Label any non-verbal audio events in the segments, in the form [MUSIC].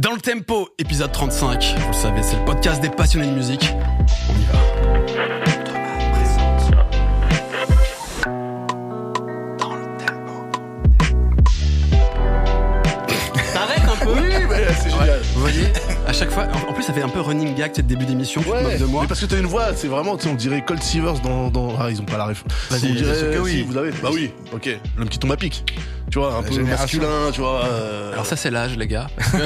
Dans le tempo, épisode 35. Vous le savez, c'est le podcast des passionnés de musique. On y va. Dans le tempo. T'arrêtes un peu Oui, mais c'est génial. Vous voyez À chaque fois. En plus, ça fait un peu running gag, c'est le début d'émission. Tu te Ouais, moques de moi. mais parce que t'as une voix, c'est vraiment, tu sais, on dirait Cold Seavers dans, dans, ah, ils ont pas la ref. Vas-y, on dirait, oui. si, vous avez, bah oui, ok, l'homme qui tombe à pic. Tu vois, un peu génération. masculin, tu vois. euh, Alors ça, c'est l'âge, les gars. ouais,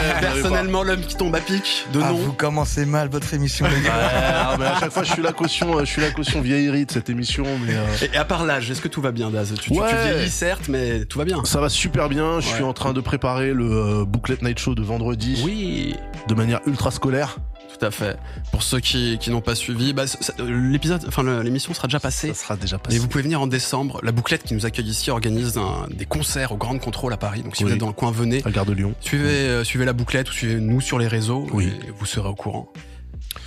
[LAUGHS] Personnellement, l'homme qui tombe à pic, de Ah, nom. vous commencez mal votre émission, les gars. Ouais, mais à chaque fois, je suis la caution, euh, je suis la caution vieillerie de cette émission, mais euh, Et à part l'âge, est-ce que tout va bien, Daz tu, tu- tu Ouais. vieillis, certes, mais tout va bien. ça va super bien. Je suis Ouais. en train de préparer le euh, Booklet Night Show de vendredi Oui, de manière ultra scolaire. tout à fait. Pour ceux qui, qui n'ont pas suivi, bah, l'épisode, enfin l'émission sera déjà passée. Ça sera déjà passé. vous pouvez venir en décembre. La bouclette qui nous accueille ici organise un- des concerts au Grand Contrôle à Paris. Donc si vous êtes dans le coin, venez. à la gare de Lyon. Suivez, euh, suivez la bouclette ou suivez-nous sur les réseaux Oui. et vous serez au courant.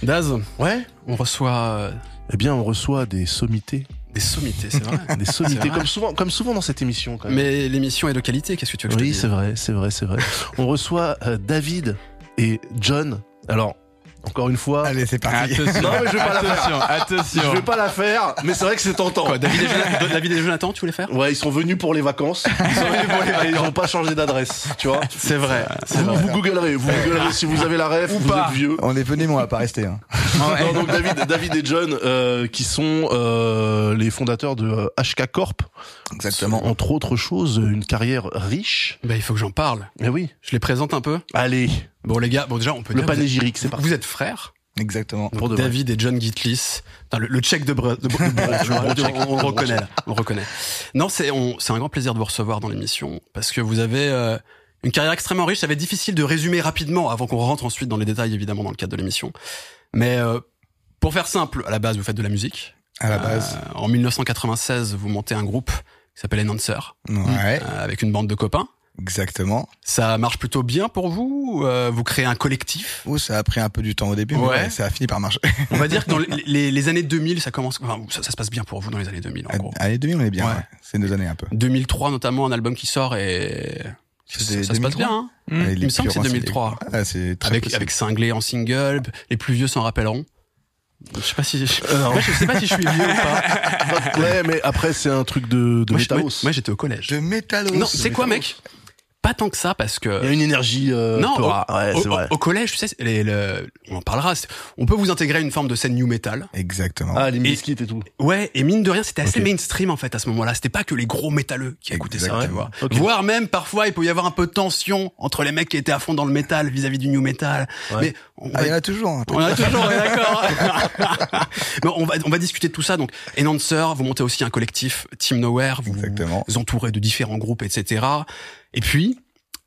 Daz, Ouais. on reçoit euh, Eh bien, on reçoit des sommités, des sommités, c'est vrai. [LAUGHS] des sommités, comme souvent, comme souvent dans cette émission. Quand même. Mais l'émission est de qualité, qu'est-ce que tu veux que Oui, je te c'est vrai, c'est vrai, c'est vrai. On reçoit euh, David et John. Alors, encore une fois, Allez, c'est parti. Attention, Non, mais je vais pas la faire. attention, je vais pas la faire, mais c'est vrai que c'est tentant. Quoi, David et, Jonathan, David et Jonathan, tu voulais faire? Ouais, ils sont venus pour les vacances. Ils sont venus pour les vacances. Ils ont pas changé d'adresse, tu vois. C'est vrai, Vous, vrai. vous googlerez, vous googlerez si vous avez la ref, vous pas. êtes vieux. On est venu, mais on va pas rester. Hein. [LAUGHS] Non, donc David, David et John, euh, qui sont euh, les fondateurs de euh, HK Corp, Exactement. entre autres choses, une carrière riche. Bah, il faut que j'en parle. Mais oui. Je les présente un peu. Allez, Bon, les gars, bon, déjà, on peut le dire, panégyrique, c'est parti. Vous êtes frères Exactement. Pour. David et John Gitlis. Le, le check de, Bre- de, Bre- de Bre- [LAUGHS] on, on le reconnaît là, on le reconnaît. Non, c'est on- c'est un grand plaisir de vous recevoir dans l'émission parce que vous avez euh, une carrière extrêmement riche. Ça va être difficile de résumer rapidement avant qu'on rentre ensuite dans les détails évidemment dans le cadre de l'émission. Mais euh, pour faire simple, à la base vous faites de la musique. À la base. Euh, en 1996, vous montez un groupe qui s'appelle Enhancer Ouais. euh, avec une bande de copains. Exactement. Ça marche plutôt bien pour vous Euh, Vous créez un collectif? Ouh, ça a pris un peu du temps au début, mais Ouais. ouais, ça a fini par marcher. On va dire que dans [LAUGHS] les, les- les années 2000, ça commence. Enfin, ça, ça se passe bien pour vous dans les années 2000, en gros. Allez, 2000, on est bien. Ouais. ouais. C'est nos années un peu. 2003 notamment, un album qui sort et ça, se passe 2003? bien. Hein Il me semble que c'est plus 2003. renseigés. Ouais, c'est très avec possible. avec cinglé en single. Les plus vieux s'en rappelleront. Je sais pas si je, Euh, je sais pas si je suis vieux ou pas. Ouais, mais après, c'est un truc de, de métallos. moi, j'étais au collège. De métallos. Non, c'est quoi, mec? Pas tant que ça parce que Il y a une énergie euh, non, au. Ouais, au- c'est vrai. au collège, tu sais, les- on en parlera. On peut vous intégrer à une forme de scène new metal. Exactement. Ah, les Et- biscuits et tout. Ouais, et mine de rien, c'était assez mainstream en fait à ce moment-là. C'était pas que les gros métalleux qui écoutaient ça, tu Exactement. vois. Ok. Voire même parfois, il peut y avoir un peu de tension entre les mecs qui étaient à fond dans le métal vis-à-vis du new metal. Ouais. Mais on Ah, va, il y en a toujours. hein. on a toujours, on est d'accord. [LAUGHS] Mais on va, on va discuter de tout ça. Donc, Enhancer, vous montez aussi un collectif Team Nowhere, vous Exactement. vous entourez de différents groupes, etc. Et puis,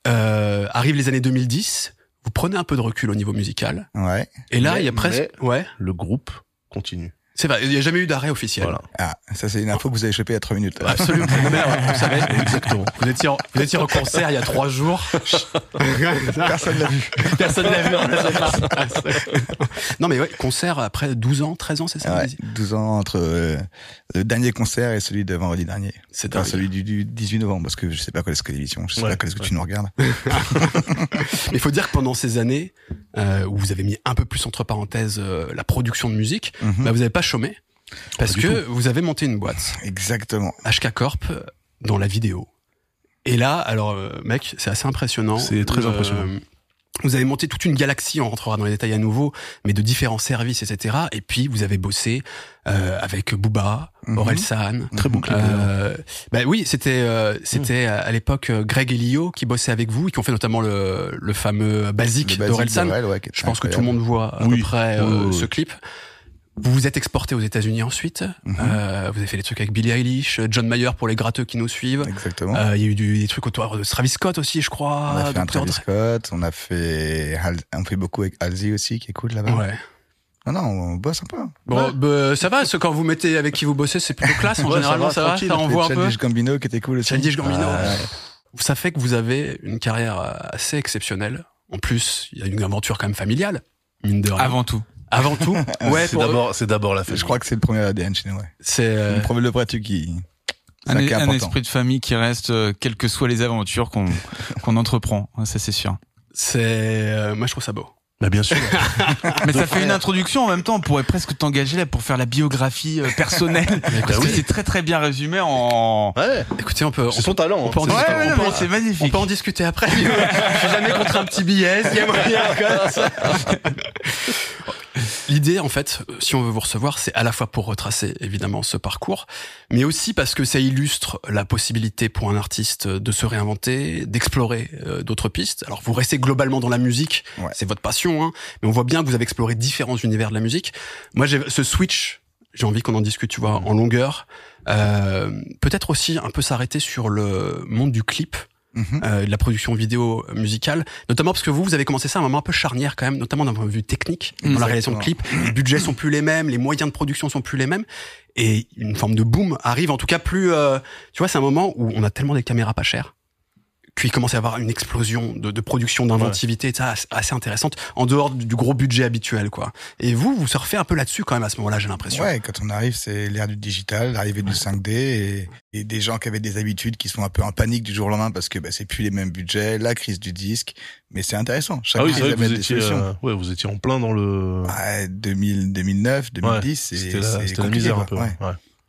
euh, arrivent les années 2010. Vous prenez un peu de recul au niveau musical. Ouais. Et là, Mais- il y a presque, ouais, Le groupe continue. C'est vrai, il n'y a jamais eu d'arrêt officiel. Voilà. Ah, ça, c'est une info que vous avez chopée à 3 minutes. Absolument. Merde, vous savez, exactement. Vous étiez, en, vous étiez en concert il y a trois jours. Personne l'a vu. Personne l'a vu. [LAUGHS] non mais ouais, concert après 12 ans, 13 ans, c'est ça Ouais, vas-y 12 ans entre euh, le dernier concert et celui de vendredi dernier. C'est Enfin, celui du, du 18 novembre, parce que je sais pas quand est-ce que l'émission, je sais Ouais, pas quand est-ce que ouais. tu nous regardes. [LAUGHS] Mais il faut dire que pendant ces années euh, où vous avez mis un peu plus entre parenthèses euh, la production de musique, Mhm. bah, vous n'avez pas chômé. Parce Pas du que vous avez monté une boîte, Exactement. HK Corp, dans la vidéo. Et là, alors, euh, mec, c'est assez impressionnant. C'est très Euh, impressionnant. Vous avez monté toute une galaxie, on rentrera dans les détails à nouveau, mais de différents services, etc. Et puis, vous avez bossé euh, avec Booba, Mhm. Orelsan. Très beau clip. Euh, bah oui, c'était euh, c'était Mhm. à l'époque Greg et Lio qui bossaient avec vous et qui ont fait notamment le, le fameux basique d'Orelsan. ouais, Je pense que tout le monde voit à Oui. peu près Oui, oui, ce clip. Vous vous êtes exporté aux États-Unis ensuite. Mhm. Euh, vous avez fait des trucs avec Billie Eilish, John Mayer pour les gratteux qui nous suivent. Exactement. Euh, Il y a eu du- des trucs autour de Travis Scott aussi, je crois. on a fait un. Travis. Scott, on a fait, on fait beaucoup avec Halsey aussi, qui est cool là-bas. Ouais. Non, non, on bosse un peu. Bon, Ouais. bah, ça va. Ce quand vous mettez avec qui vous bossez, c'est plutôt classe. En Ouais, ça généralement, va, ça va. Ça envoie un peu. Childish Gambino qui était cool aussi. Childish Gambino. Ah, ouais. Ça fait que vous avez une carrière euh, assez exceptionnelle. En plus, il y a une aventure quand même familiale, mine de rien. Avant tout. Avant tout. [LAUGHS] Ouais, c'est d'abord, c'est d'abord la fête. Je crois que c'est le premier ADN chez nous, ouais. c'est. euh, Le premier le qui, Un, esprit de famille qui reste, euh, quelles que soient les aventures qu'on [LAUGHS] qu'on entreprend. Ça, c'est sûr. C'est, euh, moi je trouve ça beau. Bah bien sûr. [LAUGHS] Mais ça fait une introduction en même temps. On pourrait presque t'engager là pour faire la biographie euh, personnelle. Parce que c'est très très bien résumé en. Ouais. Écoutez, on peut, on C'est son talent. on peut en hein. Ouais, discuter. ouais, on peut c'est on magnifique. peut en discuter après. Je suis jamais contre un petit billet. s'il y a moyen, quoi. L'idée, en fait, si on veut vous recevoir, c'est à la fois pour retracer évidemment ce parcours, mais aussi parce que ça illustre la possibilité pour un artiste de se réinventer, d'explorer euh, d'autres pistes. Alors vous restez globalement dans la musique, Ouais. c'est votre passion, hein, mais on voit bien que vous avez exploré différents univers de la musique. Moi, j'ai ce switch. J'ai envie qu'on en discute, tu vois, en longueur. Euh, Peut-être aussi un peu s'arrêter sur le monde du clip Mhm. euh, de la production vidéo musicale, notamment parce que vous, vous avez commencé ça à un moment un peu charnière quand même, notamment d'un point de vue technique, dans la réalisation de clips. Les budgets sont plus les mêmes, les moyens de production sont plus les mêmes, et une forme de boom arrive, en tout cas plus... euh, tu vois, c'est un moment où on a tellement des caméras pas chères, qu'il commence à y avoir une explosion de, de production, d'inventivité, et ça, assez intéressante, en dehors du, du gros budget habituel, quoi. Et vous, vous surfez un peu là-dessus quand même à ce moment-là, j'ai l'impression. Ouais, quand on arrive, c'est l'ère du digital, l'arrivée du 5D et, et des gens qui avaient des habitudes qui sont un peu en panique du jour au lendemain parce que bah, c'est plus les mêmes budgets, la crise du disque. Mais c'est intéressant. Ah oui, c'est vrai que vous étiez, euh, ouais, vous étiez en plein dans le. Ouais, 2000, 2009, 2010, Ouais, C'était la, la misère un peu. Ouais.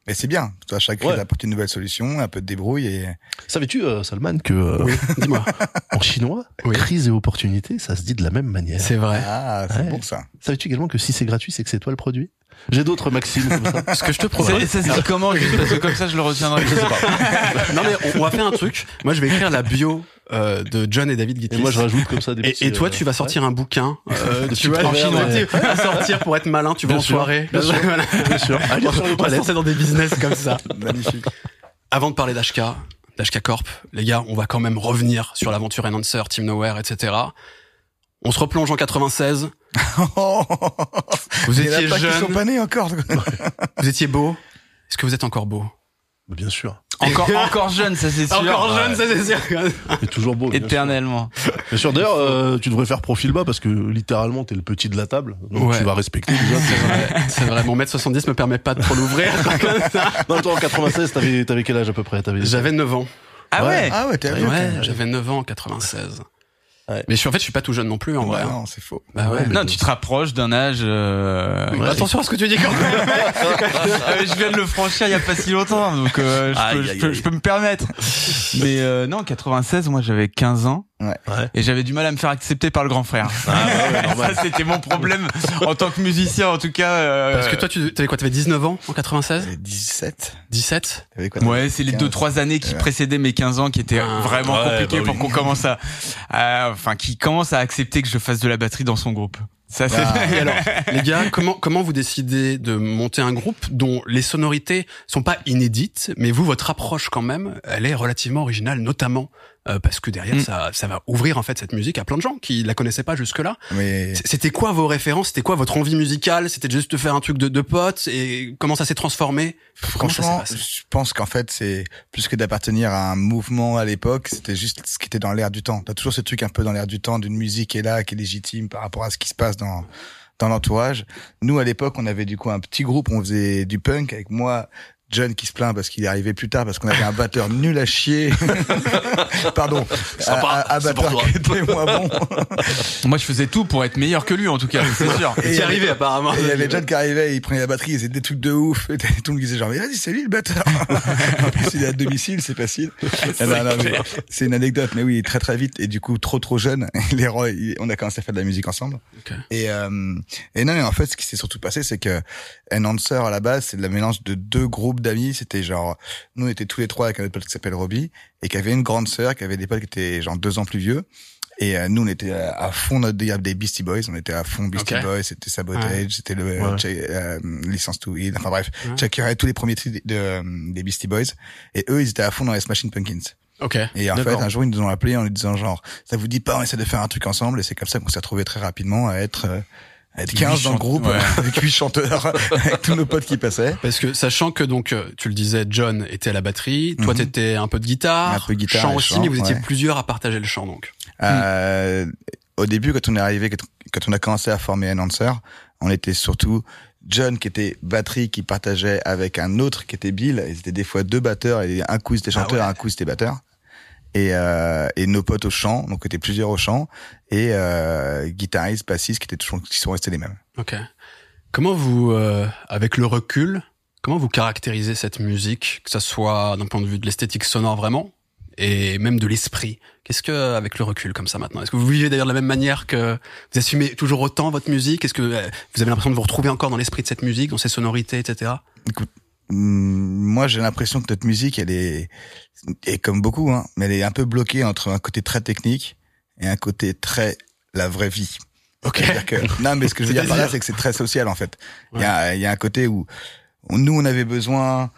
Mais c'est bien. Toi, chaque crise Ouais. apporte une nouvelle solution, un peu de débrouille et Savais-tu, euh, Salman, que euh, Oui, [LAUGHS] dis-moi. en chinois, Oui. crise et opportunité, ça se dit de la même manière. C'est vrai. ah, c'est Ouais. bon ça. Savais-tu également que si c'est gratuit, c'est que c'est toi le produit? J'ai d'autres maximes comme ça. Ce que je te propose... ça se dit comment juste parce que comme ça je le retiendrai. Je sais pas. [LAUGHS] non mais on, on va faire un truc. Moi, je vais écrire la bio euh, de John et David Et Guitlist. moi, je rajoute comme ça des Et, petits, et toi, euh, tu vas sortir un bouquin, euh, [LAUGHS] tu vois, en chinois, vas sortir pour être malin, tu vas en soirée. bien sûr. [LAUGHS] Voilà. ouais, bien sûr. Allez, On va trois laisser dans des business comme ça. [LAUGHS] Magnifique. Avant de parler d'HK, d'HK Corp, les gars, on va quand même revenir sur l'aventure Enhancer, Team Nowhere, etc. On se replonge en 96. Vous étiez qui sont jeune, pas nés encore. vous étiez beau. Est-ce que vous êtes encore beau? Bien sûr. Encore [LAUGHS] encore jeune, ça c'est sûr. Encore jeune, ça c'est sûr. Et toujours beau. Éternellement. Bien sûr. D'ailleurs, euh, tu devrais faire profil bas parce que littéralement, t'es le petit de la table. Donc Ouais. tu vas respecter déjà. C'est vrai, c'est vrai. Mon mètre 70 me permet pas de trop l'ouvrir. [LAUGHS] Non, toi, en 96, t'avais, t'avais quel âge à peu près? J'avais 9 ans. Ah ouais? Ah ouais, t'es Ouais, quand même. j'avais 9 ans en 96. Ouais. Mais je suis en fait, je suis pas tout jeune non plus en Ouais, vrai. non, c'est faux. Bah ouais. Non, tu te rapproches d'un âge. euh, Attention à ce que tu dis quand [LAUGHS] même. Euh, je viens de le franchir il y a pas si longtemps, donc euh, je, Aïe, peux, je, peux, je peux me permettre. Mais euh, non, 96, moi j'avais 15 ans Ouais. et j'avais du mal à me faire accepter par le grand frère. Ah, ouais, ouais, [LAUGHS] normal. Ça c'était mon problème en tant que musicien, en tout cas. euh, Parce que toi, tu avais quoi T'avais 19 ans en 96 T'avais 17. 17 T'avais quoi Ouais, c'est les deux trois années qui Ouais. précédaient mes 15 ans qui étaient Ah. vraiment Ouais, compliquées bah pour qu'on commence à, à- enfin, qui commence à accepter que je fasse de la batterie dans son groupe. Ça, c'est. Ah. Et alors, [LAUGHS] les gars, comment comment vous décidez de monter un groupe dont les sonorités sont pas inédites, mais vous, votre approche quand même, elle est relativement originale, notamment euh, parce que derrière, Mm. ça ça va ouvrir en fait cette musique à plein de gens qui la connaissaient pas jusque là. Mais C'était quoi vos références? C'était quoi votre envie musicale? C'était juste de faire un truc de, de potes? Et comment ça s'est transformé? Franchement, je pense qu'en fait, c'est plus que d'appartenir à un mouvement à l'époque, c'était juste ce qui était dans l'air du temps. T'as toujours ce truc un peu dans l'air du temps d'une musique qui est là, qui est légitime par rapport à ce qui se passe dans dans l'entourage. Nous, à l'époque, on avait du coup un petit groupe, on faisait du punk avec moi. John qui se plaint parce qu'il est arrivé plus tard parce qu'on avait un batteur nul à chier. [LAUGHS] Pardon. Sympa, un, batteur qui était moins bon. [LAUGHS] Moi, je faisais tout pour être meilleur que lui, en tout cas, c'est sûr. Et il arrivé apparemment. Et il y avait John qui arrivait, il prenait la batterie, il faisait des trucs de ouf. Et tout le monde disait genre, mais vas-y, c'est lui le batteur. [LAUGHS] en plus, il est à domicile, c'est facile. Ah non, non, mais C'est une anecdote, mais oui, très très vite. Et du coup, trop trop jeune, les Roy, on a commencé à faire de la musique ensemble. Et, euh, et non, mais en fait, ce qui s'est surtout passé, c'est que Enhancer, à la base, c'est le mélange de deux groupes d'amis. C'était genre, nous, on était tous les trois avec un autre pote qui s'appelle Robbie, et qui avait une grande sœur, qui avait des potes qui étaient genre deux ans plus vieux. Et euh, nous, on était à, à fond notre délire des Beastie Boys. On était à fond Beastie. Boys. C'était Sabotage, Ouais. c'était le Ouais. euh, euh, License to Heal. Enfin bref, Ouais. Tous les premiers titres de, euh, des Beastie Boys. Et eux, ils étaient à fond dans les Smashing Pumpkins. Ok. Et en fait, un jour, ils nous ont appelé en nous disant genre, ça vous dit pas, on essaie de faire un truc ensemble. Et c'est comme ça qu'on s'est retrouvé très rapidement à être, euh, être Huit 15 dans le groupe, ouais. [LAUGHS] avec 8 chanteurs, [LAUGHS] avec tous nos potes qui passaient. Parce que sachant que donc euh, tu le disais, John était à la batterie, toi Mhm. t'étais un peu de guitare, Un peu guitare chant aussi, chant, mais vous étiez ouais. plusieurs à partager le chant donc. Euh, au début, quand on est arrivé, quand, on a commencé à former Enhancer, on était surtout John qui était batterie, qui partageait avec un autre qui était Bill. Ils étaient des fois deux batteurs et un coup ils étaient Ah chanteur, ouais. un coup ils étaient batteur. Et, euh, et nos potes au chant, donc on était plusieurs au chant, et euh, guitaristes, bassistes qui étaient toujours, qui sont restés les mêmes. Ok. Comment vous, euh, avec le recul, comment vous caractérisez cette musique, que ça soit d'un point de vue de l'esthétique sonore vraiment, et même de l'esprit? Qu'est-ce que, avec le recul comme ça maintenant, est-ce que vous vivez d'ailleurs de la même manière que vous assumez toujours autant votre musique? Est-ce que euh, vous avez l'impression de vous retrouver encore dans l'esprit de cette musique, dans ses sonorités, etc. Écoute, moi j'ai l'impression que notre musique, elle est, et comme beaucoup, hein, mais elle est un peu bloquée entre un côté très technique et un côté très la vraie vie. Ok. Que non, mais ce que je veux dire par là, c'est que c'est très social en fait. Il y a, il y a un côté où où nous on avait besoin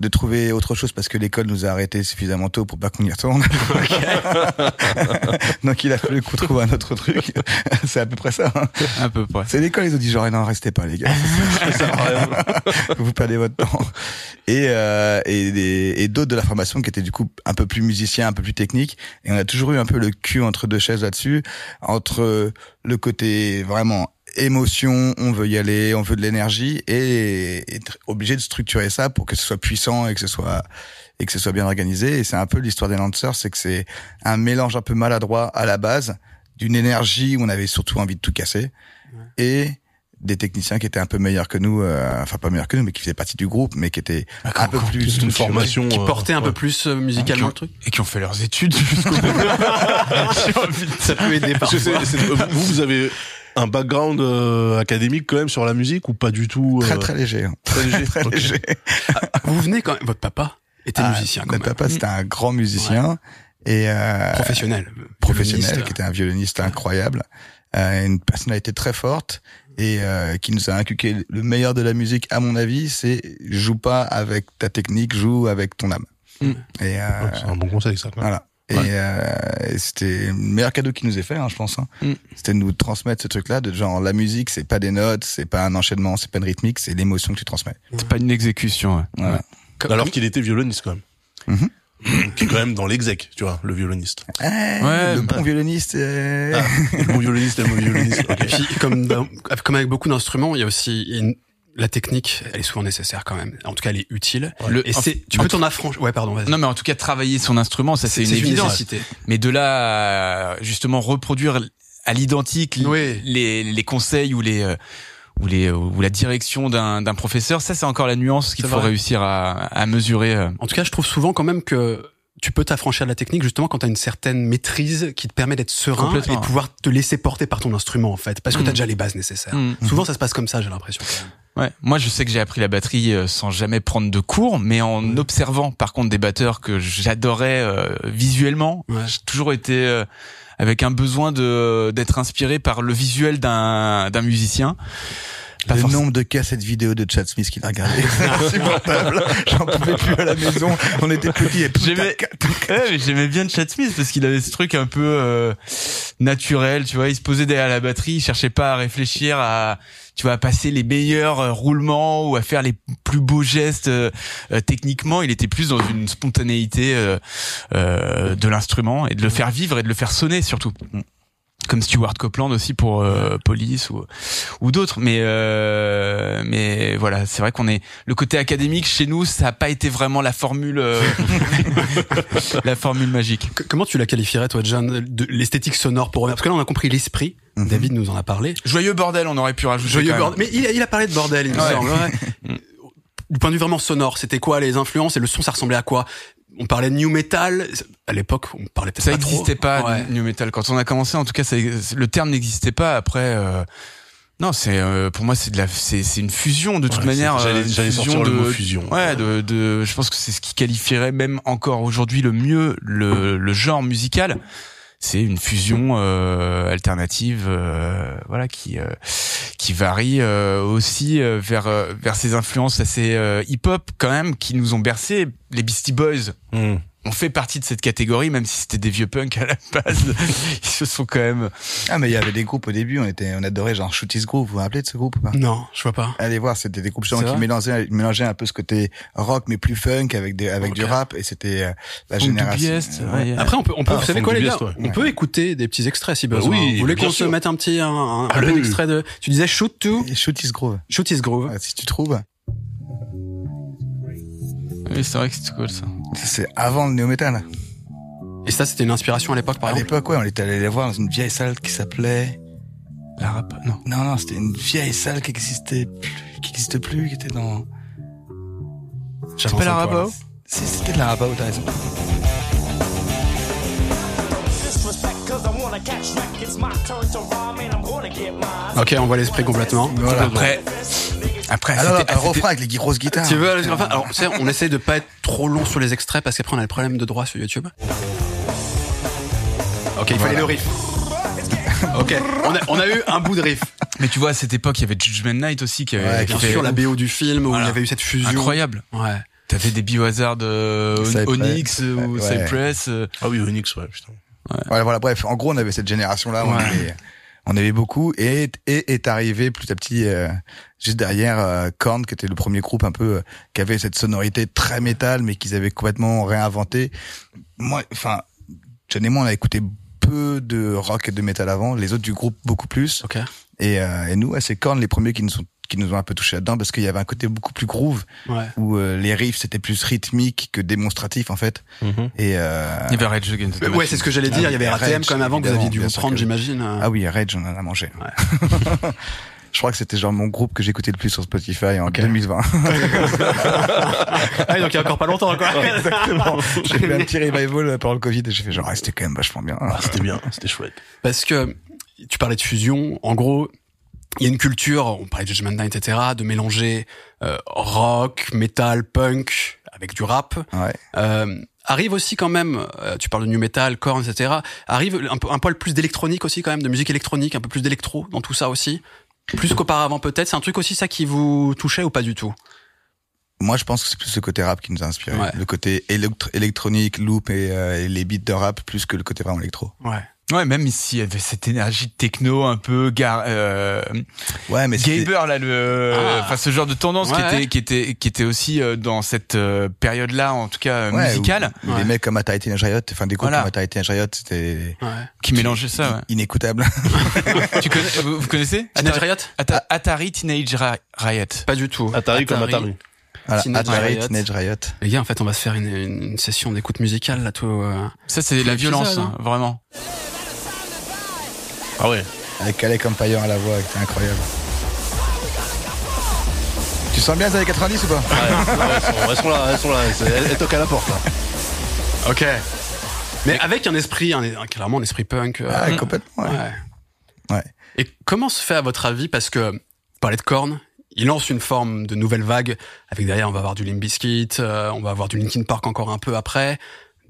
de trouver autre chose parce que l'école nous a arrêtés suffisamment tôt pour pas qu'on y retourne. [LAUGHS] Donc il a fallu qu'on trouve un autre truc. [LAUGHS] c'est à peu près ça. hein. À peu près. C'est l'école, ils ont dit genre, non, restez pas, les gars. [LAUGHS] Ça. Vous perdez votre temps. Et, euh, et, et d'autres de la formation qui étaient du coup un peu plus musiciens, un peu plus techniques. Et on a toujours eu un peu le cul entre deux chaises là-dessus, entre le côté vraiment émotion, on veut y aller, on veut de l'énergie, et être obligé de structurer ça pour que ce soit puissant et que ce soit et que ce soit bien organisé. Et c'est un peu l'histoire des Lancers, c'est que c'est un mélange un peu maladroit à la base d'une énergie où on avait surtout envie de tout casser et des techniciens qui étaient un peu meilleurs que nous, euh, enfin pas meilleurs que nous, mais qui faisaient partie du groupe, mais qui étaient un peu plus une formation. Qui euh, portait un peu plus euh, musicalement le truc. Et qui ont fait leurs études [LAUGHS] jusqu'au bout. [LAUGHS] Ça peut aider Parce que parfois. vous, vous avez un background euh, académique quand même sur la musique ou pas du tout euh, Très très léger. hein. très léger [LAUGHS] Très léger. Vous venez quand même. Votre papa était Ah, musicien quand Notre même. papa, c'était un grand musicien et euh, Professionnel. professionnel, qui était un violoniste incroyable, euh, une personnalité très forte et euh, qui nous a inculqué le meilleur de la musique, à mon avis, c'est joue pas avec ta technique, joue avec ton âme. Mm. Et euh, C'est un bon conseil ça. Quoi. voilà. Et, Ouais. euh, et c'était le meilleur cadeau qu'il nous ait fait, hein, je pense. Hein. Mm. C'était de nous transmettre ce truc-là, de genre la musique, c'est pas des notes, c'est pas un enchaînement, c'est pas une rythmique, c'est l'émotion que tu transmets. C'est pas une exécution. ouais. Comme- Alors qu'il était violoniste quand même. Mhm. [CLEARS THROAT] Qui est quand même dans l'exec, tu vois, le violoniste. Eh, Ouais, le bah- bon violoniste. euh, Ah, le bon violoniste et le mauvais violoniste. Et ok. [LAUGHS] puis, comme, dans- comme avec beaucoup d'instruments, il y a aussi une- la technique, elle est souvent nécessaire quand même. En tout cas, elle est utile. Le- Et c'est, tu peux t'en affranchir. Ouais, pardon, vas-y. Non, mais en tout cas, travailler son instrument, ça c'est une évidence. nécessité. Mais de là, à, justement, reproduire à l'identique Oui. les, les conseils ou les euh, ou les ou la direction d'un professeur, ça c'est encore la nuance qu'il faut vrai. réussir à, à mesurer. euh. En tout cas, je trouve souvent quand même que tu peux t'affranchir de la technique justement quand tu as une certaine maîtrise qui te permet d'être serein et de pouvoir te laisser porter par ton instrument en fait, parce que Mm. tu as déjà les bases nécessaires. Mm. Souvent, ça se passe comme ça, j'ai l'impression. Ouais. Moi, je sais que j'ai appris la batterie euh, sans jamais prendre de cours, mais en observant, par contre, des batteurs que j'adorais euh, visuellement. Ouais. J'ai toujours été euh, avec un besoin de d'être inspiré par le visuel d'un d'un musicien. Pas le nombre de cassettes vidéo de Chad Smith qu'il a regardé, c'est insupportable. [LAUGHS] J'en pouvais plus à la maison. On était petits et. J'aimais- [LAUGHS] Ouais, j'aimais bien Chad Smith parce qu'il avait ce truc un peu euh, naturel, tu vois. Il se posait derrière la batterie, il cherchait pas à réfléchir à, tu vois, à passer les meilleurs euh, roulements ou à faire les plus beaux gestes euh, euh, techniquement. Il était plus dans une spontanéité euh, euh, de l'instrument et de le faire vivre et de le faire sonner surtout. Comme Stuart Copeland aussi pour euh, Police ou ou d'autres mais euh, mais voilà c'est vrai qu'on est le côté académique chez nous ça a pas été vraiment la formule euh, [LAUGHS] la formule magique Que- Comment tu la qualifierais, toi, John, de l'esthétique sonore pour Parce que là, on a compris l'esprit. Mhm. David nous en a parlé. joyeux bordel on aurait pu rajouter Joyeux bordel. Mais il a, il a parlé de bordel, il me Ouais. semble. ouais. [LAUGHS] du point de vue vraiment sonore, c'était quoi les influences et le son, ça ressemblait à quoi? On parlait de new metal. À l'époque, on parlait peut-être ça pas trop. n'existait pas Ouais. new metal quand on a commencé en tout cas ça- le terme n'existait pas après euh, non c'est euh, pour moi c'est de la c'est c'est une fusion de toute Ouais, manière euh, J'allais fusion sortir le de- mot fusion. Ouais, de, de, je pense que c'est ce qui qualifierait même encore aujourd'hui le mieux le, le genre musical. C'est une fusion euh, alternative, euh, voilà, qui euh, qui varie euh, aussi euh, vers vers ces influences assez hip-hop quand même, qui nous ont bercé. Les Beastie Boys Hmm. Ont fait partie de cette catégorie, même si c'était des vieux punks à la base. [LAUGHS] Ils se sont quand même. Ah, mais il y avait des groupes au début, on était, on adorait genre Shooties Groove. Vous vous rappelez de ce groupe ou pas? Non, je vois pas. Allez voir, c'était des groupes C'est qui mélangeaient, mélangeaient un peu ce côté rock mais plus funk avec des, avec du rap et c'était euh, la génération. Ouais. ouais, Après, on peut, on peut Ah, vous savez quoi, les gars ouais. On peut écouter des petits extraits si besoin. oui, vous voulez qu'on se mette un petit, un, un, petit extrait de, tu disais shoot to, Shooties Groove. shoot is groove. Ouais, si tu trouves, Oui, c'est vrai que c'était cool ça. c'est avant le néo metal. Et ça, c'était une inspiration à l'époque, par À exemple l'époque, ouais, on était allé les voir dans une vieille salle qui s'appelait. La rap, non. Non, non, c'était une vieille salle qui existait plus, qui existe plus, qui était dans. J'avance pas la Rabao. Si, c'était de la Rabao, t'as raison. Ok, on voit l'esprit complètement. Voilà. Après, après, Alors, c'était- un refrain avec les grosses guitares. Tu veux aller- enfin, alors, tu sais, on essaye de pas être trop long sur les extraits parce qu'après on a le problème de droit sur YouTube. Ok, il fallait Voilà. le riff. Ok, on a, on a eu un bout de riff. mais tu vois, à cette époque, il y avait Judgment Night aussi qui avait Ouais, qui Bien fait- sûr, la BO du film où Voilà. il y avait eu cette fusion. incroyable. Ouais. T'avais des biohazards de Cypress. Onyx euh, ou Ouais. Cypress. euh, Ah oui, Onyx, ouais, putain. Voilà, voilà, bref, en gros, on avait cette génération-là, on, Ouais. On avait beaucoup, et, et est arrivé petit à petit, euh, juste derrière, euh, Korn, qui était le premier groupe un peu, euh, qui avait cette sonorité très métal, mais qu'ils avaient complètement réinventé. Moi, enfin, John et moi, on a écouté peu de rock et de métal avant, les autres du groupe beaucoup plus, Ok. et, euh, et nous, ouais, c'est Korn les premiers qui nous ont qui nous ont un peu touché là-dedans parce qu'il y avait un côté beaucoup plus groove Ouais. où euh, les riffs c'était plus rythmique que démonstratif en fait et euh, Il y avait Rage Against the Ouais, c'est ce que j'allais dire. Il y avait Ah, Rage, quand même avant que vous aviez dû vous prendre, que- j'imagine. euh. Ah oui, Rage, on en a mangé. [LAUGHS] Je crois que c'était genre mon groupe que j'écoutais le plus sur Spotify en Ok. 2020. Ah, [LAUGHS] donc il y a encore pas longtemps, quoi. Exactement. [LAUGHS] J'ai fait un petit revival pendant le Covid et j'ai fait genre, ah, c'était quand même vachement bien. Ah, c'était bien, c'était chouette. Parce que tu parlais de fusion. En gros, il y a une culture, on parlait de Judgment Night, etc., de mélanger euh, rock, metal, punk avec du rap. Ouais. Euh, arrive aussi quand même, euh, tu parles de new metal, corn, etc. Arrive un, peu, un poil plus d'électronique aussi quand même, de musique électronique, un peu plus d'électro dans tout ça aussi. Plus qu'auparavant peut-être. C'est un truc aussi ça qui vous touchait ou pas du tout? Moi, je pense que c'est plus le côté rap qui nous a inspiré. Ouais. Le côté électro- électronique, loop et, euh, et les beats de rap plus que le côté vraiment électro. Ouais. Ouais, même ici, il y avait cette énergie de techno un peu gar, euh, Ouais, mais Gaber là, le, Ah. enfin ce genre de tendance qui Ouais, était qui était qui était aussi euh, dans cette euh, période-là, en tout cas euh, ouais, musicale, où- où Ouais. Des mecs comme Atari Teenage Riot, enfin des groupes Voilà. comme Atari Teenage Riot, c'était ouais. qui mélangeait ça. inécoutable. [LAUGHS] Tu connais, vous, vous connaissez Teenage Atari, Riot Ata- Atari Teenage Riot. Pas du tout. Atari comme Atari. Voilà, Teenage Atari Riot. Teenage Riot. Les gars, en fait, on va se faire une, une, session d'écoute musicale là, tout. euh. Ça c'est la violence, hein, vraiment. Ah ouais. Avec Alec Empire à la voix, c'était incroyable. Tu sens bien les années 90 ou pas Ouais, elles, sont, elles sont là, elles sont là, elles, elles toquent à la porte là. Ok. Mais avec un esprit, un, un- clairement un esprit punk. euh, Ah, complètement. Ouais. ouais. Ouais. Et comment se fait à votre avis Parce que vous parlez de Korn, il lance une forme de nouvelle vague. Avec derrière, on va avoir du Limp Bizkit, euh, on va avoir du Linkin Park encore un peu après.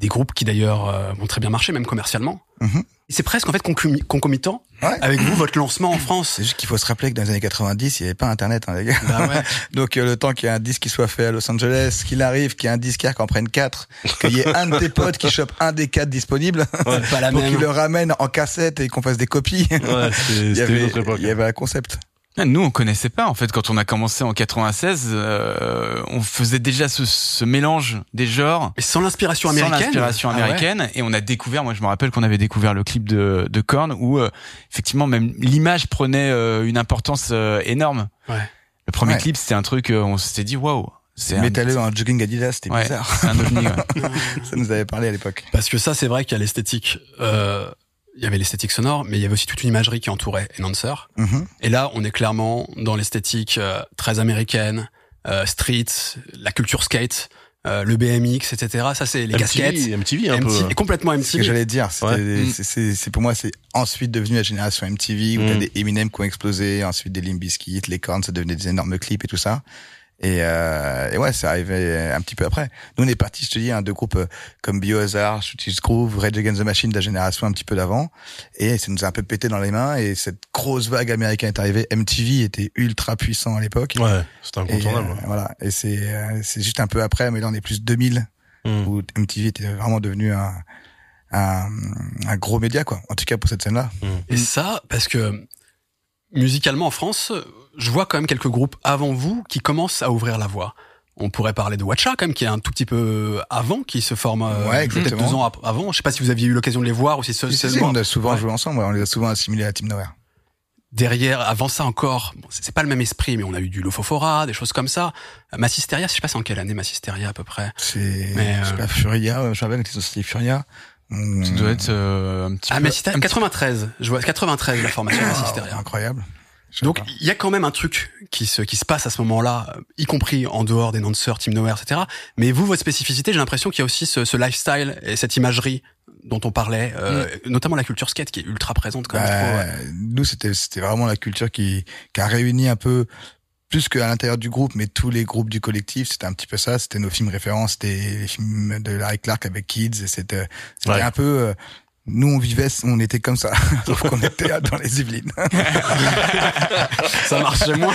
Des groupes qui d'ailleurs euh, vont très bien marcher, même commercialement. Mhm. Et C'est presque en fait concomitant Ouais. avec vous, votre lancement en France. C'est juste qu'il faut se rappeler que dans les années 90, il n'y avait pas Internet, hein, les gars. Bah ouais. [LAUGHS] Donc euh, le temps qu'il y ait un disque qui soit fait à Los Angeles, qu'il arrive, qu'il y ait un disquaire qui en prenne quatre, qu'il y ait un de tes potes qui chope un des quatre disponibles, C'est pas la [LAUGHS] pour qu'il le ramène en cassette et qu'on fasse des copies. Ouais, c'était [LAUGHS] il, y c'était avait, une autre époque. il y avait un concept. Ah, Nous, on connaissait pas en fait quand on a commencé en 96. euh, on faisait déjà ce, ce mélange des genres. Et sans l'inspiration sans américaine. l'inspiration Ah ouais. américaine et on a découvert moi je me rappelle qu'on avait découvert le clip de de Korn où euh, effectivement même l'image prenait euh, une importance euh, énorme Ouais. le premier Ouais. clip c'était un truc euh, on s'était dit waouh c'est un, Métalleux en jogging Adidas, c'était ouais, bizarre. c'est un ovni ouais. [LAUGHS] Ça nous avait parlé à l'époque. Parce que ça, c'est vrai qu'il y a l'esthétique. euh, il y avait l'esthétique sonore, mais il y avait aussi toute une imagerie qui entourait Enhancer. Mhm. Et là, on est clairement dans l'esthétique euh, très américaine, euh, street, la culture skate, euh, le BMX, etc. Ça, c'est les casquettes. MTV, MTV un peu. MTV, complètement Ce que MTV. j'allais dire, Ouais. c'est- pour moi, c'est ensuite devenu la génération MTV où Mm. t'as des Eminem qui ont explosé, ensuite des Limp Bizkit, les Korn, ça devenait des énormes clips et tout ça. Et, euh, et ouais, c'est arrivé un petit peu après. Nous, on est partis, je te dis, hein, de groupes euh, comme Biohazard, Shooties Groove, Rage Against the Machine de la génération un petit peu d'avant. Et ça nous a un peu pété dans les mains. Et cette grosse vague américaine est arrivée. MTV était ultra puissant à l'époque. Ouais, c'était Et, incontournable. euh, voilà. Et c'est euh, c'est juste un peu après, mais là on est plus 2000 Mm. où MTV était vraiment devenu un, un, un gros média quoi. En tout cas pour cette scène-là. Et ça, parce que musicalement en France, je vois quand même quelques groupes avant vous qui commencent à ouvrir la voie. On pourrait parler de Watcha quand même, qui est un tout petit peu avant, qui se forme euh, Ouais, peut-être deux ans avant. Je sais pas si vous aviez eu l'occasion de les voir ou si ce- Si, si, on a souvent Ouais. joué ensemble, ouais, on les a souvent assimilés à Team Nowhere. derrière, avant ça encore, bon, c'est pas le même esprit, mais on a eu du Lofofora, des choses comme ça. Euh, Massisteria, je sais pas c'est en quelle année Massisteria à peu près. C'est Mais, je sais euh, pas Furia, euh, je rappelle ont sorti Furia. Ça doit être euh, un petit Ah peu. mais c'était 93. Je vois 93 la formation Ah, Bassisteria. incroyable. Donc il y a quand même un truc qui se qui se passe à ce moment-là, euh, y compris en dehors des danseurs, Team Nowhere, etc. Mais vous, votre spécificité, j'ai l'impression qu'il y a aussi ce, ce lifestyle et cette imagerie dont on parlait, euh, notamment la culture skate qui est ultra présente quand même. trouve, ouais. Bah, Nous, c'était c'était vraiment la culture qui, qui a réuni un peu plus qu'à l'intérieur du groupe, mais tous les groupes du collectif, c'était un petit peu ça. C'était nos films références, c'était les films de Larry Clark avec Kids. et C'était c'était Ouais. un peu. Nous, on vivait, on était comme ça, [LAUGHS] sauf qu'on était dans les Yvelines. Ça marchait moins.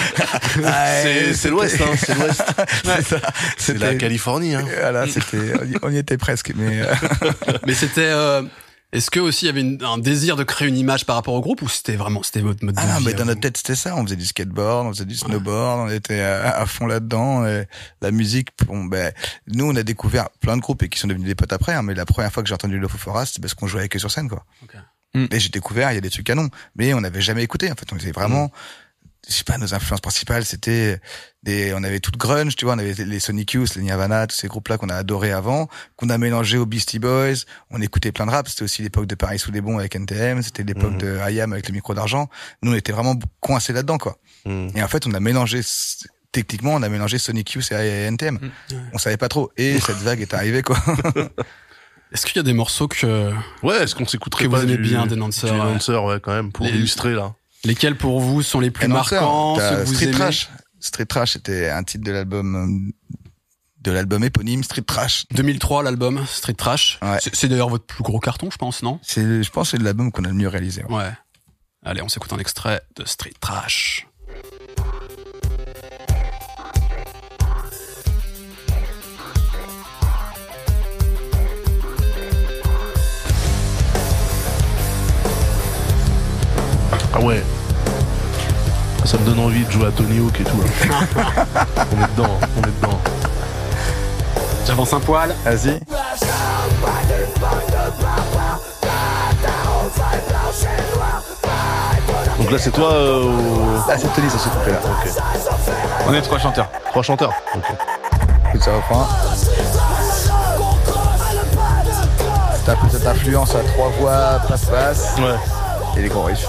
C'est c'est l'Ouest, hein, c'est l'Ouest. [LAUGHS] C'est ça. C'est la Californie. Hein. Voilà, c'était, on y- on y était presque, mais euh, [LAUGHS] Mais c'était. euh, Est-ce que aussi il y avait une- un désir de créer une image par rapport au groupe ou c'était vraiment c'était votre mode de ah non, vie mais dans notre tête c'était ça. On faisait du skateboard, on faisait du snowboard, on était à, à fond là-dedans. et La musique, bon, ben, nous on a découvert plein de groupes et qui sont devenus des potes après. hein, mais la première fois que j'ai entendu Love of Forest, c'est parce qu'on jouait avec eux sur scène, quoi. Ok. Mm. Et j'ai découvert, il y a des trucs canons, mais on n'avait jamais écouté. En fait, on était vraiment, je sais pas, nos influences principales, c'était des, on avait tout le grunge, tu vois, on avait les Sonic Youth, les Nirvana, tous ces groupes-là qu'on a adorés avant, qu'on a mélangé aux Beastie Boys. On écoutait plein de rap. C'était aussi l'époque de Paris sous les bons avec NTM. C'était l'époque Mhm. de IAM avec le micro d'argent. Nous, on était vraiment coincés là-dedans, quoi. Mm. Et en fait, on a mélangé, techniquement, on a mélangé Sonic Youth et NTM. Ouais. On savait pas trop. Et cette vague est arrivée, quoi. [LAUGHS] Est-ce qu'il y a des morceaux que Ouais, est-ce qu'on s'écouterait Que vous pas aimez du, bien des du danseurs, ouais. ouais, quand même, pour Les- illustrer là. Lesquels pour vous sont les plus marquants, ceux que vous Street aimez? Trash. Street Trash, c'était un titre de l'album, de l'album éponyme Street Trash. 2003 l'album Street Trash. Ouais. C'est- d'ailleurs votre plus gros carton, je pense, non? C'est, je pense, que c'est l'album qu'on a le mieux réalisé. ouais. Ouais. Allez, on s'écoute un extrait de Street Trash. Ah ouais. Ça me donne envie de jouer à Tony Hawk et tout. là. [LAUGHS] on est dedans, on est dedans. J'avance un poil. Vas-y. Donc là, c'est toi euh, au- Ah, c'est Tony, ça se coupe là. On est trois chanteurs. Trois chanteurs. Ok. Écoute, ça reprend. T'as cette influence à trois voix, passe-passe, Ouais. et les gros riffs.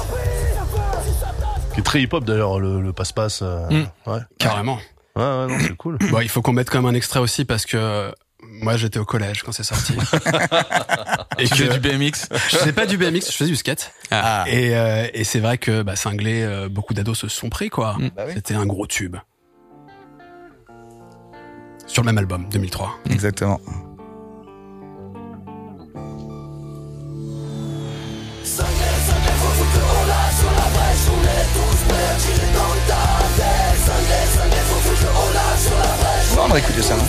Qui est très hip-hop d'ailleurs, le, le passe-passe. euh, Mm. Ouais. Carrément. Ouais, ouais, non, c'est cool. Bon, il faut qu'on mette quand même un extrait aussi parce que moi j'étais au collège quand c'est sorti. [LAUGHS] Et tu fais du BMX. [LAUGHS] je faisais pas du BMX, je faisais du skate. Ah. Et, euh, et c'est vrai que bah, cinglé, euh, beaucoup d'ados se sont pris quoi. Mm. Bah oui. C'était un gros tube. Sur le même album, 2003. Exactement. On va écouter ça, non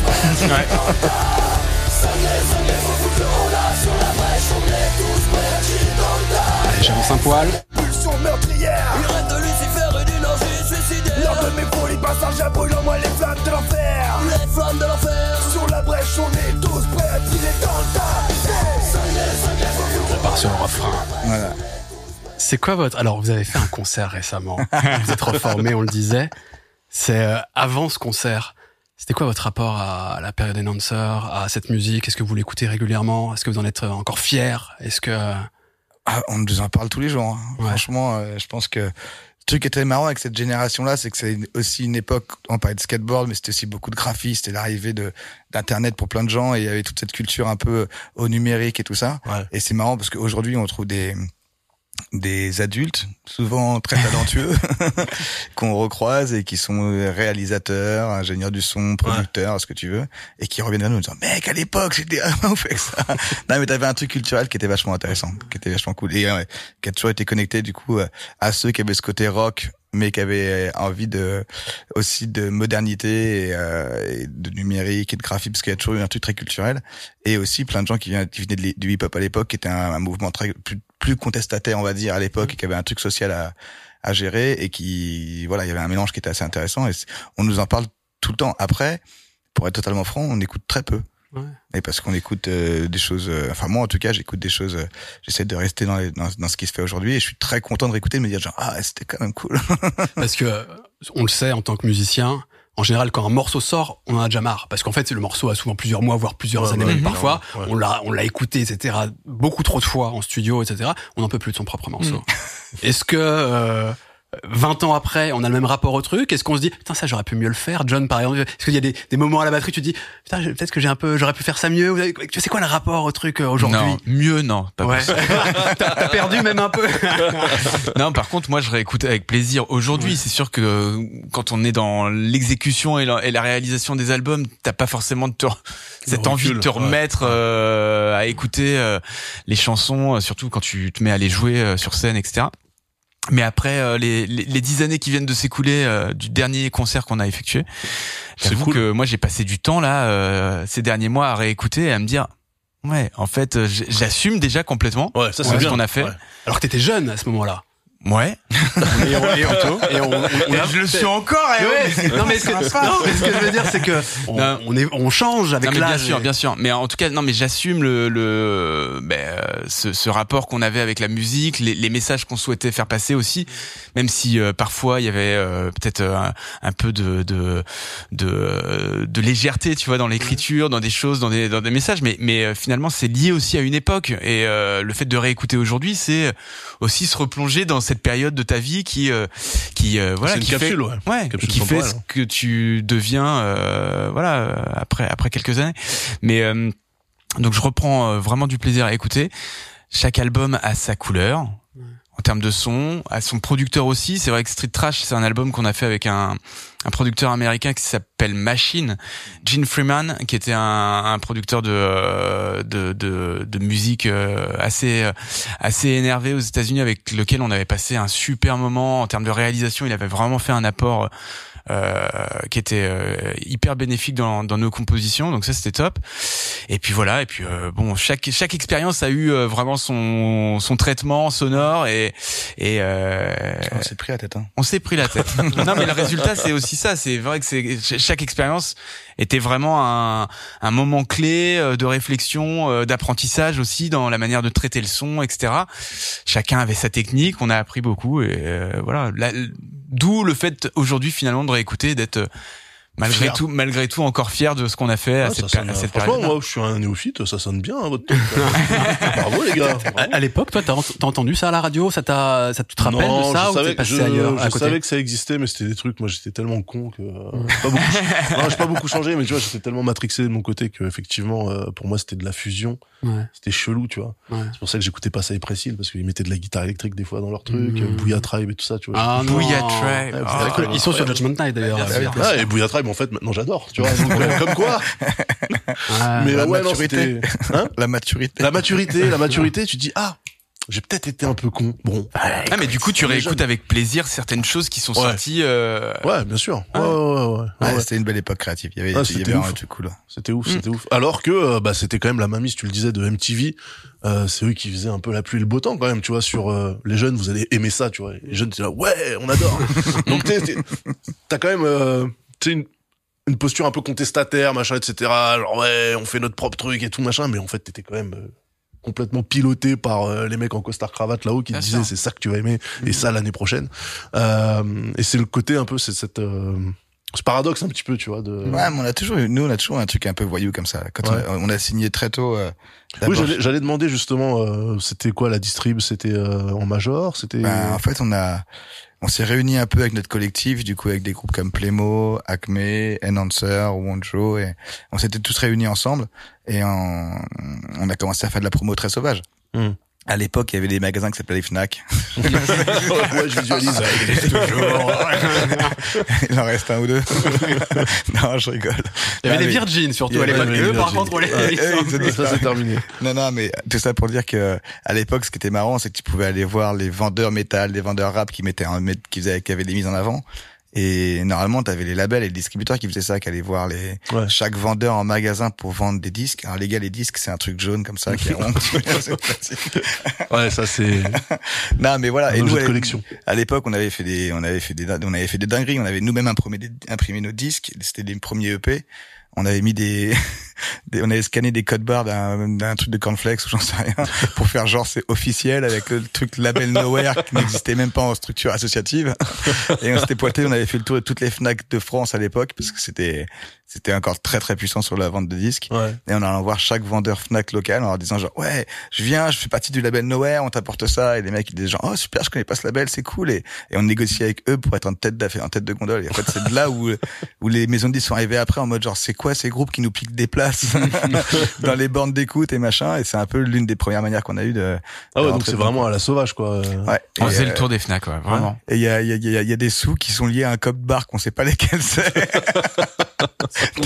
Allez, j'avance un poil. Pulsion meurtrière Il rêve de Lucifer et d'une orgie suicidaire Lors de mes folies passage à brûle en moi les flammes de l'enfer Les flammes de l'enfer Sur la brèche on est tous prêts à tirer dans le tas On part sur le refrain. Voilà. C'est quoi votre... Alors, vous avez fait un concert récemment. [LAUGHS] vous êtes reformé, on le disait. C'est euh, avant ce concert. C'était quoi votre rapport à la période Enhancer, à cette musique? Est-ce que vous l'écoutez régulièrement? Est-ce que vous en êtes euh, encore fier? Est-ce que... Ah, on nous en parle tous les jours. hein. Ouais. Franchement, euh, je pense que le truc qui est très marrant avec cette génération-là, c'est que c'est aussi une époque, on parlait de skateboard, mais c'était aussi beaucoup de graphistes et l'arrivée de d'Internet pour plein de gens et il y avait toute cette culture un peu au numérique et tout ça. Ouais. Et c'est marrant parce qu'aujourd'hui, on trouve des des adultes, souvent très talentueux, [LAUGHS] qu'on recroise et qui sont réalisateurs, ingénieurs du son, producteurs, ce que tu veux, et qui reviennent à nous en disant, mec, à l'époque, j'étais vraiment [LAUGHS] ouf avec ça. non, mais t'avais un truc culturel qui était vachement intéressant, qui était vachement cool, et ouais, qui a toujours été connecté, du coup, euh, à ceux qui avaient ce côté rock, mais qui avaient envie de, aussi de modernité et, euh, de numérique et de graphisme, parce qu'il y a toujours eu un truc très culturel, et aussi plein de gens qui, venaient du hip-hop à l'époque, qui était un, mouvement très, plus, contestataire, on va dire, à l'époque, et qui avait un truc social à, à gérer, et qui, voilà, il y avait un mélange qui était assez intéressant, et on nous en parle tout le temps. Après, pour être totalement franc, on écoute très peu. Ouais. Et parce qu'on écoute euh, des choses, euh, enfin moi en tout cas, j'écoute des choses, euh, j'essaie de rester dans, les- dans, dans ce qui se fait aujourd'hui, et je suis très content de réécouter, de me dire genre ah c'était quand même cool. [LAUGHS] Parce que, euh, on le sait, en tant que musicien, en général, quand un morceau sort, on en a déjà marre. Parce qu'en fait, le morceau a souvent plusieurs mois, voire plusieurs Ouais, années ouais, même parfois. ouais. On l'a, on l'a écouté, etc. beaucoup trop de fois en studio, etc. On n'en peut plus de son propre morceau. Est-ce que, euh, 20 ans après, on a le même rapport au truc Est-ce qu'on se dit, putain, ça, j'aurais pu mieux le faire John, par exemple, est-ce qu'il y a des, des moments à la batterie, tu te dis, putain, peut-être que j'ai un peu, j'aurais pu faire ça mieux Tu sais quoi le rapport au truc euh, aujourd'hui? Non, mieux non. Pas Ouais. [LAUGHS] T'as perdu même un peu. [LAUGHS] non, par contre, moi, je réécoute avec plaisir. Aujourd'hui, c'est sûr que euh, quand on est dans l'exécution et la, et la réalisation des albums, t'as pas forcément de te, cette envie de te ouais. remettre euh, à écouter euh, les chansons, euh, surtout quand tu te mets à les jouer euh, sur scène, etc. Mais après euh, les, les, les dix années qui viennent de s'écouler euh, du dernier concert qu'on a effectué, C'est j'avoue cool. que moi j'ai passé du temps là euh, ces derniers mois à réécouter et à me dire ouais en fait j'assume déjà complètement Ouais, ça Ouais, ce qu'on a fait. Ouais. Alors que t'étais jeune à ce moment-là. Ouais Et on, et on- et on- on- on- je le suis encore eh Ouais, non mais ce que, non, mais ce que je veux dire c'est que on, est on change avec mais bien l'âge. sûr, bien sûr. Mais en tout cas, non, mais j'assume le, le, ben, ce, ce rapport qu'on avait avec la musique, les, les messages qu'on souhaitait faire passer aussi, même si euh, parfois il y avait euh, peut-être euh, un, un peu de de de, de légèreté, tu vois, dans l'écriture, dans des choses, dans des dans des messages. Mais mais euh, finalement, c'est lié aussi à une époque. Et euh, le fait de réécouter aujourd'hui, c'est aussi se replonger dans cette période de ta vie qui euh, qui euh, voilà qui fait ouais. Ouais, Capsule qui fait ce que tu deviens, euh, voilà, après après quelques années. Mais euh, donc je reprends vraiment du plaisir à écouter. Chaque album a sa couleur en termes de son, à son producteur aussi. C'est vrai que Street Trash, c'est un album qu'on a fait avec un, un producteur américain qui s'appelle Machine, Gene Freeman, qui était un, un producteur de, euh, de, de, de musique euh, assez euh, assez énervé aux États-Unis, avec lequel on avait passé un super moment en termes de réalisation. Il avait vraiment fait un apport qui était euh, hyper bénéfique dans, dans nos compositions, donc ça c'était top. Et puis voilà, et puis euh, bon, chaque chaque expérience a eu euh, vraiment son son traitement sonore et et euh, On s'est pris la tête, hein. on s'est pris la tête. [LAUGHS] non, mais le résultat, c'est aussi ça. C'est vrai que c'est ch- chaque expérience était vraiment un, un moment clé euh, de réflexion, euh, d'apprentissage aussi dans la manière de traiter le son, etc. Chacun avait sa technique. On a appris beaucoup et euh, voilà. Là, D'où le fait aujourd'hui finalement de réécouter, d'être euh, malgré Fier. tout, malgré tout encore fier de ce qu'on a fait à Ouais, cette, sonne, à cette franchement, période. moi, je suis un néophyte, ça sonne bien, hein, votre truc. [LAUGHS] Bravo, les gars. À, à l'époque, toi, t'as ent- t'as entendu ça à la radio? Ça t'a, ça te rappelles non, de ça je ou savais, t'es passé je, ailleurs à je côté? savais que ça existait, mais c'était des trucs. Moi, j'étais tellement con que euh, j'ai pas beaucoup. [LAUGHS] non, j'ai pas beaucoup changé, mais tu vois, j'étais tellement matrixé de mon côté que effectivement, euh, pour moi, c'était de la fusion. Ouais. C'était chelou, tu vois. Ouais. C'est pour ça que j'écoutais pas ça Précile parce qu'ils mettaient de la guitare électrique des fois dans leur truc, Mmh. euh, Tribe et tout ça, tu vois. Ah Tribe. Ouais, Ah. d'accord. Ils sont sur Judgment Night d'ailleurs. Ah, et Tribe, en fait, maintenant j'adore, tu vois. Donc, euh, comme quoi. Ah, mais la ouais, non, maturité. c'était. Hein La maturité. la maturité, la maturité, tu dis, ah, j'ai peut-être été un peu con. Bon. Ah, mais du coup, tu réécoutes avec plaisir certaines choses qui sont Ouais. sorties. euh, Ouais, bien sûr. Ouais, Ah. ouais, ouais. ouais. Ouais, C'était une belle époque créative. Il y avait, Ah, il y c'était avait ouf. un truc cool. C'était ouf, Mm. c'était ouf. Alors que euh, bah c'était quand même la mamie, tu le disais, de MTV. Euh, c'est eux qui faisaient un peu la pluie et le beau temps quand même, tu vois. Sur euh, les jeunes, vous allez aimer ça, tu vois. Les jeunes, c'est là, ouais, on adore. [LAUGHS] Donc t'as quand même, euh, tu sais, une, une posture un peu contestataire, machin, etc. Genre ouais, on fait notre propre truc et tout machin, mais en fait t'étais quand même euh, complètement piloté par euh, les mecs en costard cravate là-haut qui te disaient c'est ça que tu vas aimer et ça l'année prochaine. Euh, et c'est le côté un peu, c'est cette euh, ce paradoxe un petit peu, tu vois. De... Ouais, mais on a toujours, eu- nous, on a toujours un truc un peu voyou comme ça. Quand Ouais. on, a, on a signé très tôt. Euh, Oui, j'allais, j'allais demander justement, euh, c'était quoi la distrib? C'était euh, en major? C'était Ben, en fait, on a, on s'est réunis un peu avec notre collectif, du coup, avec des groupes comme Playmo, Acme, Enhancer, Wonjo, et on s'était tous réunis ensemble, et on, a commencé à faire de la promo très sauvage. Hmm. À l'époque, il y avait des magasins qui s'appelaient les Fnac. [LAUGHS] ouais, je visualise. [LAUGHS] il en reste un ou deux. [LAUGHS] non, je rigole. Il y avait Non, mais- Virgin surtout Il y à l'époque. Eux, par contre, on les, Ouais, dit ça c'est terminé. Non, non, mais tout ça pour dire que à l'époque, ce qui était marrant, c'est que tu pouvais aller voir les vendeurs métal, les vendeurs rap qui mettaient un, qui faisaient, qui avaient des mises en avant. Et normalement, t'avais les labels et les distributeurs qui faisaient ça, qui allaient voir les Ouais. chaque vendeur en magasin pour vendre des disques. Alors les gars, les disques, c'est un truc jaune comme ça qui est rond. [LAUGHS] [LAUGHS] Ouais, ça c'est [LAUGHS] non, mais voilà. un Et nous, de à- collection. à l'époque, on avait fait des, on avait fait des, on avait fait des dingueries. On avait nous-mêmes imprimé, des- imprimé nos disques. C'était les premiers EP. On avait mis [LAUGHS] des, on avait scanné des codes barres d'un, d'un truc de cornflakes ou j'en sais rien [LAUGHS] pour faire genre c'est officiel avec le truc label nowhere qui n'existait même pas en structure associative. Et on s'était pointé, on avait fait le tour de toutes les Fnac de France à l'époque parce que c'était c'était encore très très puissant sur la vente de disques. Ouais. Et on allant voir chaque vendeur Fnac local en leur disant genre ouais je viens je fais partie du label Nowhere on t'apporte ça et les mecs ils disaient genre oh super je connais pas ce label c'est cool et, et on négociait avec eux pour être en tête d'affaire en tête de gondole et en fait c'est de là où où les maisons de disques sont arrivées après en mode genre c'est quoi ces groupes qui nous piquent des places [LAUGHS] dans les bornes d'écoute et machin et c'est un peu l'une des premières manières qu'on a eu de Ah ouais, de donc c'est vraiment à la sauvage, quoi. ouais On Et, faisait euh, le tour des Fnac, ouais, vraiment. et il y a, il y, a, il y, a, y a des sous qui sont liés à un code bar qu'on sait pas lesquels c'est. [LAUGHS]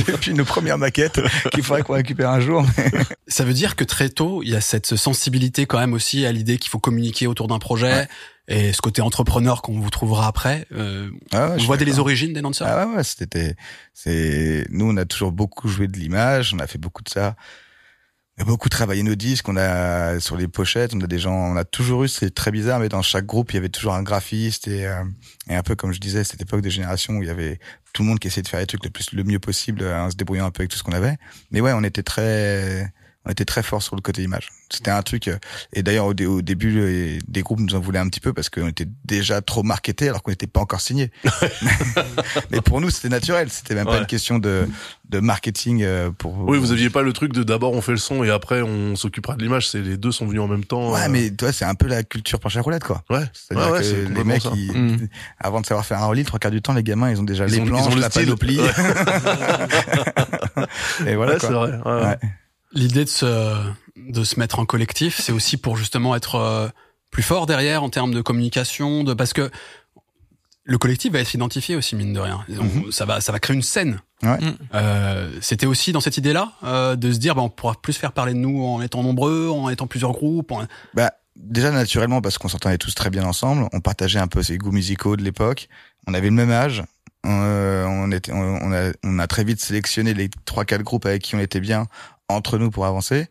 Depuis nos premières maquettes qu'il faudrait qu'on récupère un jour. [LAUGHS] Ça veut dire que très tôt, il y a cette sensibilité quand même aussi à l'idée qu'il faut communiquer autour d'un projet et ce côté entrepreneur qu'on vous trouvera après. Euh, Ah ouais, je on suis voit dès les origines des danseurs? Ah ouais, ouais, c'était, c'est, nous, on a toujours beaucoup joué de l'image, on a fait beaucoup de ça. Beaucoup travaillé nos disques, on a, sur les pochettes, on a des gens, on a toujours eu, c'est très bizarre, mais dans chaque groupe, il y avait toujours un graphiste et, euh, et un peu comme je disais, cette époque de génération où il y avait tout le monde qui essayait de faire les trucs le plus, le mieux possible, euh, en se débrouillant un peu avec tout ce qu'on avait. Mais ouais, on était très, on était très fort sur le côté image. C'était un truc, euh, et d'ailleurs, au, dé- au début, euh, des groupes nous en voulaient un petit peu parce qu'on était déjà trop marketés alors qu'on n'était pas encore signé. [LAUGHS] Mais pour nous, c'était naturel. C'était même pas une question de, de marketing euh, pour. Oui, vous aviez pas le truc de d'abord on fait le son et après on s'occupera de l'image. C'est les deux sont venus en même temps. Ouais, euh, mais toi, c'est un peu la culture planche à roulette, quoi. ouais. C'est-à-dire Ouais, ouais, que c'est les mecs, ça. ils- Mm. avant de savoir faire un rolling, trois quarts du temps, les gamins, ils ont déjà Ils les ont- ils planches, ont le la style. panoplie. Ouais. [LAUGHS] et voilà, quoi. c'est vrai. Ouais. L'idée de se, de se mettre en collectif, c'est aussi pour justement être euh, plus fort derrière en termes de communication, de parce que le collectif va être identifié aussi mine de rien. On- Ça va, ça va créer une scène. Ouais. Mm. Euh, C'était aussi dans cette idée-là euh, de se dire, bah, on pourra plus faire parler de nous en étant nombreux, en étant plusieurs groupes. en- Bah, déjà naturellement parce qu'on s'entendait tous très bien ensemble, on partageait un peu ses goûts musicaux de l'époque, on avait le même âge, euh, on était, on, on a, on a très vite sélectionné les trois quatre groupes avec qui on était bien entre nous pour avancer,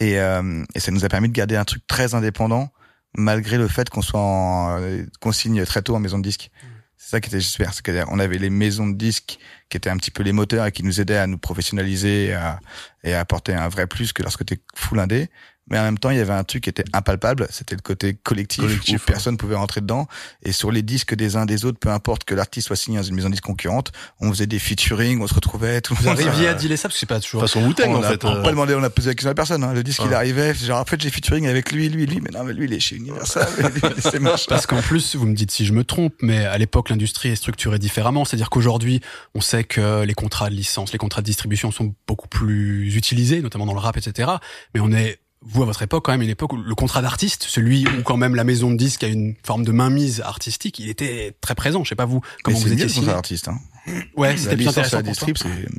et, euh, et ça nous a permis de garder un truc très indépendant malgré le fait qu'on soit en, euh, qu'on signe très tôt en maison de disques. C'est ça qui était super, c'est qu'on avait les maisons de disques qui étaient un petit peu les moteurs et qui nous aidaient à nous professionnaliser et à, et à apporter un vrai plus que lorsque t'es full indé. Mais en même temps, il y avait un truc qui était impalpable, c'était le côté collectif, Collectif, où ouais. personne pouvait rentrer dedans. Et sur les disques des uns des autres, peu importe que l'artiste soit signé dans une maison de disques concurrente, on faisait des featuring, on se retrouvait, tout le Vous monde. arriviez à dealer ça parce que c'est pas toujours. Façon on en a fait. on a euh. pas demandé, on a posé la question à personne. Hein. Le disque, il arrivait, genre en fait j'ai featuring avec lui, lui, lui, mais non, mais lui il est chez Universal, [LAUGHS] c'est. Parce qu'en plus, vous me dites si je me trompe, mais à l'époque, l'industrie est structurée différemment. C'est-à-dire qu'aujourd'hui, on sait que les contrats de licence, les contrats de distribution sont beaucoup plus utilisés, notamment dans le rap, etc. Mais on est, vous, à votre époque, quand même, une époque où le contrat d'artiste, celui où quand même la maison de disque a une forme de mainmise artistique, il était très présent. Je sais pas vous, comment Mais vous étiez mieux signé. pour artiste. Hein. Ouais, c'était plus intéressant pour toi.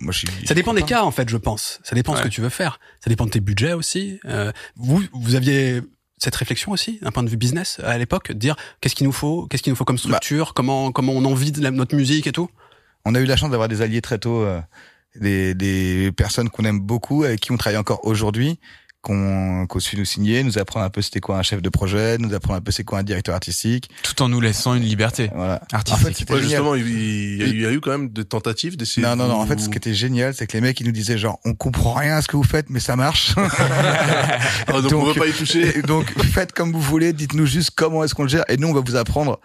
moi. Ça dépend des cas, en fait, je pense. Ça dépend de ce Ouais. que tu veux faire. Ça dépend de tes budgets aussi. Euh, vous, vous aviez cette réflexion aussi, d'un point de vue business, à l'époque, dire qu'est-ce qu'il nous faut, qu'est-ce qu'il nous faut comme structure, comment, comment on envie de la- notre musique et tout? On a eu la chance d'avoir des alliés très tôt, euh, des, des personnes qu'on aime beaucoup, avec qui on travaille encore aujourd'hui, qu'on qu'on suit nous signer, nous apprendre un peu c'était quoi un chef de projet, nous apprendre un peu c'est quoi un directeur artistique. Tout en nous laissant une liberté Voilà. En artistique. fait, c'était Ouais, génial. justement, il il y, a eu- il y a eu quand même des tentatives d'essayer. Non, non, non. En fait, ce qui était génial, c'est que les mecs, ils nous disaient genre, on comprend rien à ce que vous faites, mais ça marche. [LAUGHS] Ah, donc, on Donc, veut pas y toucher. Donc, faites comme vous voulez, dites-nous juste comment est-ce qu'on le gère, et nous, on va vous apprendre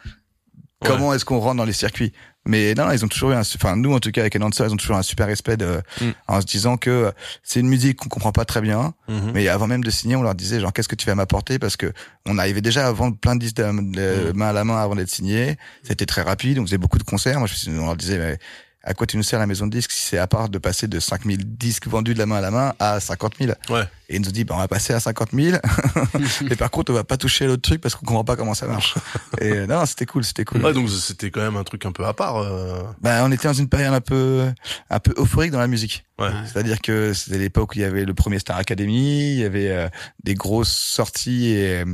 comment est-ce qu'on rentre dans les circuits. Mais non, ils ont toujours eu un, enfin, nous, en tout cas, avec Enhancer, ils ont toujours un super respect de, Mm. en se disant que c'est une musique qu'on comprend pas très bien, Mhm. mais avant même de signer, on leur disait genre, qu'est-ce que tu vas m'apporter? Parce que on arrivait déjà à vendre plein de disques de, de- Mm. main à la main avant d'être signé. C'était très rapide, on faisait beaucoup de concerts. Moi, je, on leur disait, mais, à quoi tu nous sers la maison de disques si c'est à part de passer de 5000 disques vendus de la main à la main à 50 000 Ouais. Et ils nous dit, bah, on va passer à 50 000. [LAUGHS] mais par contre, on va pas toucher à l'autre truc parce qu'on comprend pas comment ça marche. Et euh, non, c'était cool, c'était cool. Ouais, donc c'était quand même un truc un peu à part. euh. Bah, on était dans une période un peu, un peu euphorique dans la musique. Ouais. C'est-à-dire que c'était l'époque où il y avait le premier Star Academy, il y avait euh, des grosses sorties et euh,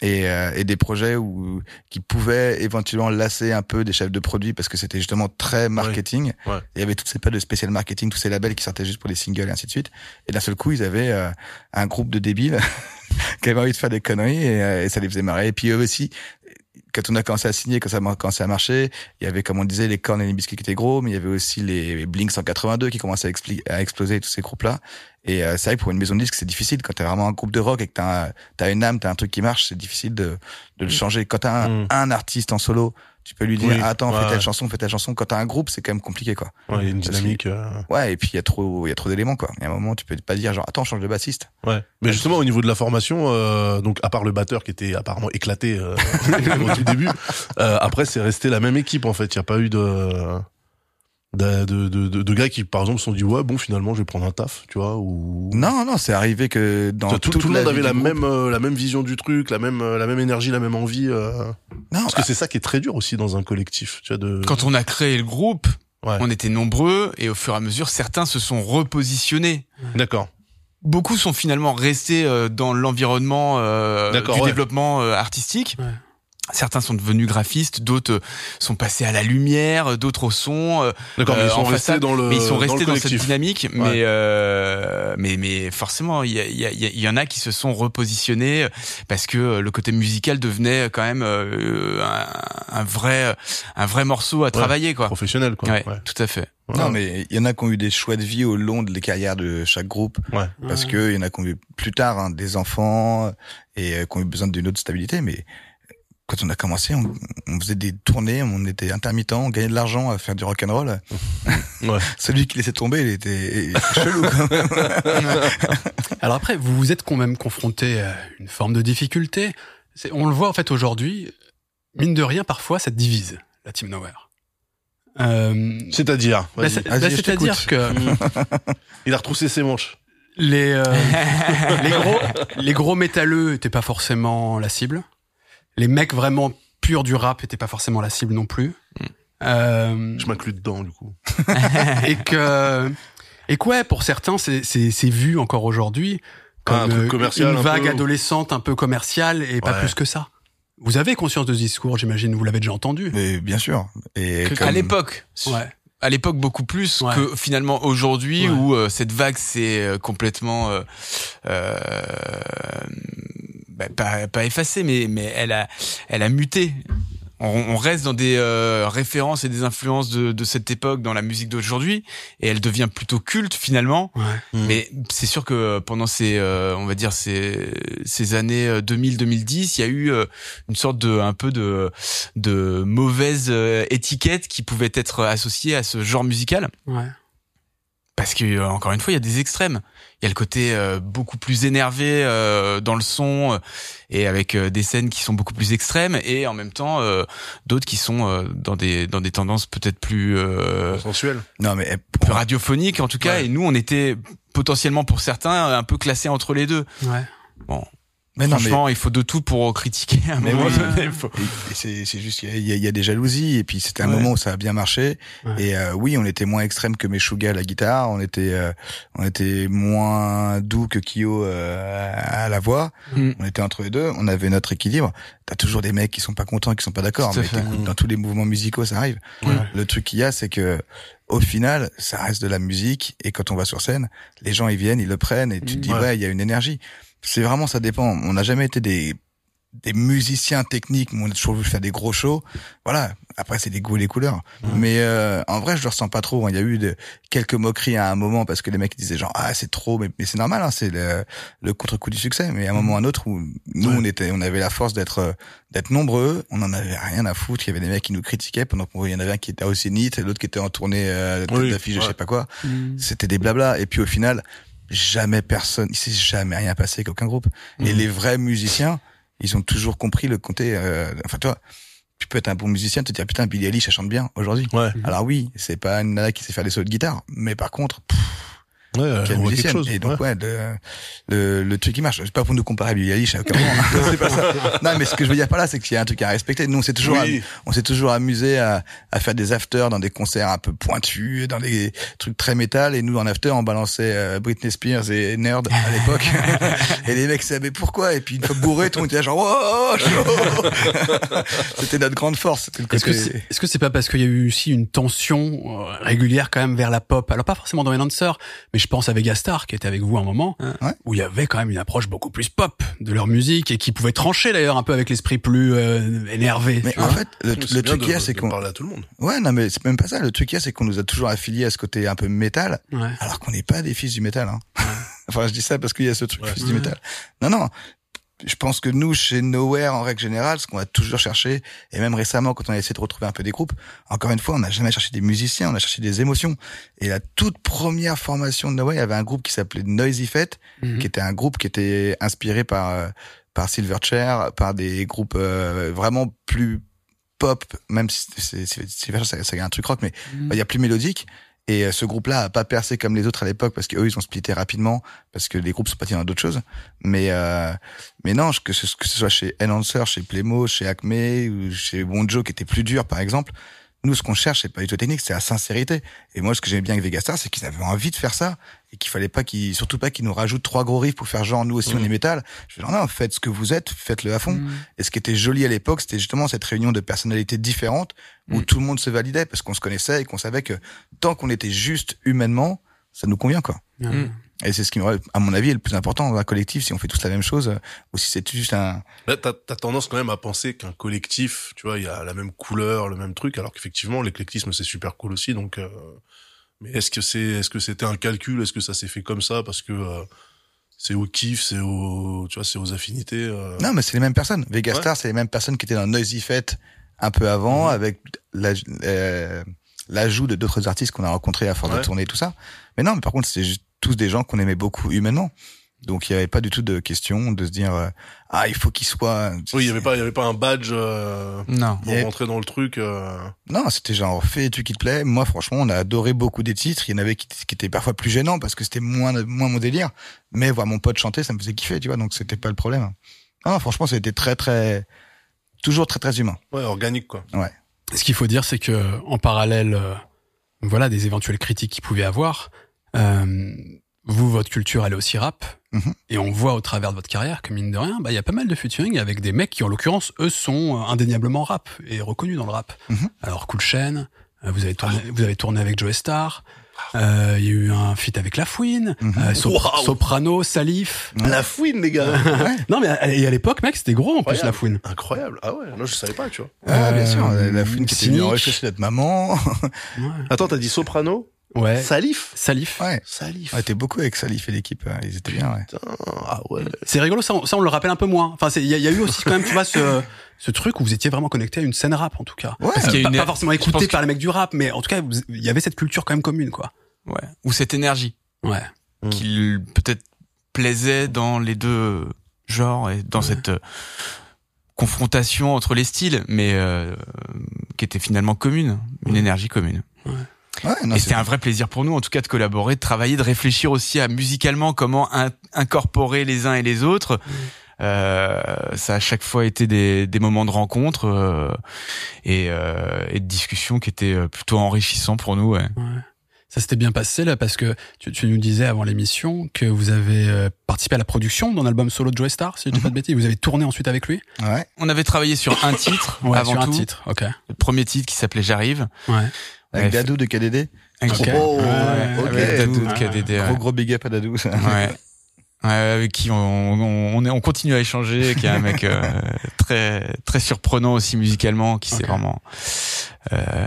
et, euh, et des projets où qui pouvaient éventuellement lasser un peu des chefs de produits parce que c'était justement très marketing. Ouais. Il y avait toutes ces pas de spécial marketing, tous ces labels qui sortaient juste pour les singles et ainsi de suite. Et d'un seul coup, ils avaient euh, un groupe de débiles [LAUGHS] qui avaient envie de faire des conneries et, euh, et ça les faisait marrer. Et puis eux aussi, quand on a commencé à signer, quand ça a commencé à marcher, il y avait, comme on disait, les Korn et les Biscuits qui étaient gros, mais il y avait aussi les Blink 182 qui commençaient à, exploser, tous ces groupes-là. Et euh, c'est vrai que pour une maison de disque, c'est difficile. Quand t'as vraiment un groupe de rock et que t'as, as une âme, t'as un truc qui marche, c'est difficile de, de le changer. Quand t'as un, Mm. un artiste en solo, tu peux lui dire, Oui, attends, ouais, fais telle chanson, fais telle chanson. Quand t'as un groupe, c'est quand même compliqué, quoi. Ouais, il y a une que- dynamique. euh, Ouais, et puis il y a trop, il y a trop d'éléments, quoi. Il y a un moment, tu peux pas dire, genre, attends, change de bassiste. Ouais. Mais justement, au niveau de la formation, euh, donc à part le batteur qui était apparemment éclaté euh, [LAUGHS] au tout début, euh, après c'est resté la même équipe en fait. Il y a pas eu de de, de, de, de- de gars qui par exemple se sont dit ouais bon finalement je vais prendre un taf, tu vois ou Non, non, c'est arrivé que dans tout, toute tout le monde avait la même euh, la même vision du truc, la même euh, la même énergie, la même envie. euh. Non, Parce que c'est ça qui est très dur aussi dans un collectif, tu vois de. Quand on a créé le groupe, Ouais. on était nombreux et au fur et à mesure, certains se sont repositionnés. D'accord. Beaucoup sont finalement restés euh, dans l'environnement euh, du ouais. développement euh, artistique. Ouais. Certains sont devenus graphistes, d'autres euh, sont passés à la lumière, euh, d'autres au son. euh, D'accord, mais ils sont restés façade, dans le mais ils sont restés dans, cette dynamique. Ouais. Mais euh, mais mais forcément, il y, a- il y, a- il y en a qui se sont repositionnés parce que le côté musical devenait quand même euh, un, un vrai un vrai morceau à travailler quoi. professionnels quoi. Ouais, Ouais. tout à fait. Voilà. Non, mais il y en a qui ont eu des choix de vie au long de les carrières de chaque groupe. Ouais. Parce que il y en a qui ont eu plus tard hein, des enfants et euh, qui ont eu besoin d'une autre stabilité. Mais quand on a commencé, on, on faisait des tournées, on était intermittent, on gagnait de l'argent à faire du rock and roll. [LAUGHS] Ouais. [LAUGHS] Celui qui laissait tomber, il était chelou quand même. [LAUGHS] Alors après, vous vous êtes quand même confronté à une forme de difficulté. C'est- On le voit en fait aujourd'hui, mine de rien, parfois ça divise la Team Nowhere. Euh, C'est-à-dire, bah, vas-y. c'est- Vas-y, bah, C'est-à-dire que il a retroussé ses manches. les, euh, les, gros, les gros métalleux étaient pas forcément la cible. Les mecs vraiment purs du rap étaient pas forcément la cible non plus. Euh, Je m'inclus dedans du coup. [LAUGHS] et que et que ouais, pour certains c'est c'est c'est vu encore aujourd'hui comme Ah, un truc euh, commercial, une un vague peu. adolescente un peu commerciale et pas plus que ça. Vous avez conscience de ce discours, j'imagine, vous l'avez déjà entendu. Mais bien sûr. Et Que- comme- À l'époque, Ouais. à l'époque beaucoup plus Ouais. que finalement aujourd'hui Ouais. où euh, cette vague s'est complètement euh, euh, bah, pas, pas effacée mais mais elle a elle a muté on, on reste dans des euh, références et des influences de, de cette époque dans la musique d'aujourd'hui et elle devient plutôt culte finalement Ouais. mais c'est sûr que pendant ces, euh, on va dire ces, ces années 2000-2010, il y a eu euh, une sorte de, un peu de, de mauvaise euh, étiquette qui pouvait être associée à ce genre musical. Ouais. Parce que euh, encore une fois, il y a des extrêmes. Il y a le côté euh, beaucoup plus énervé euh, dans le son euh, et avec euh, des scènes qui sont beaucoup plus extrêmes et en même temps euh, d'autres qui sont euh, dans des dans des tendances peut-être plus euh, Sensuel. Non, mais plus radiophoniques en tout cas. Ouais. Et nous, on était potentiellement pour certains un peu classés entre les deux. Ouais. Bon, mais non, mais franchement, il faut de tout pour critiquer à un Mais moment oui. faut- c'est c'est juste qu'il y, y a- des jalousies et puis c'était un Ouais. moment où ça a bien marché Ouais. et euh, oui on était moins extrême que Meshuga à la guitare on était euh, on était moins doux que Kyo euh, à la voix Mm. on était entre les deux on avait notre équilibre t'as toujours des mecs qui sont pas contents qui sont pas d'accord mais dans tous les mouvements musicaux ça arrive Ouais. le truc qu'il y a c'est que au final ça reste de la musique et quand on va sur scène les gens ils viennent ils le prennent et tu te dis ouais il y a une énergie c'est vraiment ça dépend on n'a jamais été des des musiciens techniques, mais on a toujours voulu faire des gros shows. Voilà. Après, c'est des goûts et les couleurs. Mais euh, en vrai, je le ressens pas trop. hein. Il y a eu de, quelques moqueries à un moment parce que les mecs disaient genre ah c'est trop, mais, mais c'est normal. Hein, c'est le, le contre-coup du succès. Mais à un moment ou à un autre où nous Ouais. on était, on avait la force d'être euh, d'être nombreux. On en avait rien à foutre. Il y avait des mecs qui nous critiquaient pendant qu'il y en avait un qui était au Zénith, et l'autre qui était en tournée euh, Oui, d'affiche, de je ouais. sais pas quoi. Mm. C'était des blabla. Et puis au final, jamais personne, il s'est jamais rien passé avec aucun groupe. Et Mhm. les vrais musiciens, ils ont toujours compris le côté. Euh, enfin, toi, tu peux être un bon musicien, te dire putain, Billy Eilish, elle chante bien aujourd'hui. Ouais. Alors oui, c'est pas une nana qui sait faire des solos de guitare, mais par contre, pff, Ouais, quelle musicienne. chose. Et donc ouais. ouais, le, le, le truc qui marche. C'est pas pour nous comparer à Billy Eilish, à aucun moment. c'est pas ça. Non, mais ce que je veux dire par là, c'est qu'il y a un truc à respecter. Nous, on s'est toujours, Oui. on s'est toujours amusé à, à faire des afters dans des concerts un peu pointus, dans des trucs très métal. Et nous, en after, on balançait euh, Britney Spears et Nerd à [LAUGHS] l'époque. et les mecs savaient pourquoi. Et puis une fois bourré, tout le monde était là genre, oh, chaud. [LAUGHS] C'était notre grande force. Est-ce que c'est que c'est pas parce qu'il y a eu aussi une tension euh, régulière quand même vers la pop? Alors pas forcément dans les lancers, mais je pense à Vegastar qui était avec vous un moment, Ouais. où il y avait quand même une approche beaucoup plus pop de leur musique et qui pouvait trancher d'ailleurs un peu avec l'esprit plus euh, énervé. Mais en fait, le, truc qu'il y a, c'est qu'on, parler à tout le monde. ouais, non, mais c'est même pas ça. Le truc qu'il y a, c'est qu'on nous a toujours affiliés à ce côté un peu métal, Ouais. alors qu'on n'est pas des fils du métal. Hein. [LAUGHS] enfin, je dis ça parce qu'il y a ce truc Ouais. fils du métal. Non, non. Je pense que nous, chez Nowhere, en règle générale, ce qu'on a toujours cherché, et même récemment, quand on a essayé de retrouver un peu des groupes, encore une fois, on n'a jamais cherché des musiciens, on a cherché des émotions. Et la toute première formation de Nowhere, il y avait un groupe qui s'appelait Noisy Fête, Mhm. qui était un groupe qui était inspiré par euh, par Silverchair, par des groupes euh, vraiment plus pop, même si c'est un truc rock, mais Mhm. bah, il y a plus mélodique. Et euh, ce groupe-là a pas percé comme les autres à l'époque parce qu'eux ils ont splitté rapidement parce que les groupes sont partis dans d'autres choses. Mais euh, mais non, que ce, soit chez Enhancer, chez Playmo, chez Acme ou chez Bonjo qui était plus dur par exemple, nous ce qu'on cherche c'est pas du tout technique, c'est la sincérité. Et moi ce que j'aimais bien avec Vegastar, c'est qu'ils avaient envie de faire ça et qu'il fallait pas qu'ils surtout pas qu'ils nous rajoutent trois gros riffs pour faire genre nous aussi on est métal. Je dis non, non, faites ce que vous êtes, faites-le à fond. Mhm. Et ce qui était joli à l'époque, c'était justement cette réunion de personnalités différentes où Mm. tout le monde se validait parce qu'on se connaissait et qu'on savait que tant qu'on était juste humainement, ça nous convient quoi. Ouais. Et c'est ce qui, à mon avis, est le plus important dans un collectif. Si on fait tous la même chose, euh, ou si c'est juste un. Là, t'as as tendance quand même à penser qu'un collectif, tu vois, il y a la même couleur, le même truc, alors qu'effectivement, l'éclectisme, c'est super cool aussi. Donc, euh, mais est-ce que c'est, est-ce que c'était un calcul Est-ce que ça s'est fait comme ça parce que euh, c'est au kiff, c'est au, tu vois, c'est aux affinités euh, Non, mais c'est les mêmes personnes. Vegastar, c'est les mêmes personnes qui étaient dans Noisy Fête un peu avant, Mhm. avec la- euh, l'ajout de d'autres artistes qu'on a rencontrés à force de Ouais. tourner tout ça. Mais non, mais par contre, c'était juste tous des gens qu'on aimait beaucoup humainement. Donc il n'y avait pas du tout de question de se dire euh, ah il faut qu'il soit. Oui, il y avait pas, il y avait pas un badge euh, Non. pour Et- rentrer dans le truc. euh, Non, c'était genre fais tu qui te plaît. Moi, franchement, on a adoré beaucoup des titres. Il y en avait qui, qui étaient parfois plus gênants parce que c'était moins moins mon délire. Mais voir mon pote chanter, ça me faisait kiffer, tu vois. Donc c'était pas le problème. Non, franchement, c'était très très toujours très très humain. ouais, organique quoi. Ce qu'il faut dire, c'est que en parallèle, euh, voilà, des éventuelles critiques qu'il pouvait avoir, euh, vous, votre culture, elle est aussi rap. Mhm. Et on voit au travers de votre carrière que mine de rien, bah, il y a pas mal de featuring avec des mecs qui, en l'occurrence, eux, sont euh, indéniablement rap et reconnus dans le rap. Mhm. Alors, Cool Chain, euh, vous avez tourné, vous avez tourné avec Joe Star. Euh, Il y a eu un feat avec La Fouine, Mhm. euh. Soprano, Salif. Ouais. La fouine, les gars. [LAUGHS] Non, mais à, et à l'époque, mec, c'était gros en plus. La Fouine. Incroyable. Ah ouais, non, je savais pas, tu vois. Ah, bien sûr, la fouine qui cynique. enregistrer chez notre maman. Ouais. Attends, t'as dit soprano, Ouais. Salif, Salif. ouais. Salif. On était beaucoup avec Salif et l'équipe, euh, ils étaient bien, ouais. Putain, ah ouais. C'est rigolo, ça, on- ça on le rappelle un peu moins. Enfin, il y, a- il y a eu aussi quand même, tu vois, ce, ce truc où vous étiez vraiment connecté à une scène rap en tout cas. Ouais, Parce qu'il y a pas, une- pas forcément écouté que- par les mecs du rap, mais en tout cas, il y avait cette culture quand même commune, quoi. Ouais. Ou cette énergie Ouais. Mm. qui peut-être plaisait dans les deux genres et dans cette euh, confrontation entre les styles, mais euh, qui était finalement commune, une énergie commune. ouais, non, et c'était un vrai plaisir pour nous, en tout cas, de collaborer, de travailler, de réfléchir aussi à musicalement comment in- incorporer les uns et les autres. Euh, ça a à chaque fois été des, des moments de rencontre euh, et, euh, et de discussion qui étaient euh, plutôt enrichissants pour nous. Ouais. Ouais. Ça s'était bien passé là parce que tu, tu nous disais avant l'émission que vous avez euh, participé à la production d'un album solo de Joe Star, si je dis pas de bêtises. Vous avez tourné ensuite avec lui? Ouais. On avait travaillé sur un [COUGHS] titre Ouais, avant sur tout, un titre. Ok. le premier titre qui s'appelait J'arrive. Ouais. Avec Ouais, Dadou de KDD. Avec, Ok. Oh, Ouais, ok. avec Dadou de. KDD, ouais. Gros gros big up à Dadou. ça. Ouais. Ouais, avec qui on, on, on, est, on continue à échanger, qui est un mec euh, très très surprenant aussi musicalement, qui s'est Ok. vraiment euh,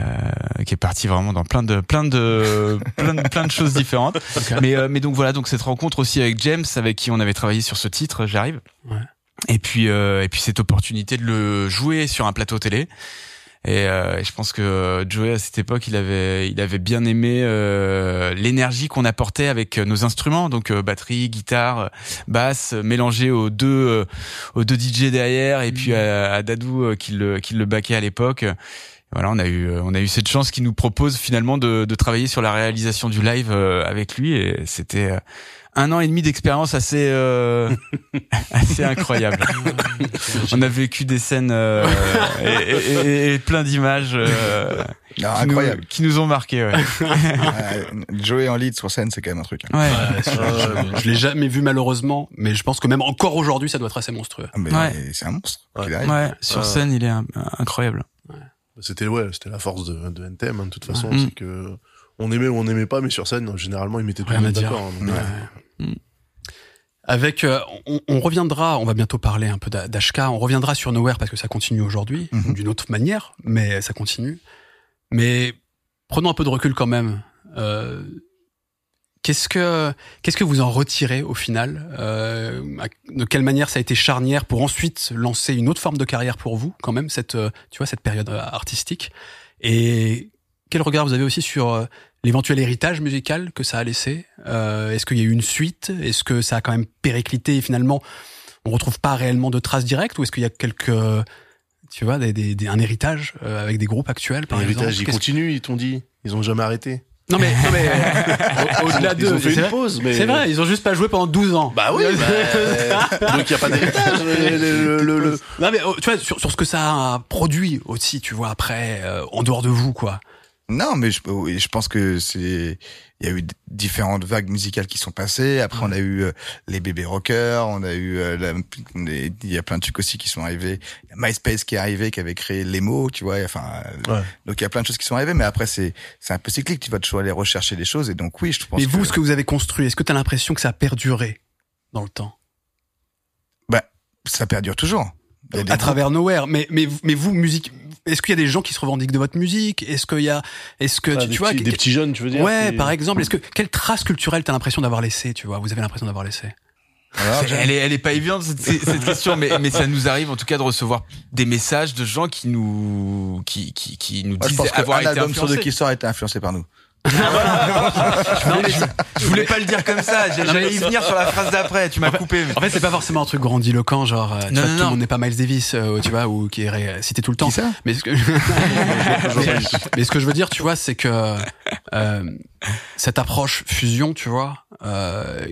qui est parti vraiment dans plein de plein de plein de, plein de choses différentes. Ok. Mais euh, mais donc voilà, donc cette rencontre aussi avec James, avec qui on avait travaillé sur ce titre, j'arrive. Ouais. Et puis euh, et puis cette opportunité de le jouer sur un plateau télé. Et, euh, et je pense que Joey à cette époque, il avait, il avait bien aimé euh, l'énergie qu'on apportait avec euh, nos instruments, donc euh, batterie, guitare, euh, basse, euh, mélangée aux deux, euh, aux deux DJ derrière, et puis à, à Dadou qui le, qui le baquait à l'époque. Voilà, on a eu, on a eu cette chance qu'il nous propose finalement de, de travailler sur la réalisation du live avec lui, et c'était euh, un an et demi d'expérience assez, euh, [LAUGHS] assez incroyable. [LAUGHS] On a vécu des scènes euh, et, et- et- et plein d'images euh, qui. Nous, qui nous ont marqué. Ouais. Ouais, Joey en lead sur scène, c'est quand même un truc. hein. Ouais. Je, je- je l'ai jamais vu malheureusement, mais je pense que même encore aujourd'hui, ça doit être assez monstrueux. Ah, mais Ouais. c'est un monstre. Sur scène, il est un- incroyable. C'était ouais, c'était la force de, de NTM hein, de toute façon, c'est que on aimait ou on n'aimait pas, mais sur scène, généralement, ils mettaient tout le monde d'accord. hein, euh, Avec, euh, on, on reviendra, on va bientôt parler un peu d'HK, on reviendra sur Nowhere parce que ça continue aujourd'hui, Mhm. d'une autre manière, mais ça continue. Mais prenons un peu de recul quand même. Euh, qu'est-ce que qu'est-ce que vous en retirez au final? Euh, De quelle manière ça a été charnière pour ensuite lancer une autre forme de carrière pour vous quand même cette euh, tu vois cette période euh, artistique? Et quel regard vous avez aussi sur l'éventuel héritage musical que ça a laissé Euh, Est-ce qu'il y a eu une suite? Est-ce que ça a quand même périclité et finalement on retrouve pas réellement de traces directes ou est-ce qu'il y a quelques tu vois des, des, des- un héritage euh, avec des groupes actuels par exemple? ils Qu'est-ce- continuent, ils t'ont dit. Ils ont jamais arrêté. Non mais, non mais au- [LAUGHS] au-delà Ils de ont fait c'est une vrai- pause, mais. c'est vrai, ils ont juste pas joué pendant 12 ans. Bah oui, bah, [LAUGHS] donc il y a pas d'héritage. le- le- le- le- Non mais oh, tu vois sur, sur ce que ça a produit aussi, tu vois après euh, en dehors de vous quoi. Non, mais je, je pense que c'est, il y a eu différentes vagues musicales qui sont passées. Après, on a eu euh, les bébés rockers, on a eu, euh, la- les- il y a plein de trucs aussi qui sont arrivés. Il y a MySpace qui est arrivé, qui avait créé les mots, tu vois. Enfin, euh, Ouais. donc il y a plein de choses qui sont arrivées. Mais après, c'est, c'est un peu cyclique. Tu vas toujours aller rechercher des choses. Et donc oui, je pense. Mais vous que, ce que vous avez construit, est-ce que tu as l'impression que ça a perduré dans le temps? Ça perdure toujours. À groupes- travers Nowhere. Mais mais mais vous musique est-ce qu'il y a des gens qui se revendiquent de votre musique? Est-ce qu'il y a est-ce que Ah, tu, des, tu vois petits, des petits jeunes, tu veux dire Ouais, qui- par exemple, est-ce que quelle trace culturelle t'as l'impression d'avoir laissé, tu vois? Vous avez l'impression d'avoir laissé Alors, elle est, elle est pas évidente cette, cette question, mais, mais ça nous arrive en tout cas de recevoir des messages de gens qui nous, qui, qui, qui nous disent pense avoir été album sur influencés. qui sort a été influencé par nous. Non, mais je, je voulais pas le dire comme ça. J'allais y venir sur la phrase d'après. Tu m'as coupé. mais- En fait, c'est pas forcément un truc grandiloquent, genre euh, tu Non, vois, non, tout le monde n'est pas Miles Davis, euh, tu vois, ou qui est cité tout le temps. Ça Mais ce que [LAUGHS] mais, mais ce que je veux dire, tu vois, c'est que euh, cette approche fusion, tu vois, euh,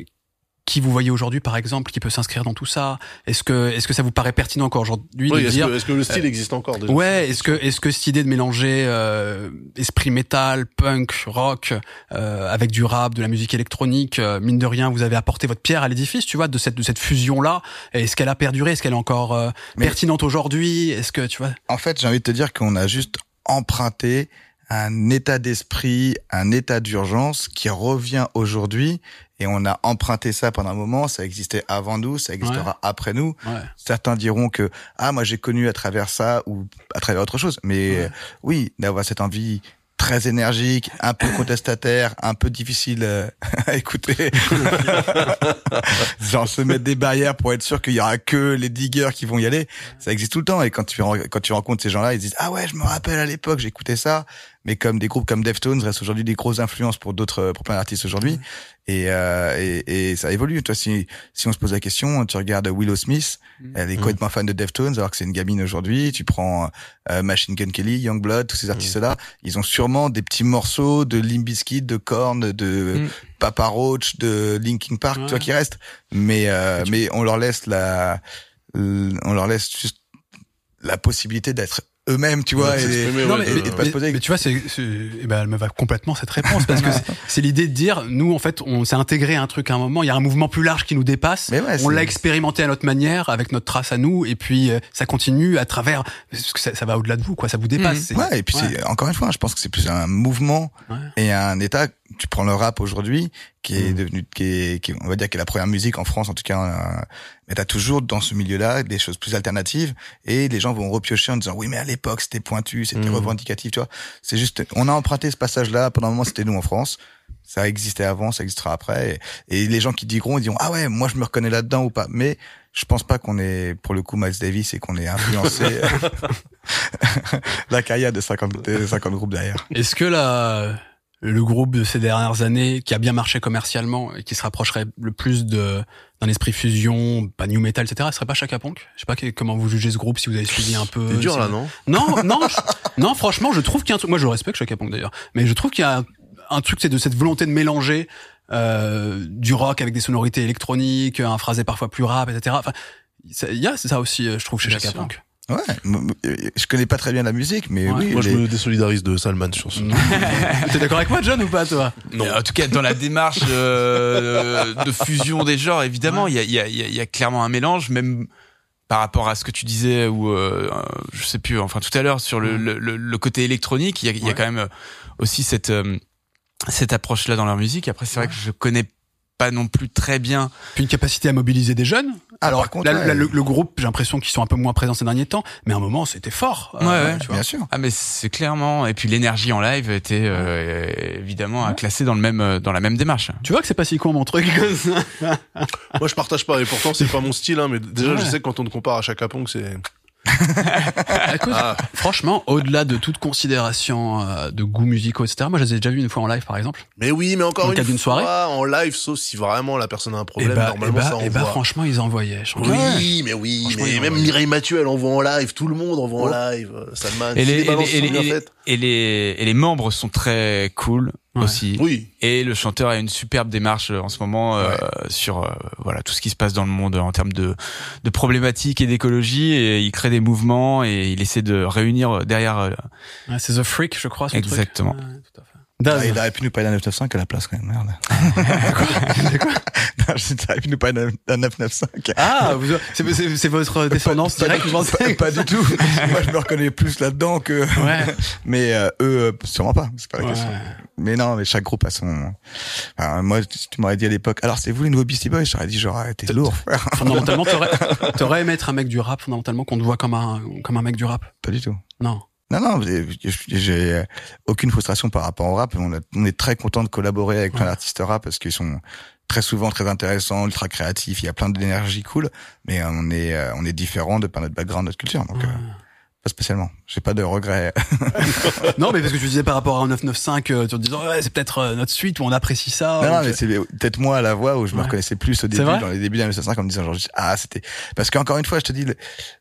qui vous voyez aujourd'hui, par exemple, qui peut s'inscrire dans tout ça Est-ce que est-ce que ça vous paraît pertinent encore aujourd'hui Oui, de est-ce dire que, est-ce que le style existe encore déjà? Ouais, est-ce que est-ce que cette idée de mélanger euh, esprit métal, punk, rock euh, avec du rap, de la musique électronique, euh, mine de rien, vous avez apporté votre pierre à l'édifice, tu vois, de cette de cette fusion là. Est-ce qu'elle a perduré Est-ce qu'elle est encore euh, Mais- pertinente aujourd'hui Est-ce que tu vois? En fait, j'ai envie de te dire qu'on a juste emprunté un état d'esprit, un état d'urgence qui revient aujourd'hui et on a emprunté ça pendant un moment, ça existait avant nous, ça existera après nous. Ouais. Certains diront que ah moi j'ai connu à travers ça ou à travers autre chose, mais Ouais. euh, oui, d'avoir cette envie très énergique, un peu contestataire, un peu difficile euh, [LAUGHS] à écouter. [LAUGHS] Genre se mettre des barrières pour être sûr qu'il y aura que les diggers qui vont y aller. Ça existe tout le temps et quand tu quand tu rencontres ces gens-là, ils disent ah ouais, je me rappelle à l'époque, j'écoutais ça. Mais comme des groupes comme Deftones restent aujourd'hui des grosses influences pour d'autres pour plein d'artistes aujourd'hui et, euh, et et ça évolue. Toi si si on se pose la question, tu regardes Willow Smith, elle est complètement fan de Deftones alors que c'est une gamine aujourd'hui. Tu prends euh, Machine Gun Kelly, Youngblood, tous ces artistes-là, ils ont sûrement des petits morceaux de Limp Bizkit, de Korn, de Mm. Papa Roach, de Linkin Park, Ouais. tu vois qui restent. Mais euh, mais on leur laisse la on leur laisse juste la possibilité d'être eux-mêmes, tu vois, Ouais, et, ouais, mais, de- et de pas mais- se poser. mais tu vois, c'est, c'est- eh ben, elle me va complètement cette réponse parce que [LAUGHS] c'est, l'idée de dire, nous, en fait, on s'est intégré à un truc à un moment. Il y a un mouvement plus large qui nous dépasse. Mais ouais, on l'a expérimenté à notre manière, avec notre trace à nous, et puis euh, ça continue à travers. Parce que ça, ça va au-delà de vous, quoi. Ça vous dépasse. C'est- Ouais, et puis c'est encore une fois, je pense que c'est plus un mouvement Ouais. et un état. Tu prends le rap aujourd'hui, qui est Mm. devenu, qui est, qui on va dire, qui est la première musique en France, en tout cas. euh, mais t'as toujours dans ce milieu-là des choses plus alternatives, et les gens vont repiocher en disant oui, mais à l'époque c'était pointu, c'était Mm. revendicatif, tu vois. C'est juste, on a emprunté ce passage-là. Pendant un moment, c'était nous en France. Ça existait avant, ça existera après. Et, et les gens qui diront, ils diront ah ouais, moi je me reconnais là-dedans ou pas. Mais je pense pas qu'on est, pour le coup, Miles Davis et qu'on est influencé [LAUGHS] [LAUGHS] la carrière de 50, de 50 groupes derrière. Est-ce que la, le groupe de ces dernières années, qui a bien marché commercialement et qui se rapprocherait le plus de d'un esprit fusion, pas new metal, etc., ce serait pas Chaka Punk? Je sais pas que- comment vous jugez ce groupe, si vous avez suivi un peu. T'es dur là, non? Non, non, je- non. Franchement, je trouve qu'il y a un truc. Moi, je respecte Chaka Punk d'ailleurs, mais je trouve qu'il y a un, un truc, c'est de cette volonté de mélanger euh, du rock avec des sonorités électroniques, un phrasé parfois plus rap, etc. Enfin, il y a ça aussi, euh, je trouve, chez Chaka. Punk. Ouais, m- je connais pas très bien la musique, mais Ouais. oui. Moi, je me désolidarise de Salman sur ce. [LAUGHS] T'es d'accord avec moi, John, ou pas, toi? Non. En tout cas, dans la démarche euh, de fusion des genres, évidemment, il y, a, il y, a, il y a- il y a clairement un mélange, même par rapport à ce que tu disais ou euh, euh, je sais plus, enfin tout à l'heure sur le, le, le- le côté électronique, il y y a quand même euh, aussi cette euh, cette approche-là dans leur musique. Après, c'est vrai que je connais pas non plus très bien. Puis une capacité à mobiliser des jeunes. Alors, par contre, là, ouais. là, le, le groupe, j'ai l'impression qu'ils sont un peu moins présents ces derniers temps, mais à un moment, c'était fort. euh, Ouais, ouais, tu vois. Bien sûr. Ah mais c'est clairement et puis l'énergie en live était euh, évidemment à classer dans le même euh, dans la même démarche. Tu vois que c'est pas si con mon truc. [LAUGHS] Moi, je partage pas. Et pourtant, c'est pas mon style, hein, mais déjà, Ouais. je sais que quand on te compare à Chaka Pong, c'est... [LAUGHS] Écoute, Ah. franchement, au-delà de toute considération euh, de goûts musicaux, etc., moi, je les ai déjà vus une fois en live, par exemple. Mais oui, mais encore Dans le une fois, soirée en live, sauf si vraiment la personne a un problème, et bah, normalement, et bah, ça et bah, envoie. franchement, ils envoyaient. je. Oui, mais oui, mais même. Mireille Mathieu, elle envoie en live, tout le monde envoie en Oh. live, euh, Salman, Et les, et balances les, et les- et les membres sont très cool Ouais. aussi. Oui. Et le chanteur a une superbe démarche euh, en ce moment euh, sur euh, voilà tout ce qui se passe dans le monde en termes de, de problématiques et d'écologie. Et il crée des mouvements et il essaie de réunir euh, derrière. euh, Ouais, c'est The Freak, je crois, son Exactement. truc. Ah, il aurait pu nous parler d'un 995 à la place quand même, merde. [LAUGHS] [LAUGHS] Non, je dis, il aurait pu nous parler d'un- d'un 995. Ah, c'est votre descendance directe, vous pensez pas, pas du tout. [LAUGHS] Moi, je me reconnais plus là-dedans que. Ouais. Mais euh, eux, euh, sûrement pas. C'est pas la Ouais. question. Mais non, mais chaque groupe a son. Enfin, moi, tu m'aurais dit à l'époque. Alors, c'est vous les nouveaux Beastie Boys J'aurais dit, j'aurais été lourd, frère. Fondamentalement, t'aurais aimé être un mec du rap, fondamentalement, qu'on te voit comme un, comme un mec du rap? Pas du tout. Non. Non, non, j'ai- aucune frustration par rapport au rap. On, a- on est très content de collaborer avec plein d'artistes rap parce qu'ils sont très souvent très intéressants, ultra créatifs. Il y a plein d'énergie cool, mais euh, on est euh, on est différent de par notre background, notre culture. Donc, euh, pas spécialement. J'ai pas de regrets. [LAUGHS] Non, mais parce que tu disais par rapport à un 995, euh, tu te disais, ouais, c'est peut-être notre suite où on apprécie ça. non, non, mais c'est peut-être moi à la voix où je me reconnaissais plus au début, dans les débuts d'un 905, en me disant genre ah c'était parce qu'encore une fois, je te dis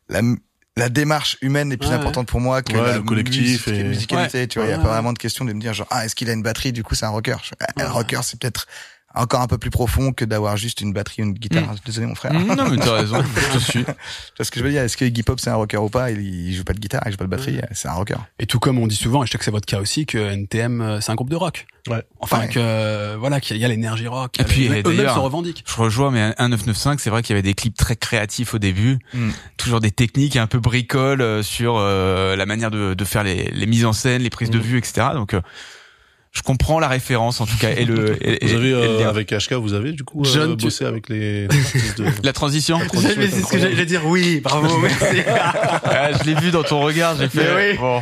la la démarche humaine est plus Ouais, importante pour moi que Ouais, la le collectif et- musicalité. Tu vois, il y a Ouais, pas vraiment de question de me dire genre ah est-ce qu'il a une batterie? Du coup c'est un rocker. Je- ah, Un rocker c'est peut-être encore un peu plus profond que d'avoir juste une batterie ou une guitare. Mm. Désolé mon frère. Mm, non mais t'as raison, je te suis. Tu vois ce que je veux dire Est-ce que Iggy Pop c'est un rocker ou pas? Il, il joue pas de guitare, il joue pas de batterie, c'est un rocker. Et tout comme on dit souvent, et je sais que c'est votre cas aussi, que NTM, euh, c'est un groupe de rock. Ouais. Enfin, Ouais. que, euh, voilà, qu'il y a l'énergie rock. Et puis, d'ailleurs- se revendiquent. Je rejoins, mais un 995, c'est vrai qu'il y avait des clips très créatifs au début, Mm. toujours des techniques un peu bricoles euh, sur euh, la manière de, de faire les, les mises en scène, les prises de Mm. vue, etc. Donc, euh, je comprends la référence en tout cas et le. [LAUGHS] Et, Vous et- avez, et le euh, avec HK, vous avez, du coup, euh, John, tu- bossé avec les, [LAUGHS] de... la transition. transition c'est ce que j'allais dire, oui, bravo, [LAUGHS] merci. Ah, je l'ai vu dans ton regard, j'ai fait. Oui. Bon,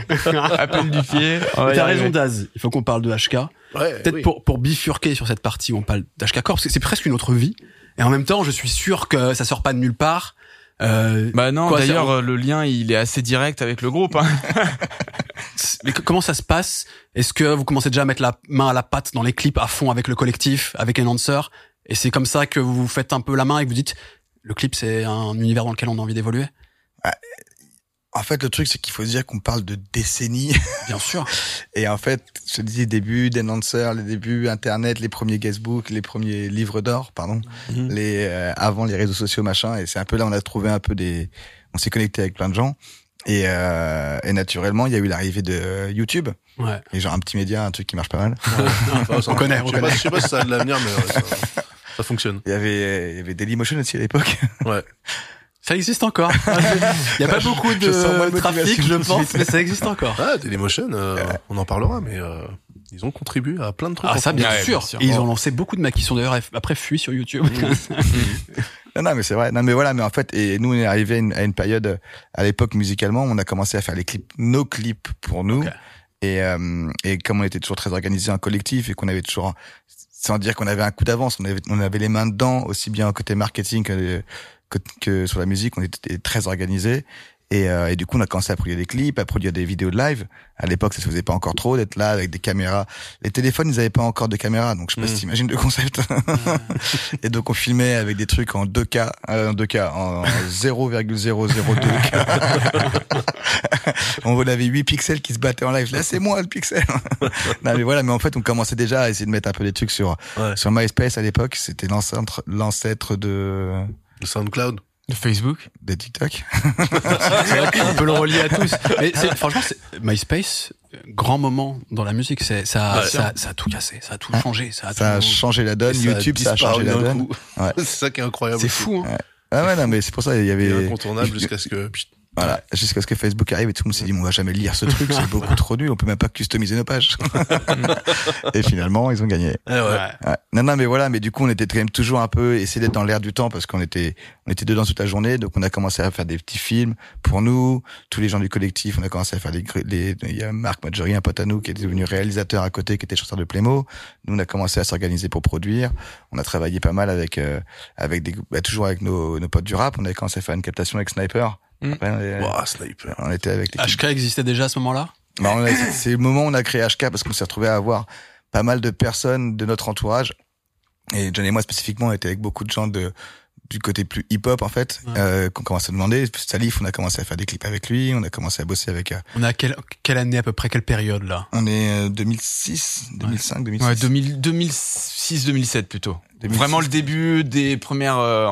appel du pied. T'as raison, Daz. Il faut qu'on parle de HK. Ouais, Peut-être oui. pour, pour bifurquer sur cette partie où on parle d'HK Corps, parce que c'est presque une autre vie. Et en même temps, je suis sûr que ça sort pas de nulle part. Euh, Bah non, d'ailleurs, le lien, il est assez direct avec le groupe. Hein. [LAUGHS] mais comment ça se passe? Est-ce que vous commencez déjà à mettre la main à la patte dans les clips à fond avec le collectif, avec Enhancer Et c'est comme ça que vous vous faites un peu la main et que vous dites, le clip, c'est un univers dans lequel on a envie d'évoluer? En fait, le truc c'est qu'il faut se dire qu'on parle de décennies. Bien sûr. Et en fait, je te disais, début d'Enhancer, les débuts Internet, les premiers guestbooks, les premiers livres d'or, pardon, Mhm. les euh, avant les réseaux sociaux, machin. Et c'est un peu là, on a trouvé un peu des, on s'est connecté avec plein de gens. Et, euh, et naturellement, il y a eu l'arrivée de euh, YouTube. Ouais. Et genre un petit média, un truc qui marche pas mal. Ça- On connaît, on je sais pas- connaît. Je sais pas si ça a de l'avenir, mais ouais, ça, ça fonctionne. Il y avait, il y avait Dailymotion aussi à l'époque. Ouais. Ça existe encore. Il y a pas beaucoup Je de de trafic, je pense, mais ça existe encore. Ah, Dailymotion, euh, on en parlera, mais euh, ils ont contribué à plein de trucs. Ah ça bien Ouais, sûr. bien sûr. Et ils ont lancé beaucoup de mecs qui sont d'ailleurs après fuis sur YouTube. [LAUGHS] Non, non, mais c'est vrai. Non, mais voilà, mais en fait, et nous, on est arrivé à une, à une période, à l'époque, musicalement, on a commencé à faire les clips, nos clips pour nous. Et, euh, et comme on était toujours très organisé en collectif et qu'on avait toujours, sans dire qu'on avait un coup d'avance, on avait, on avait les mains dedans, aussi bien côté marketing que, que, que sur la musique, on était très organisé. Et, euh, et du coup, on a commencé à produire des clips, à produire des vidéos de live. À l'époque, ça se faisait pas encore trop d'être là avec des caméras. Les téléphones, ils avaient pas encore de caméra, donc je sais pas Mm. si t'imagines le concept. [LAUGHS] et donc, on filmait avec des trucs en 2K, euh, en 2K, en 0,002K. [LAUGHS] on avait 8 pixels qui se battaient en live. Là, c'est moi le pixel. [LAUGHS] non, mais voilà, mais en fait, on commençait déjà à essayer de mettre un peu des trucs sur, Ouais. sur MySpace à l'époque. C'était l'ancêtre, l'ancêtre de, Le SoundCloud. De Facebook. de TikTok. [LAUGHS] C'est vrai qu'on peut le relier à tous. Mais c'est- franchement, c'est- MySpace, grand moment dans la musique. C'est ça, Ouais. ça, ça a tout cassé, ça a tout changé, ça a Ça a tout. changé la donne. YouTube, ça a changé la donne. Ouais. c'est ça qui est incroyable. C'est fou. Hein. Ah ouais, non, mais c'est pour ça, il y avait, incontournable jusqu'à ce que. Voilà, jusqu'à ce que Facebook arrive et tout le monde s'est dit, on va jamais lire ce truc, c'est beaucoup [LAUGHS] trop nul, on peut même pas customiser nos pages. et finalement, ils ont gagné. Eh ouais. Ouais. Non, non, mais voilà, mais du coup, on était quand même toujours un peu essayé d'être dans l'air du temps parce qu'on était, on était dedans toute la journée, donc on a commencé à faire des petits films pour nous, tous les gens du collectif, on a commencé à faire des, il y a Marc Maggiori, un pote à nous, qui est devenu réalisateur à côté, qui était chanteur de Playmo. Nous, on a commencé à s'organiser pour produire. On a travaillé pas mal avec, euh, avec des, bah, toujours avec nos, nos potes du rap. On avait commencé à faire une captation avec Sniper. Mm. Après, on, est- Ouah, sniper. on était avec HK existait déjà à ce moment-là? Bah, a- c'est- le moment où on a créé HK parce qu'on s'est retrouvé à avoir pas mal de personnes de notre entourage. Et John et moi spécifiquement, on était avec beaucoup de gens de du côté plus hip-hop en fait, Ouais. euh, qu'on commence à demander. Salif, on a commencé à faire des clips avec lui, on a commencé à bosser avec. euh, On à quelle, quelle année à peu près, quelle période là? On est euh, 2006, 2005, 2006. Ouais, 2000 2006-2007 plutôt. 2006. Vraiment le début des premières. euh,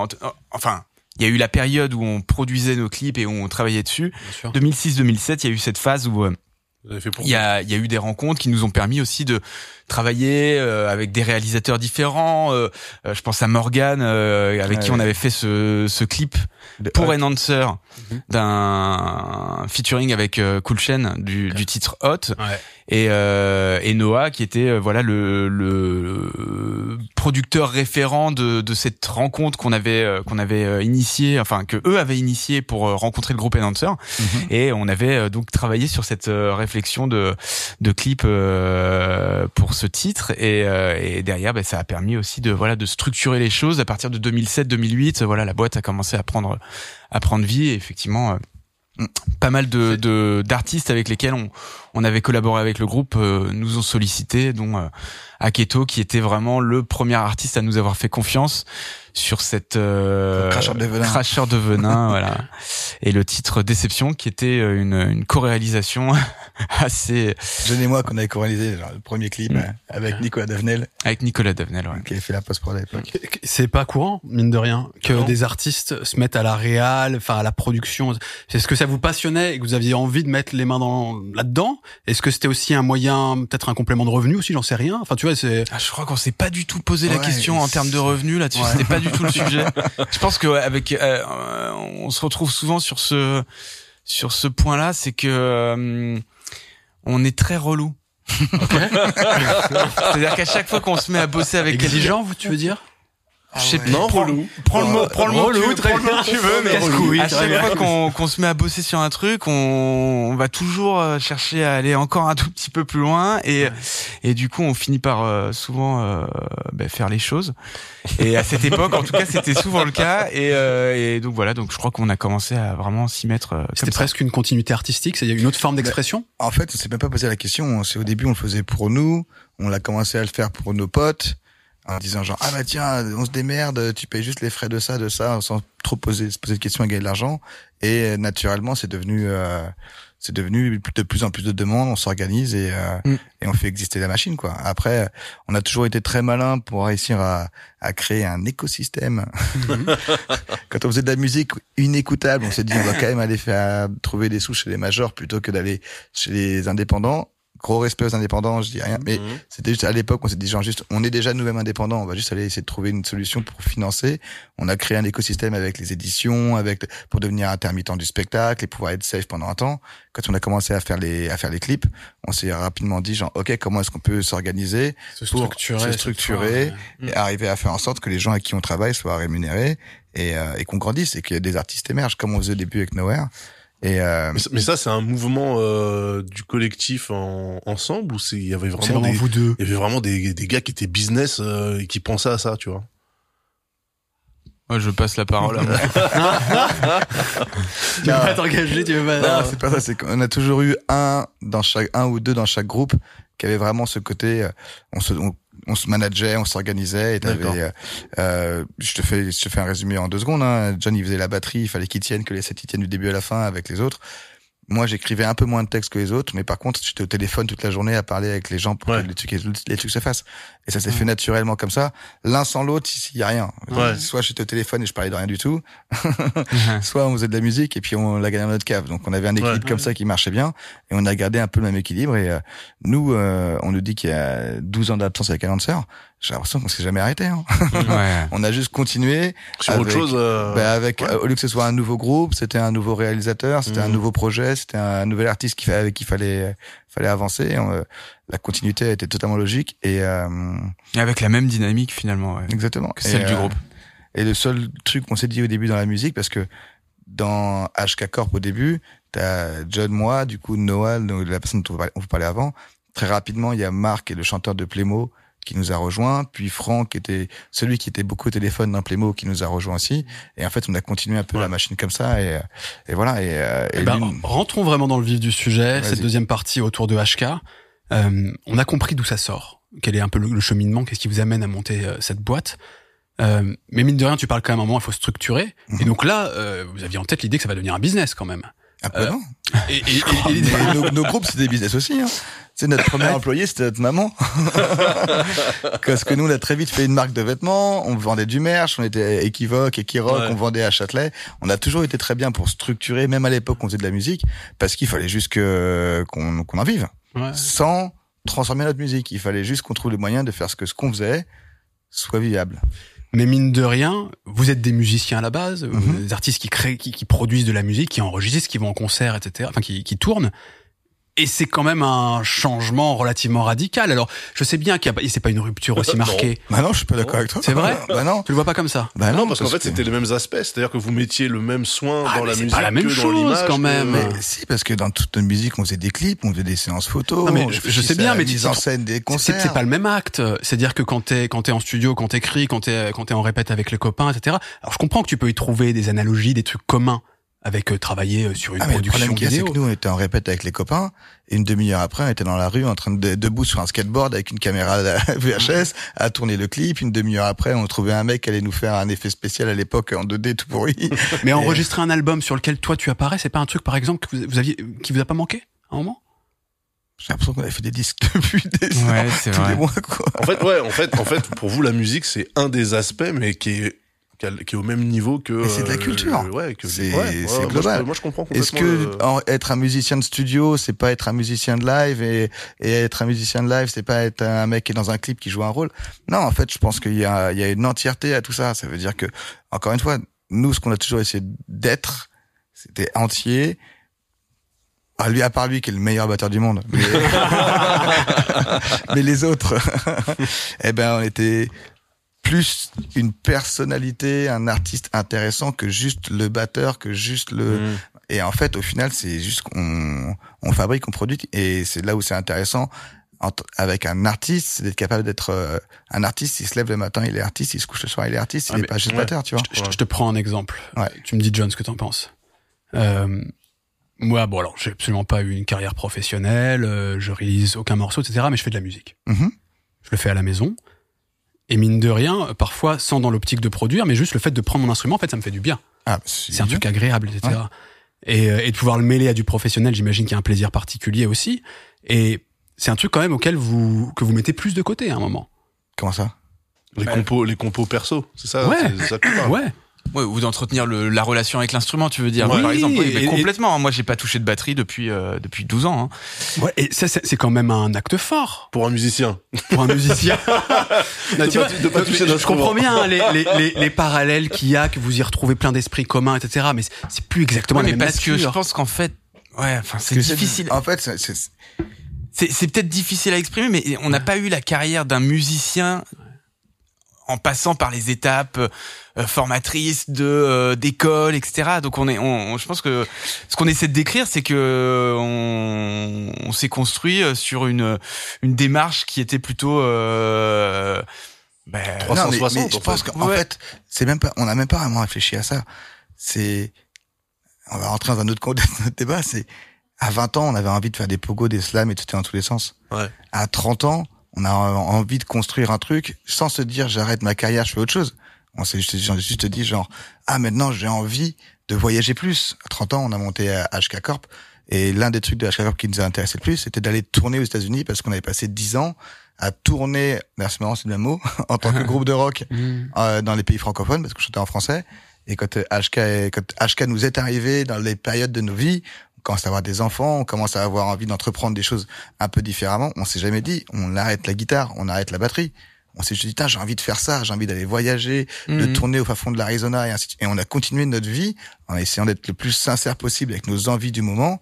enfin, il y a eu la période où on produisait nos clips et où on travaillait dessus. Bien sûr. 2006-2007, il y a eu cette phase où euh, il y a, il y a eu des rencontres qui nous ont permis aussi de travailler euh, avec des réalisateurs différents. Euh, je pense à Morgan, euh, avec Ouais, qui on avait fait ce, ce clip De pour Hot. Enhancer Mhm. d'un featuring avec Cool Chain du, du titre Hot Ouais. Et, euh, et Noah qui était euh, voilà le, le producteur référent de, de cette rencontre qu'on avait euh, qu'on avait euh, initié enfin que eux avaient initié pour rencontrer le groupe Enhancer Mhm. et on avait donc travaillé sur cette réflexion de de clip euh, pour ce titre. Et, euh, et derrière ben, ça a permis aussi de voilà de structurer les choses. À partir de 2007 2008 voilà la boîte a commencé à prendre à prendre vie. Et effectivement pas mal de de- d'artistes avec lesquels on on avait collaboré avec le groupe euh, nous ont sollicité dont euh, Aketo qui était vraiment le premier artiste à nous avoir fait confiance sur cette euh, Cracheur de venin. cracheur de venin [LAUGHS] voilà et le titre Déception qui était euh, une une co-réalisation [LAUGHS] assez John et moi qu'on avait co-réalisé genre, le premier clip Mm. euh, avec Nicolas Davenel avec Nicolas Davenel ouais. qui avait fait la post-prod à l'époque. C'est pas courant, mine de rien, que Non. des artistes se mettent à la réal, enfin à la production. Est-ce que ça vous passionnait et que vous aviez envie de mettre les mains dans là-dedans? Est-ce que c'était aussi un moyen, peut-être un complément de revenu aussi, j'en sais rien. Enfin, tu vois, c'est Ah, je crois qu'on s'est pas du tout posé la question en termes de revenus là-dessus. Ouais. C'était pas du tout le sujet. [LAUGHS] Je pense que ouais, avec, euh, euh, on se retrouve souvent sur ce sur ce point-là, c'est que euh, on est très relou. [LAUGHS] C'est-à-dire qu'à chaque fois qu'on se met à bosser avec quelqu'un, exigeant, vous, tu veux dire? Je sais pas, Non, prends, relou. prends le mot, prends le mot, tu Relou, très prends le mot bien. que tu veux, mais à chaque fois qu'on qu'on se met à bosser sur un truc, on, on va toujours euh, chercher à aller encore un tout petit peu plus loin et et du coup on finit par euh, souvent euh, ben, faire les choses. Et à cette époque, en tout cas, c'était souvent le cas et, euh, et donc voilà, donc je crois qu'on a commencé à vraiment s'y mettre. euh, C'était presque une continuité artistique, c'est il y a une autre forme d'expression. En fait, on s'est même pas posé la question. C'est au début, on le faisait pour nous. On l'a commencé à le faire pour nos potes. En disant genre, ah bah tiens, on se démerde, tu payes juste les frais de ça, de ça, sans trop poser, se poser de questions à gagner de l'argent. Et euh, naturellement, c'est devenu, euh, c'est devenu de plus en plus de demandes, on s'organise et, euh, Mm. et on fait exister la machine, quoi. Après, on a toujours été très malin pour réussir à, à créer un écosystème. [LAUGHS] Quand on faisait de la musique inécoutable, on s'est dit, on va quand même aller faire, trouver des sous chez les majors plutôt que d'aller chez les indépendants. Gros respect aux indépendants, je dis rien. Mais Mhm. c'était juste à l'époque, on s'est dit genre juste, on est déjà nous-mêmes indépendants, on va juste aller essayer de trouver une solution pour financer. On a créé un écosystème avec les éditions, avec pour devenir intermittent du spectacle et pouvoir être safe pendant un temps. Quand on a commencé à faire les à faire les clips, on s'est rapidement dit genre ok comment est-ce qu'on peut s'organiser Se pour structurer, se structurer et arriver à faire en sorte que les gens à qui on travaille soient rémunérés et, euh, et qu'on grandisse et que des artistes émergent comme on faisait au début avec Nowhere. Et euh, Mais, ça- mais ça, c'est un mouvement euh, du collectif en, ensemble ou c'est il y avait vraiment vraiment des, vous deux. il y avait vraiment des, des gars qui étaient business euh, et qui pensaient à ça, tu vois. Ouais, je passe la parole à moi. [LAUGHS] Tu veux pas t'engager, tu veux pas. Non, c'est pas ça. C'est qu'on a toujours eu un dans chaque, un ou deux dans chaque groupe qui avait vraiment ce côté. euh, On se, on, on se manageait, on s'organisait. Et t'avais, euh, euh, je te fais, je te fais un résumé en deux secondes. Hein. John, il faisait la batterie. Il fallait qu'il tienne que les sept ils tiennent du début à la fin avec les autres. Moi, j'écrivais un peu moins de texte que les autres, mais par contre, j'étais au téléphone toute la journée à parler avec les gens pour Ouais. que les trucs, les trucs se fassent. Et ça s'est fait naturellement comme ça. L'un sans l'autre, ici, il y a rien. Ouais. Soit j'étais au téléphone et je parlais de rien du tout, [LAUGHS] [LAUGHS] soit on faisait de la musique et puis on l'a gagné dans notre cave. Donc on avait un équilibre Ouais. comme ça qui marchait bien et on a gardé un peu le même équilibre. Et euh, nous, euh, on nous dit qu'il y a 12 ans d'absence avec un lanceur. J'ai l'impression qu'on s'est jamais arrêté. Hein. Ouais. [LAUGHS] On a juste continué. Sur autre avec- chose. euh, Bah, avec ouais. euh, au lieu que ce soit un nouveau groupe, c'était un nouveau réalisateur, c'était un Mhm. nouveau projet, c'était un nouvel artiste qui avec qui fallait fallait avancer. On, euh, la continuité était totalement logique et euh, Et avec la même dynamique finalement. Ouais. exactement. Que celle Et, du euh, groupe. Et le seul truc qu'on s'est dit au début dans la musique, parce que dans HK Corp au début, t'as John, moi, du coup Noah, donc la personne dont on vous parlait- on vous parlait avant. Très rapidement, il y a Marc et le chanteur de Plémo qui nous a rejoint, puis Franck qui était celui qui était beaucoup au téléphone dans Plémo qui nous a rejoint aussi. Et en fait, on a continué un peu la machine comme ça et, et voilà. Et, euh, et Eh ben, rentrons vraiment dans le vif du sujet, cette deuxième partie autour de HK. Euh, on a compris d'où ça sort, quel est un peu le, le cheminement, qu'est-ce qui vous amène à monter euh, cette boîte. Euh, mais mine de rien, tu parles quand même à un moment, il faut structurer. Mhm. Et donc là, euh, vous aviez en tête l'idée que ça va devenir un business quand même. Un peu euh, non. Et, et- et- et- [LAUGHS] Mais nos, nos groupes, c'est des business aussi. Hein. C'est notre premier employé, c'était notre maman. [LAUGHS] Parce que nous, on a très vite fait une marque de vêtements, on vendait du merch, on était équivoque, équirock, Ouais. on vendait à Châtelet. On a toujours été très bien pour structurer, même à l'époque, on faisait de la musique, parce qu'il fallait juste que qu'on qu'on en vive, Ouais. sans transformer notre musique. Il fallait juste qu'on trouve les moyens de faire ce que ce qu'on faisait soit viable. Mais mine de rien, vous êtes des musiciens à la base, Mhm. des artistes qui créent, qui, qui produisent de la musique, qui enregistrent, qui vont en concert, etc. Enfin, qui, qui tournent. Et c'est quand même un changement relativement radical. Alors, je sais bien qu'il y a pas, c'est pas une rupture aussi [LAUGHS] Non. marquée. Bah non, je suis pas d'accord avec toi. C'est vrai Bah non. Tu le vois pas comme ça Bah non, parce qu'en fait, que- c'était les mêmes aspects. C'est-à-dire que vous mettiez le même soin Ah, dans mais la c'est musique pas la même que dans chose, l'image. quand que- même. Mais si, parce que dans toute notre musique, on faisait des clips, on faisait des séances photos. Non, mais on je- sais bien, mais mise en scène des concerts. c'est pas le même acte. C'est-à-dire que quand t'es quand t'es en studio, quand t'écris, quand t'es quand t'es en répète avec les copains, etc. Alors je comprends que tu peux y trouver des analogies, des trucs communs avec euh, travailler euh, sur une Ah, mais le production problème qu'il y a, c'est vidéo. que nous, on était en répète avec les copains, et une demi-heure après, on était dans la rue, en train de, debout sur un skateboard avec une caméra VHS, [LAUGHS] à tourner le clip. Une demi-heure après, on trouvait un mec qui allait nous faire un effet spécial à l'époque en 2D tout pourri. [LAUGHS] Mais enregistrer un album sur lequel toi tu apparais, c'est pas un truc par exemple que vous, vous aviez qui vous a pas manqué à un moment? J'ai l'impression qu'on avait fait des disques [LAUGHS] depuis des Ouais, ans, c'est tous vrai. les mois, quoi. En fait, ouais, en fait, en fait, pour vous, la musique, c'est un des aspects, mais qui est, qui a- qui est au même niveau que. Mais c'est de la euh, culture. ouais, que C'est- ouais, ouais, c'est moi, global. je- Moi, je comprends Est-ce que le- en- être un musicien de studio, c'est pas être un musicien de live et, et être un musicien de live, c'est pas être un mec qui est dans un clip qui joue un rôle? Non, en fait, je pense qu'il y a, il y a une entièreté à tout ça. Ça veut dire que, encore une fois, nous, ce qu'on a toujours essayé d'être, c'était entier. À lui, à part lui, qui est le meilleur batteur du monde. Mais, [LAUGHS] mais les autres, [LAUGHS] eh ben, on était plus une personnalité, un artiste intéressant que juste le batteur, que juste le, Mm. et en fait, au final, c'est juste qu'on on fabrique, on produit, et c'est là où c'est intéressant. Entre- avec un artiste, c'est d'être capable d'être euh, un artiste. Il se lève le matin, il est artiste. Il se couche le soir, il est artiste. Il Ah, est pas juste ouais. batteur, tu vois. je, te- je te prends un exemple. Ouais. Tu me dis John ce que t'en penses. Euh, moi, bon alors, j'ai absolument pas eu une carrière professionnelle, euh, je réalise aucun morceau, etc. Mais je fais de la musique. Mhm. Je le fais à la maison. Et mine de rien, parfois sans dans l'optique de produire, mais juste le fait de prendre mon instrument, en fait, ça me fait du bien. Ah, C'est un truc agréable, etc. Et, euh, et de pouvoir le mêler à du professionnel, j'imagine qu'il y a un plaisir particulier aussi. Et c'est un truc quand même auquel vous que vous mettez plus de côté à un moment. Comment ça? Les compos, les compos perso, c'est ça? Ouais. ça que tu parles. Ouais. Ouais, ou d'entretenir le, la relation avec l'instrument, tu veux dire, Oui, par exemple. Oui, mais et- complètement. hein. Moi, j'ai pas touché de batterie depuis euh, depuis 12 ans. hein. Ouais. Et ça, c'est c'est quand même un acte fort Pour un musicien. pour un musicien. [LAUGHS] Non, tu pas- vois, de pas toucher je comprends bien hein, les, les, [LAUGHS] les, les parallèles qu'il y a, que vous y retrouvez plein d'esprits communs, etc. Mais c'est- plus exactement Ouais, la mais même parce que je pense qu'en fait, ouais, enfin, c'est difficile. En fait, C'est c'est peut-être difficile à exprimer, mais on n'a pas eu la carrière d'un musicien en passant par les étapes euh, formatrices de euh, d'école, etc. Donc on est, on, on- je pense que ce qu'on essaie de décrire, c'est que on, on s'est construit euh, sur une une démarche qui était plutôt euh, ben, Non, mais- 360, mais je en pense fait. qu'en Ouais. fait, c'est même pas, on n'a même pas vraiment réfléchi à ça. C'est, on va rentrer dans un autre [LAUGHS] notre débat. C'est à 20 ans, on avait envie de faire des pogos, des slams et tout dans tous les sens. Ouais. À 30 ans, on a envie de construire un truc sans se dire j'arrête ma carrière, je fais autre chose. On s'est juste, juste dit genre ah maintenant j'ai envie de voyager plus. À 30 ans, on a monté à HK Corp et l'un des trucs de HK Corp qui nous a intéressé le plus, c'était d'aller tourner aux États-Unis parce qu'on avait passé 10 ans à tourner, c'est marrant, c'est le même mot, [LAUGHS] en tant que groupe de rock [LAUGHS] Mmh. euh, dans les pays francophones parce que je chantais en français. Et quand euh, HK, est- quand HK nous est arrivé dans les périodes de nos vies, commence à avoir des enfants, on commence à avoir envie d'entreprendre des choses un peu différemment. On s'est jamais dit, on arrête la guitare, on arrête la batterie. On s'est juste dit, j'ai envie de faire ça, j'ai envie d'aller voyager, de Mhm. tourner au fin fond de l'Arizona et ainsi de suite. Et on a continué notre vie en essayant d'être le plus sincère possible avec nos envies du moment,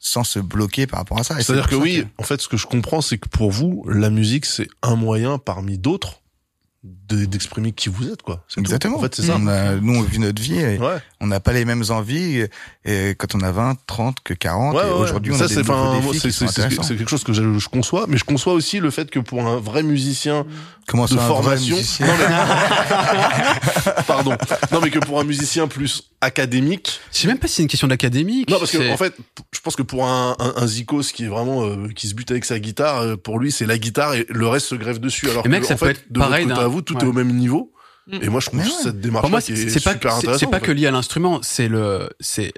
sans se bloquer par rapport à ça. C'est-à-dire c'est que oui, en fait, ce que je comprends, c'est que pour vous, la musique, c'est un moyen parmi d'autres d'exprimer qui vous êtes, quoi. Tout. Exactement. En fait, c'est ça. On a- nous, on vit notre vie et Ouais. on n'a pas les mêmes envies et, quand on a 20, 30 que 40. Ouais, et ouais, aujourd'hui, on ça, a des c'est nouveaux défis quelque chose que je, je conçois, mais je conçois aussi le fait que pour un vrai musicien Comment de ça, un vrai formation, musicien non, mais- [LAUGHS] pardon, non mais que pour un musicien plus académique, Je sais même pas si c'est une question d'académique. non parce que en fait, je pense que pour un, un, un Zikos qui est vraiment euh, qui se bute avec sa guitare, euh, pour lui c'est la guitare et le reste se grève dessus. Alors Et mec, que, ça en peut fait, être de pareil vous, tout ouais. est au même niveau. Mm. Et moi, je trouve ouais. cette démarche Pour moi, qui c'est est, c'est pas, super c'est- c'est intéressante. pas que lié à l'instrument, c'est le, c'est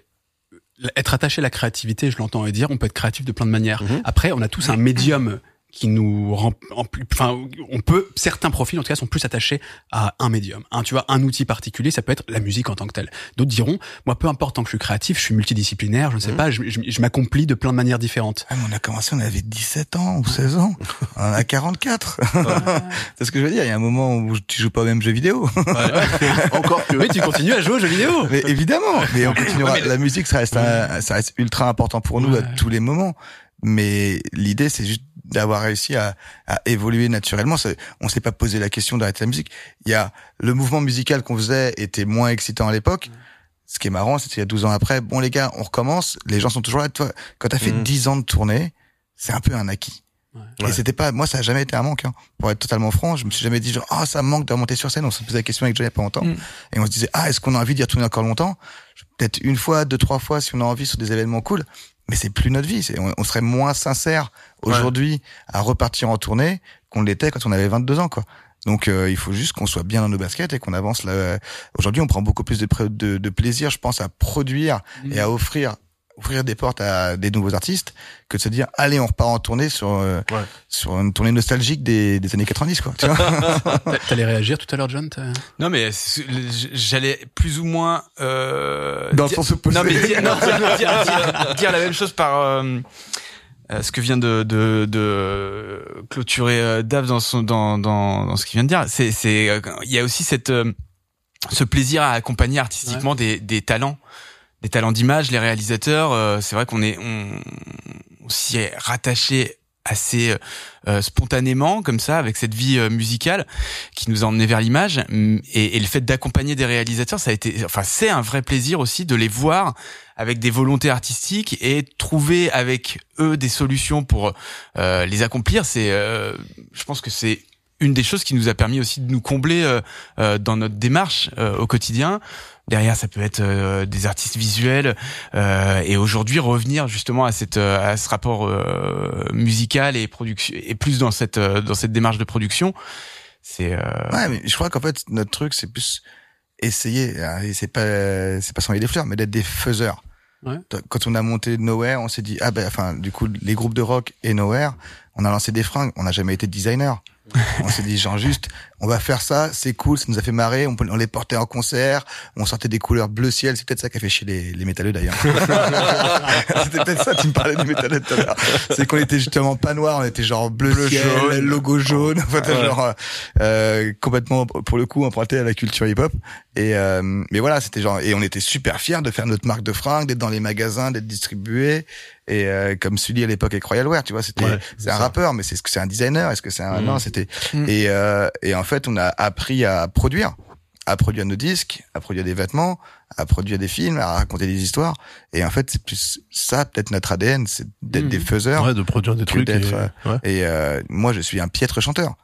être attaché à la créativité. Je l'entends dire, on peut être créatif de plein de manières. Mhm. Après, on a tous un médium qui nous rend, en plus- enfin, on peut, certains profils en tout cas sont plus attachés à un médium. Un, tu vois, un outil particulier, ça peut être la musique en tant que telle. D'autres diront, moi, peu importe tant que je suis créatif, je suis multidisciplinaire, je ne sais Mhm. pas, je, je- je m'accomplis de plein de manières différentes. Ah, mais on a commencé, on avait 17 ans ou 16 ans. [LAUGHS] On en a 44. [LAUGHS] c'est ce que je veux dire. Il y a un moment où tu joues pas au même jeu vidéo. [LAUGHS] Encore que Oui, tu continues à jouer aux jeux vidéo. mais évidemment. Mais on continuera. La musique, ça reste, un- ça reste ultra important pour nous à tous les moments. Mais l'idée, c'est juste d'avoir réussi à, à évoluer naturellement. Ça- On s'est pas posé la question d'arrêter la musique. Il y a le mouvement musical qu'on faisait était moins excitant à l'époque. Ce qui est marrant, c'est qu'il y a 12 ans après, bon les gars, on recommence. Les gens sont toujours là. Toi, quand t'as fait Mhm. 10 ans de tournée, c'est un peu un acquis. Ouais. Et c'était pas, moi, ça a jamais été un manque, hein. Pour être totalement franc, je me suis jamais dit genre, ah, ça me manque de monter sur scène. On se posait la question avec Johnny il y a pas longtemps. Mm. Et on se disait, ah, est-ce qu'on a envie d'y retourner encore longtemps? Peut-être une fois, deux, trois fois si on a envie sur des événements cool. Mais c'est plus notre vie. On, on serait moins sincère aujourd'hui à repartir en tournée qu'on l'était quand on avait 22 ans, quoi. Donc euh, il faut juste qu'on soit bien dans nos baskets et qu'on avance là. Aujourd'hui, on prend beaucoup plus de, de, de plaisir, je pense, à produire et à offrir ouvrir des portes à des nouveaux artistes que de se dire allez on repart en tournée sur euh, Ouais. sur une tournée nostalgique des, des années 90 quoi tu [LAUGHS] T'allais réagir tout à l'heure, John Non mais j'allais plus ou moins euh, Dans le dire- sens opposé. Non mais dire, non, [LAUGHS] dire, dire- dire- dire la même chose par euh, euh, ce que vient de de, de clôturer euh, Dave dans son dans dans dans ce qu'il vient de dire. C'est c'est euh, il y a aussi cette euh, ce plaisir à accompagner artistiquement des des talents des talents d'image, les réalisateurs. euh, c'est vrai qu'on est on, s'y est rattaché assez euh, spontanément comme ça avec cette vie euh, musicale qui nous a emmené vers l'image et, et le fait d'accompagner des réalisateurs ça a été enfin c'est un vrai plaisir aussi de les voir avec des volontés artistiques et trouver avec eux des solutions pour euh, les accomplir c'est euh, je pense que c'est une des choses qui nous a permis aussi de nous combler euh, euh, dans notre démarche euh, au quotidien derrière ça peut être euh, des artistes visuels euh, et aujourd'hui revenir justement à cette euh, à ce rapport euh, musical et production et plus dans cette euh, dans cette démarche de production c'est euh, ouais mais je crois qu'en fait notre truc c'est plus essayer hein, et c'est pas c'est pas s'envoyer des fleurs mais d'être des faiseurs Ouais. quand on a monté Nowhere on s'est dit ah ben enfin du coup les groupes de rock et Nowhere on a lancé des fringues on n'a jamais été designer. On s'est dit genre juste on va faire ça c'est cool ça nous a fait marrer on, les portait en concert on sortait des couleurs bleu ciel c'est peut-être ça qui a fait chier les, les métalleux d'ailleurs. [LAUGHS] C'était peut-être ça tu me parlais du métalleux tout à l'heure. C'est qu'on était justement pas noir on était genre bleu, Bleu, ciel jaune. logo jaune enfin genre euh, complètement pour le coup emprunté à la culture hip hop et euh, mais voilà c'était genre et on était super fiers de faire notre marque de fringues d'être dans les magasins d'être distribués et euh, comme Sully à l'époque avec Royal Wear tu vois c'était Ouais, c'est un rappeur mais c'est ce que c'est un designer est-ce que c'est un Mm. non c'était Mm. et euh, et en fait on a appris à produire à produire nos disques à produire des vêtements à produire des films à raconter des histoires et en fait c'est plus ça peut-être notre ADN c'est d'être Mm. des faiseurs ouais, de produire des trucs. et- euh, ouais. et euh, moi, je suis un piètre chanteur.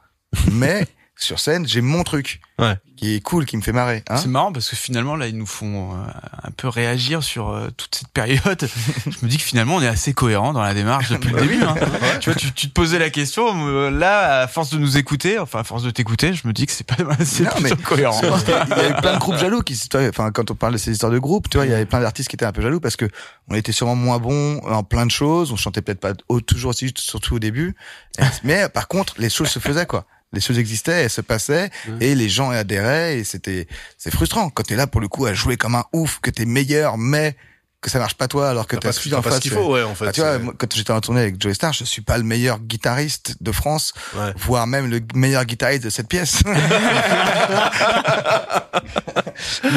Mais [LAUGHS] sur scène, j'ai mon truc Ouais. qui est cool, qui me fait marrer. Hein c'est marrant parce que finalement là ils nous font euh, un peu réagir sur euh, toute cette période. [LAUGHS] Je me dis que finalement on est assez cohérent dans la démarche depuis le début. Hein. Tu vois, tu, tu te posais la question. euh, Là, à force de nous écouter, enfin à force de t'écouter, je me dis que c'est pas [LAUGHS] c'est Non, mais plutôt cohérent. Qu'il y a eu plein de groupes jaloux qui, tu vois, enfin, quand on parle de ces histoires de groupes, tu vois, il y avait plein d'artistes qui étaient un peu jaloux parce que on était sûrement moins bons en plein de choses, on chantait peut-être pas au- toujours aussi, juste, surtout au début. [LAUGHS] Mais par contre, les choses se faisaient, quoi. Les choses existaient, elles se passaient, et les gens adhéraient, et c'était, c'est frustrant quand t'es là pour le coup à jouer comme un ouf, que t'es meilleur, mais que ça marche pas toi alors que T'as pas, t'as en face. ce qu'il tu faut, vois. ouais, en fait. Bah, tu vois, quand j'étais en tournée avec Joey Star, je suis pas le meilleur guitariste de France, ouais. voire même le meilleur guitariste de cette pièce. [LAUGHS]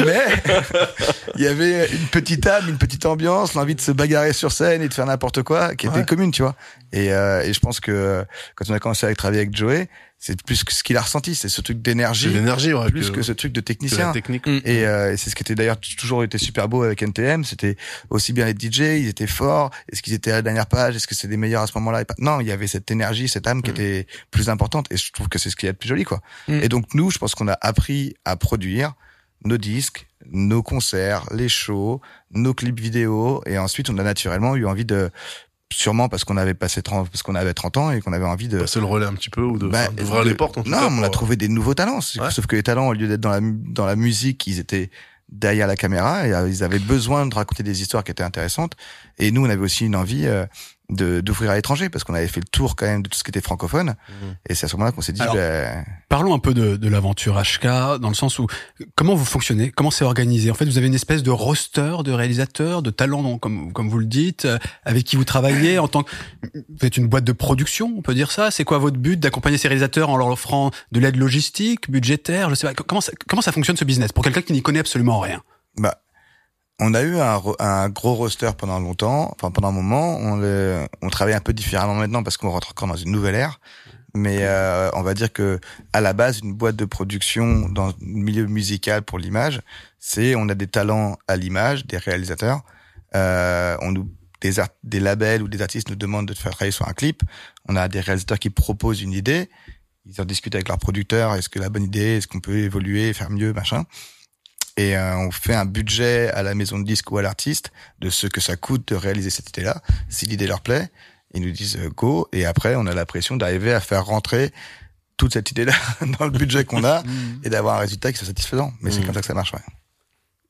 Mais il y avait une petite âme, une petite ambiance, l'envie de se bagarrer sur scène et de faire n'importe quoi, qui était Ouais. commune, tu vois. Et, euh, et je pense que quand on a commencé à travailler avec Joey, c'est plus que ce qu'il a ressenti, c'est ce truc d'énergie, l'énergie, ouais. plus que, ce truc de technicien. technique. Et, euh, et c'est ce qui était d'ailleurs toujours été super beau avec NTM. C'était aussi bien les DJ, ils étaient forts. Est-ce qu'ils étaient à la dernière page Est-ce que c'était les meilleurs à ce moment-là Non, il y avait cette énergie, cette âme qui était plus importante. Et je trouve que c'est ce qu'il y a de plus joli, quoi. Mm. Et donc nous, je pense qu'on a appris à produire nos disques, nos concerts, les shows, nos clips vidéo. Et ensuite, on a naturellement eu envie de, sûrement parce qu'on avait passé 30, parce qu'on avait 30 ans et qu'on avait envie de Passer le relais un petit peu ou de, bah, de- les portes, en tout non, cas. on a trouvé des nouveaux talents. Ouais. Sauf que les talents, au lieu d'être dans la, dans la musique, ils étaient derrière la caméra et euh, ils avaient besoin de raconter des histoires qui étaient intéressantes. Et nous, on avait aussi une envie euh, d'ouvrir à l'étranger parce qu'on avait fait le tour quand même de tout ce qui était francophone. Mhm. Et c'est à ce moment-là qu'on s'est dit, Alors, bah, Parlons un peu de, de l'aventure HK, dans le sens où comment vous fonctionnez, comment c'est organisé? En fait, vous avez une espèce de roster de réalisateurs, de talents, comme, comme vous le dites, euh, avec qui vous travaillez en tant que vous êtes une boîte de production, on peut dire ça? C'est quoi votre but d'accompagner ces réalisateurs en leur offrant de l'aide logistique, budgétaire, je sais pas. Comment ça, comment ça fonctionne ce business pour quelqu'un qui n'y connaît absolument rien? Bah, on a eu un, ro- un gros roster pendant longtemps, enfin pendant un moment. On, le, on travaille un peu différemment maintenant parce qu'on rentre encore dans une nouvelle ère. Mais euh, on va dire que à la base, une boîte de production dans le milieu musical pour l'image, c'est on a des talents à l'image, des réalisateurs. Euh, on nous des, art- des labels ou des artistes nous demandent de faire travailler sur un clip. On a des réalisateurs qui proposent une idée. Ils en discutent avec leur producteur. Est-ce que la bonne idée, est-ce qu'on peut évoluer, faire mieux, machin? Et euh, on fait un budget à la maison de disque ou à l'artiste de ce que ça coûte de réaliser cette idée-là. Si l'idée leur plaît, ils nous disent euh, go. Et après, on a la pression d'arriver à faire rentrer toute cette idée-là [LAUGHS] dans le budget qu'on a [LAUGHS] et d'avoir un résultat qui soit satisfaisant. Mais c'est Mm. comme ça que ça marche. Ouais.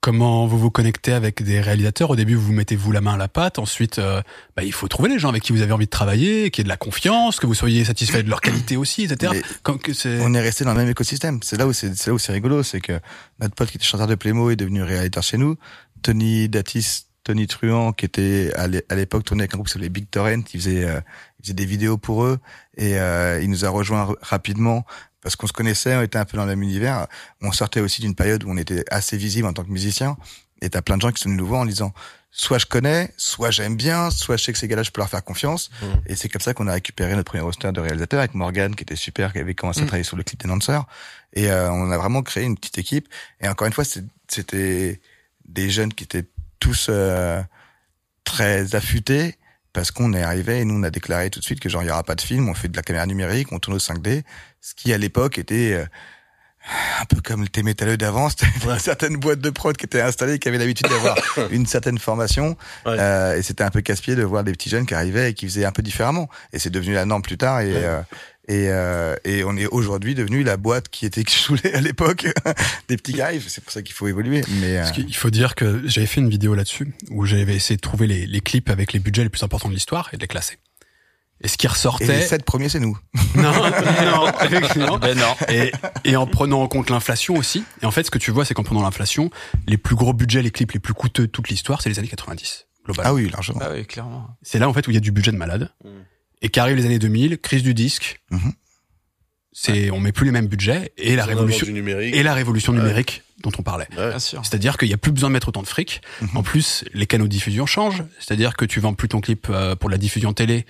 Comment vous vous connectez avec des réalisateurs Au début, vous mettez vous la main à la pâte. Ensuite, euh, bah, il faut trouver les gens avec qui vous avez envie de travailler, qui aient de la confiance, que vous soyez satisfait de leur qualité aussi, etc. Comme que c'est- on est resté dans le même écosystème. C'est là où c'est c'est là où c'est rigolo, c'est que notre pote qui était chanteur de Playmo est devenu réalisateur chez nous. Tony Datis, Tony Truand, qui était à l'é- à l'époque tourné avec un groupe qui s'appelait Big Torrent, qui faisait, euh, il faisait des vidéos pour eux et euh, il nous a rejoint rapidement parce qu'on se connaissait, on était un peu dans le même univers. On sortait aussi d'une période où on était assez visible en tant que musicien. Et t'as plein de gens qui sont venus nous voir en disant soit je connais, soit j'aime bien, soit je sais que ces gars-là je peux leur faire confiance. Mhm. Et c'est comme ça qu'on a récupéré notre premier roster de réalisateurs avec Morgan qui était super, qui avait commencé à Mhm. travailler sur le clip des Dancers. Et euh, on a vraiment créé une petite équipe. Et encore une fois, c'était des jeunes qui étaient tous euh, très affûtés parce qu'on est arrivé et nous on a déclaré tout de suite que genre il y aura pas de film, on fait de la caméra numérique, on tourne au 5D, ce qui à l'époque était euh, un peu comme le métalleux d'avant, [LAUGHS] c'était une certaine boîte de prod qui était installée, qui avait l'habitude d'avoir [COUGHS] une certaine formation, Ouais. euh, et c'était un peu casse-pied de voir des petits jeunes qui arrivaient et qui faisaient un peu différemment. Et c'est devenu la norme plus tard, et Ouais. euh, et, euh, et on est aujourd'hui devenu la boîte qui était [LAUGHS] saoulée à l'époque [LAUGHS] des petits arrivent. C'est pour ça qu'il faut évoluer. Mais euh, Parce qu'il faut dire que j'avais fait une vidéo là-dessus où j'avais essayé de trouver les, les clips avec les budgets les plus importants de l'histoire et de les classer. Et ce qui et les ressortait, sept premiers, c'est nous. [LAUGHS] non, non, effectivement. Ben non. Et, et en prenant en compte l'inflation aussi. Et en fait, ce que tu vois, c'est qu'en prenant l'inflation, les plus gros budgets, les clips les plus coûteux de toute l'histoire, c'est les années 90. Globalement. Ah oui, largement. Ah oui, clairement. C'est là en fait où il y a du budget de malade. Mm. Et qu'arrivent les années 2000, crise du disque. Mhm. C'est, on met plus les mêmes budgets et la révolution du numérique. et la révolution Ouais. numérique dont on parlait. Ouais. Bien sûr. C'est-à-dire qu'il y a plus besoin de mettre autant de fric. Mhm. En plus, les canaux de diffusion changent. C'est-à-dire que tu vends plus ton clip euh, pour la diffusion télé,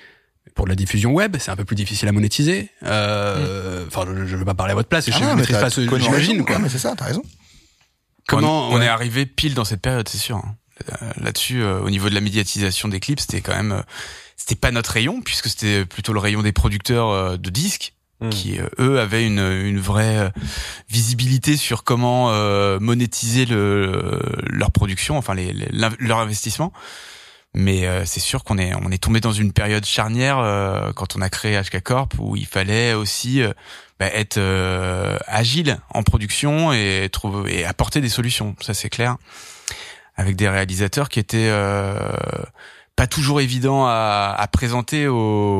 pour la diffusion web. C'est un peu plus difficile à monétiser. Euh, Enfin, je je veux pas parler à votre place. et je Ah, ne mais maîtrise pas ce, j'imagine. quoi. Ouais, mais c'est ça, t'as raison. Comment on, on ouais. est arrivé pile dans cette période, c'est sûr. hein. Euh, Là-dessus, euh, au niveau de la médiatisation des clips, c'était quand même, euh, c'était pas notre rayon puisque c'était plutôt le rayon des producteurs euh, de disques Mm. qui euh, eux avaient une, une vraie euh, visibilité sur comment euh, monétiser le, leur production, enfin les, les- l'in- leur investissement. Mais euh, c'est sûr qu'on est on est tombé dans une période charnière euh, quand on a créé HK Corp où il fallait aussi bah, être euh, agile en production et trouver et apporter des solutions. Ça c'est clair. Avec des réalisateurs qui étaient euh, pas toujours évident à, à présenter aux,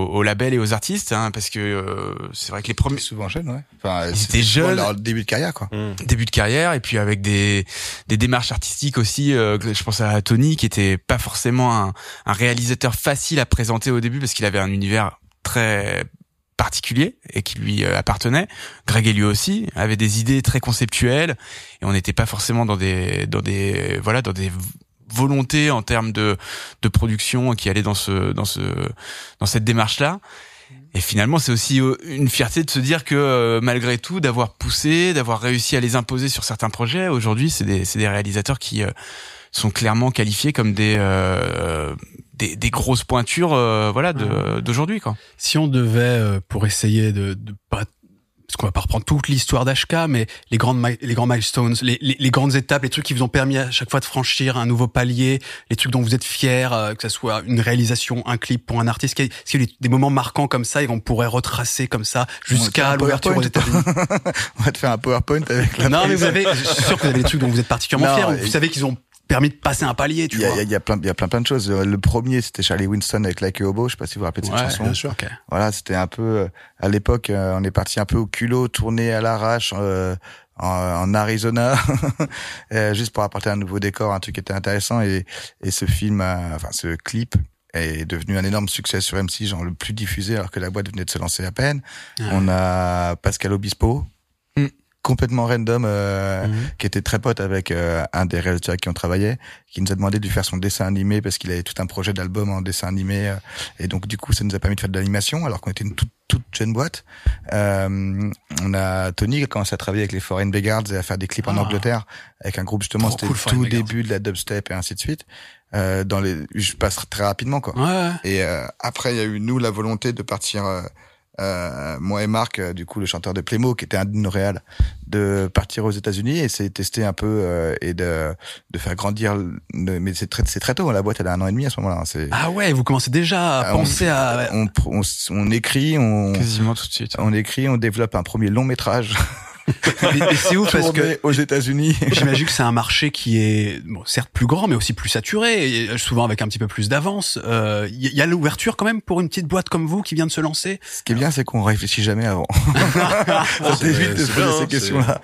aux labels et aux artistes, hein, parce que euh, c'est vrai que les premiers souvent jeunes, ouais. Enfin, Ils étaient jeunes. leur début de carrière, quoi. début de carrière et puis avec des des démarches artistiques aussi. euh, je pense à Tony qui était pas forcément un, un réalisateur facile à présenter au début parce qu'il avait un univers très particulier et qui lui euh, appartenait. Greg et lui aussi avait des idées très conceptuelles et on n'était pas forcément dans des dans des voilà dans des volontés en termes de de production qui allaient dans ce dans ce dans cette démarche là. Et finalement, c'est aussi euh, une fierté de se dire que euh, malgré tout, d'avoir poussé, d'avoir réussi à les imposer sur certains projets, aujourd'hui, c'est des, c'est des réalisateurs qui euh, sont clairement qualifiés comme des, euh, des, des grosses pointures euh, voilà, d'aujourd'hui. quoi. Si on devait, euh, pour essayer de, de pas, parce qu'on va pas reprendre toute l'histoire d'HK, mais les grandes, les grands milestones, les, les, les grandes étapes, les trucs qui vous ont permis à chaque fois de franchir un nouveau palier, les trucs dont vous êtes fiers, euh, que ça soit une réalisation, un clip pour un artiste, est-ce qu'il y a des moments marquants comme ça et qu'on pourrait retracer comme ça jusqu'à l'ouverture aux. États-Unis [LAUGHS] On va te faire un PowerPoint avec la Non, mais vous avez, je suis sûr que vous avez des trucs dont vous êtes particulièrement fiers. Vous savez qu'ils ont permis de passer un palier, tu y, a, vois. il y a- il y a plein, il y a plein, plein de choses. Le premier, c'était Charlie Winston avec Like a Hobo. Je sais pas si vous vous rappelez de cette Ouais, chanson. bien sûr. Ok. Voilà, c'était un peu euh, à l'époque, euh, on est parti un peu au culot, tourné à l'arrache euh, en, en Arizona, [LAUGHS] euh, juste pour apporter un nouveau décor, un truc qui était intéressant. Et, et ce film, enfin ce clip est devenu un énorme succès sur M6, genre le plus diffusé, alors que la boîte venait de se lancer à peine. On a Pascal Obispo. Complètement random euh, Mhm. qui était très pote avec euh, un des réalisateurs avec qui on travaillait qui nous a demandé de lui faire son dessin animé parce qu'il avait tout un projet d'album en dessin animé euh, et donc du coup ça nous a permis de faire de l'animation alors qu'on était une toute, toute jeune boîte euh, on a Tony qui a commencé à travailler avec les Foreign Beggars et à faire des clips en Ah. Angleterre avec un groupe justement c'était cool, tout début de la dubstep et ainsi de suite euh, dans les je passe très rapidement quoi Ouais, ouais. et euh, après, il y a eu nous la volonté de partir, euh, euh, moi et Marc, euh, du coup le chanteur de Playmo, qui était un de nos réals, de partir aux États-Unis et essayer de tester un peu euh, et de de faire grandir. le- mais c'est très c'est très tôt. hein, La boîte elle a un an et demi à ce moment-là. hein, C'est Ah ouais, vous commencez déjà à on- penser à. on, on on écrit, on Quasiment tout de suite. on écrit, on développe un premier long métrage c'est ouf parce que aux États-Unis. [LAUGHS] J'imagine que c'est un marché qui est bon, certes plus grand, mais aussi plus saturé, et souvent avec un petit peu plus d'avance. Euh, Il y, y a l'ouverture quand même pour une petite boîte comme vous qui vient de se lancer? Ce qui est bien, c'est qu'on réfléchit jamais avant. [LAUGHS] c'est- t'évite de se poser ces questions-là.